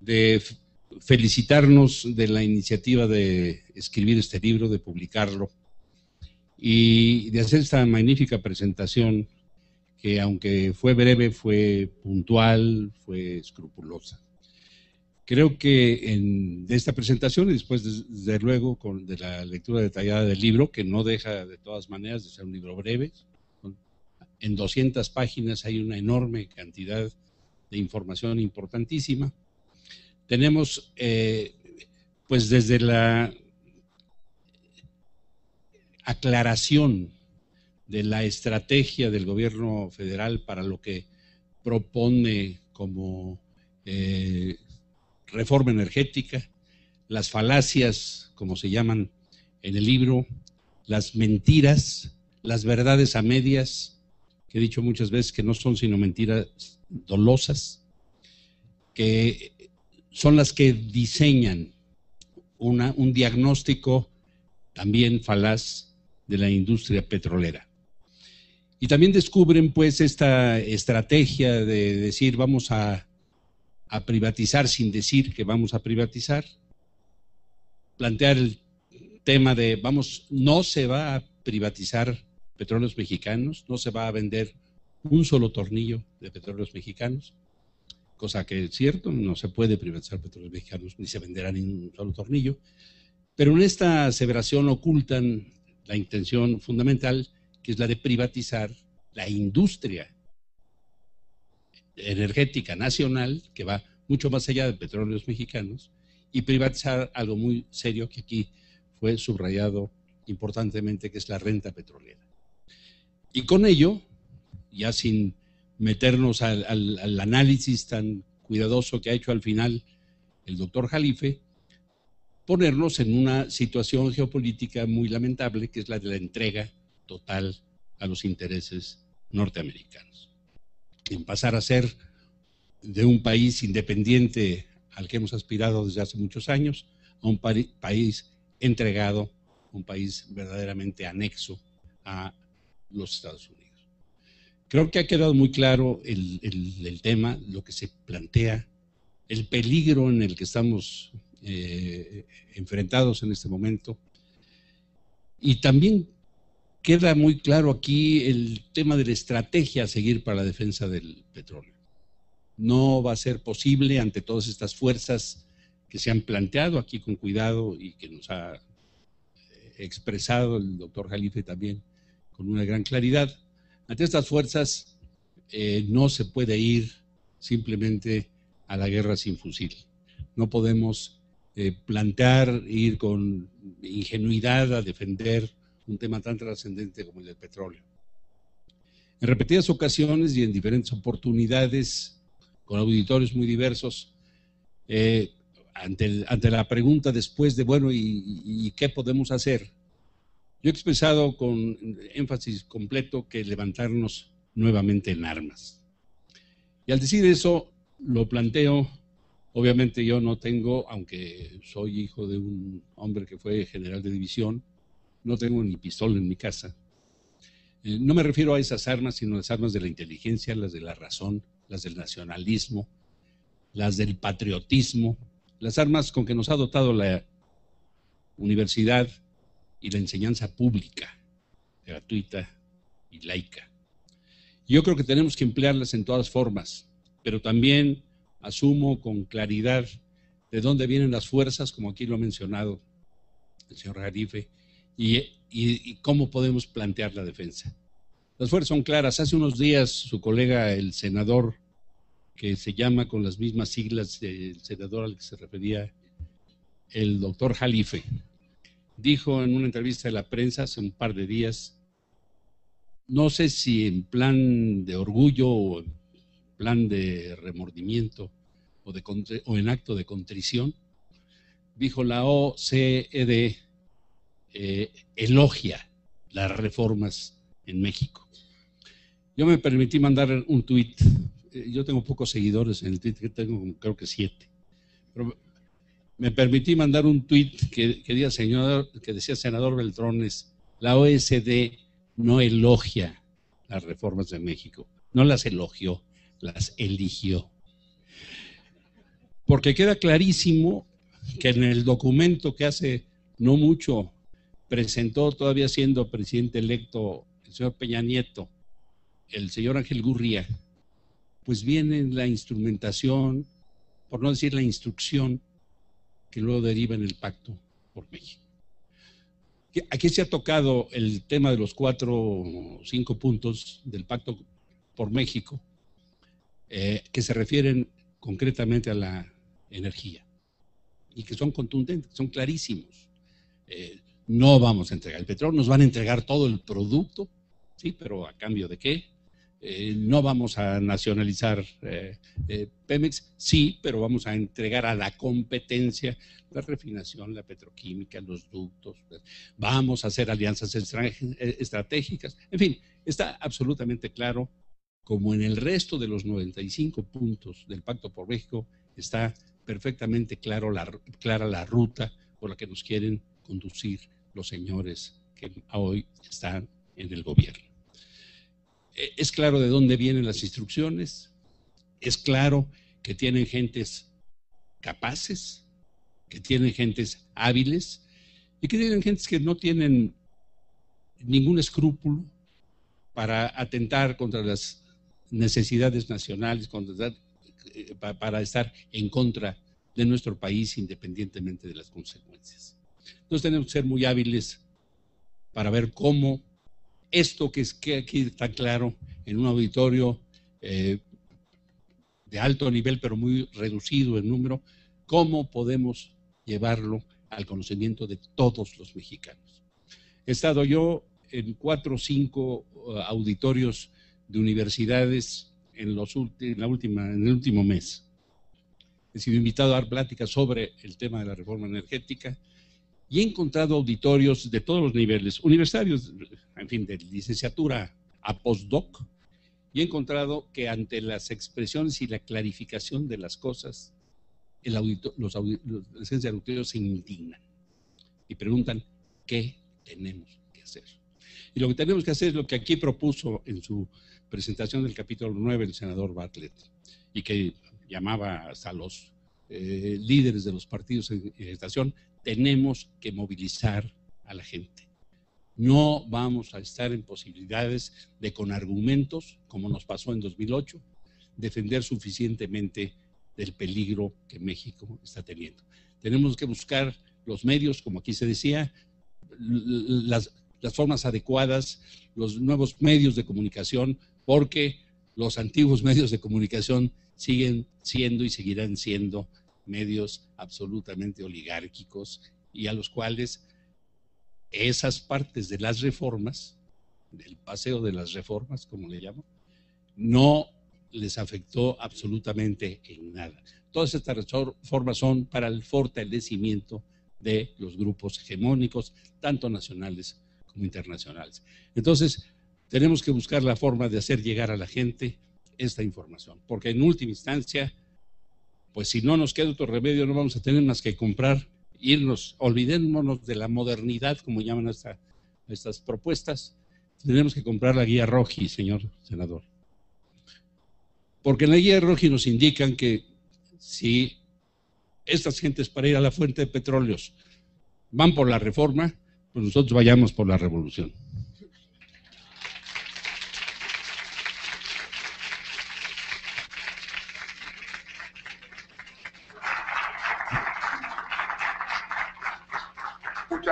Speaker 2: de felicitarnos de la iniciativa de escribir este libro, de publicarlo y de hacer esta magnífica presentación que aunque fue breve, fue puntual, fue escrupulosa. Creo que en, de esta presentación y después, desde luego, con, de la lectura detallada del libro, que no deja de todas maneras de ser un libro breve, en 200 páginas hay una enorme cantidad de información importantísima. Tenemos, eh, pues desde la aclaración de la estrategia del gobierno federal para lo que propone como eh, reforma energética, las falacias, como se llaman en el libro, las mentiras, las verdades a medias, que he dicho muchas veces que no son sino mentiras dolosas, que son las que diseñan una, un diagnóstico también falaz de la industria petrolera. Y también descubren pues esta estrategia de decir vamos a privatizar sin decir que vamos a privatizar, plantear el tema de, vamos, no se va a privatizar petróleos mexicanos, no se va a vender un solo tornillo de petróleos mexicanos, cosa que es cierto, no se puede privatizar petróleos mexicanos ni se venderá ni un solo tornillo, pero en esta aseveración ocultan la intención fundamental, que es la de privatizar la industria energética nacional que va mucho más allá de petróleos mexicanos y privatizar algo muy serio que aquí fue subrayado importantemente, que es la renta petrolera. Y con ello, ya sin meternos al, al análisis tan cuidadoso que ha hecho al final el doctor Jalife, ponernos en una situación geopolítica muy lamentable, que es la de la entrega total a los intereses norteamericanos en pasar a ser de un país independiente al que hemos aspirado desde hace muchos años, a un país entregado, un país verdaderamente anexo a los Estados Unidos. Creo que ha quedado muy claro el, el, tema, lo que se plantea, el peligro en el que estamos eh, enfrentados en este momento. Y también queda muy claro aquí el tema de la estrategia a seguir para la defensa del petróleo. No va a ser posible ante todas estas fuerzas que se han planteado aquí con cuidado y que nos ha eh, expresado el doctor Jalife también con una gran claridad. Ante estas fuerzas eh, no se puede ir simplemente a la guerra sin fusil. No podemos eh, plantear, ir con ingenuidad a defender un tema tan trascendente como el del petróleo. En repetidas ocasiones y en diferentes oportunidades, con auditorios muy diversos, eh, ante, ante, la pregunta después de, bueno, ¿y, ¿y qué podemos hacer? Yo he expresado con énfasis completo que levantarnos nuevamente en armas. Y al decir eso, lo planteo, obviamente yo no tengo, aunque soy hijo de un hombre que fue general de división, no tengo ni pistola en mi casa. Eh, no me refiero a esas armas, sino a las armas de la inteligencia, las de la razón, las del nacionalismo, las del patriotismo, las armas con que nos ha dotado la universidad y la enseñanza pública, gratuita y laica. Yo creo que tenemos que emplearlas en todas formas, pero también asumo con claridad de dónde vienen las fuerzas, como aquí lo ha mencionado el señor Jarife, y, cómo podemos plantear la defensa. Las fuerzas son claras. Hace unos días su colega, el senador, que se llama con las mismas siglas del senador al que se refería el doctor Jalife, dijo en una entrevista de la prensa hace un par de días, no sé si en plan de orgullo o en plan de remordimiento o, de, o en acto de contrición, dijo la OCED eh, elogia las reformas en México. Yo me permití mandar un tuit, eh, yo tengo pocos seguidores en el tuit, que tengo creo que siete, pero me permití mandar un tuit que, que, decía, señor, que decía senador Beltrones, la OSD no elogia las reformas de México, no las elogió, las eligió. Porque queda clarísimo que en el documento que hace no mucho presentó todavía siendo presidente electo el señor Peña Nieto, el señor Ángel Gurría, pues viene la instrumentación, por no decir la instrucción, que luego deriva en el pacto por México. Aquí se ha tocado el tema de los cuatro o cinco puntos del pacto por México, eh, que se refieren concretamente a la energía y que son contundentes, son clarísimos. Eh, no vamos a entregar el petróleo, nos van a entregar todo el producto, sí, pero a cambio de qué? Eh, no vamos a nacionalizar eh, eh, Pemex, sí, pero vamos a entregar a la competencia la refinación, la petroquímica, los ductos, vamos a hacer alianzas eh, estratégicas, en fin, está absolutamente claro, como en el resto de los 95 puntos del Pacto por México, está perfectamente claro la, clara la ruta por la que nos quieren conducir los señores que hoy están en el gobierno. Eh, es claro de dónde vienen las instrucciones, es claro que tienen gentes capaces, que tienen gentes hábiles y que tienen gentes que no tienen ningún escrúpulo para atentar contra las necesidades nacionales, eh, para estar en contra de nuestro país independientemente de las consecuencias. Entonces tenemos que ser muy hábiles para ver cómo esto que, es, que aquí está claro en un auditorio eh, de alto nivel, pero muy reducido en número, cómo podemos llevarlo al conocimiento de todos los mexicanos. He estado yo en cuatro o cinco uh, auditorios de universidades en, los en, la última, en el último mes. He sido invitado a dar pláticas sobre el tema de la reforma energética, y he encontrado auditorios de todos los niveles, universitarios, en fin, de licenciatura a postdoc, y he encontrado que ante las expresiones y la clarificación de las cosas, el los, los licenciados se indignan y preguntan qué tenemos que hacer. Y lo que tenemos que hacer es lo que aquí propuso en su presentación del capítulo 9 el senador Bartlett, y que llamaba hasta los eh, líderes de los partidos en estación tenemos que movilizar a la gente. No vamos a estar en posibilidades de con argumentos, como nos pasó en 2008, defender suficientemente del peligro que México está teniendo. Tenemos que buscar los medios, como aquí se decía, las formas adecuadas, los nuevos medios de comunicación, porque los antiguos medios de comunicación siguen siendo y seguirán siendo medios absolutamente oligárquicos y a los cuales esas partes de las reformas del paseo de las reformas, como le llamo, no les afectó absolutamente en nada. Todas estas reformas son para el fortalecimiento de los grupos hegemónicos, tanto nacionales como internacionales. Entonces, tenemos que buscar la forma de hacer llegar a la gente esta información, porque en última instancia, pues si no nos queda otro remedio, no vamos a tener más que comprar, irnos, olvidémonos de la modernidad, como llaman estas propuestas, tenemos que comprar la guía Roji, señor senador. Porque en la guía Roji nos indican que si estas gentes para ir a la fuente de petróleos van por la reforma, pues nosotros vayamos por la revolución.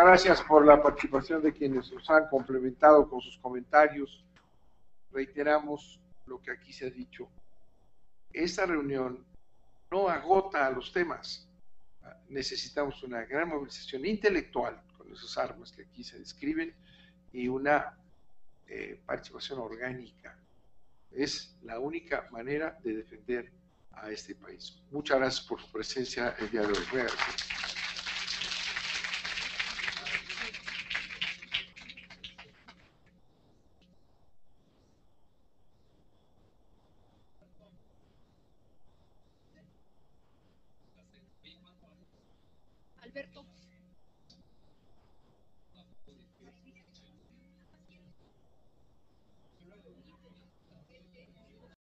Speaker 3: Muchas gracias por la participación de quienes nos han complementado con sus comentarios. Reiteramos lo que aquí se ha dicho. Esta reunión no agota a los temas. Necesitamos una gran movilización intelectual con esas armas que aquí se describen y una eh, participación orgánica. Es la única manera de defender a este país. Muchas gracias por su presencia el día de hoy.
Speaker 10: Alberto.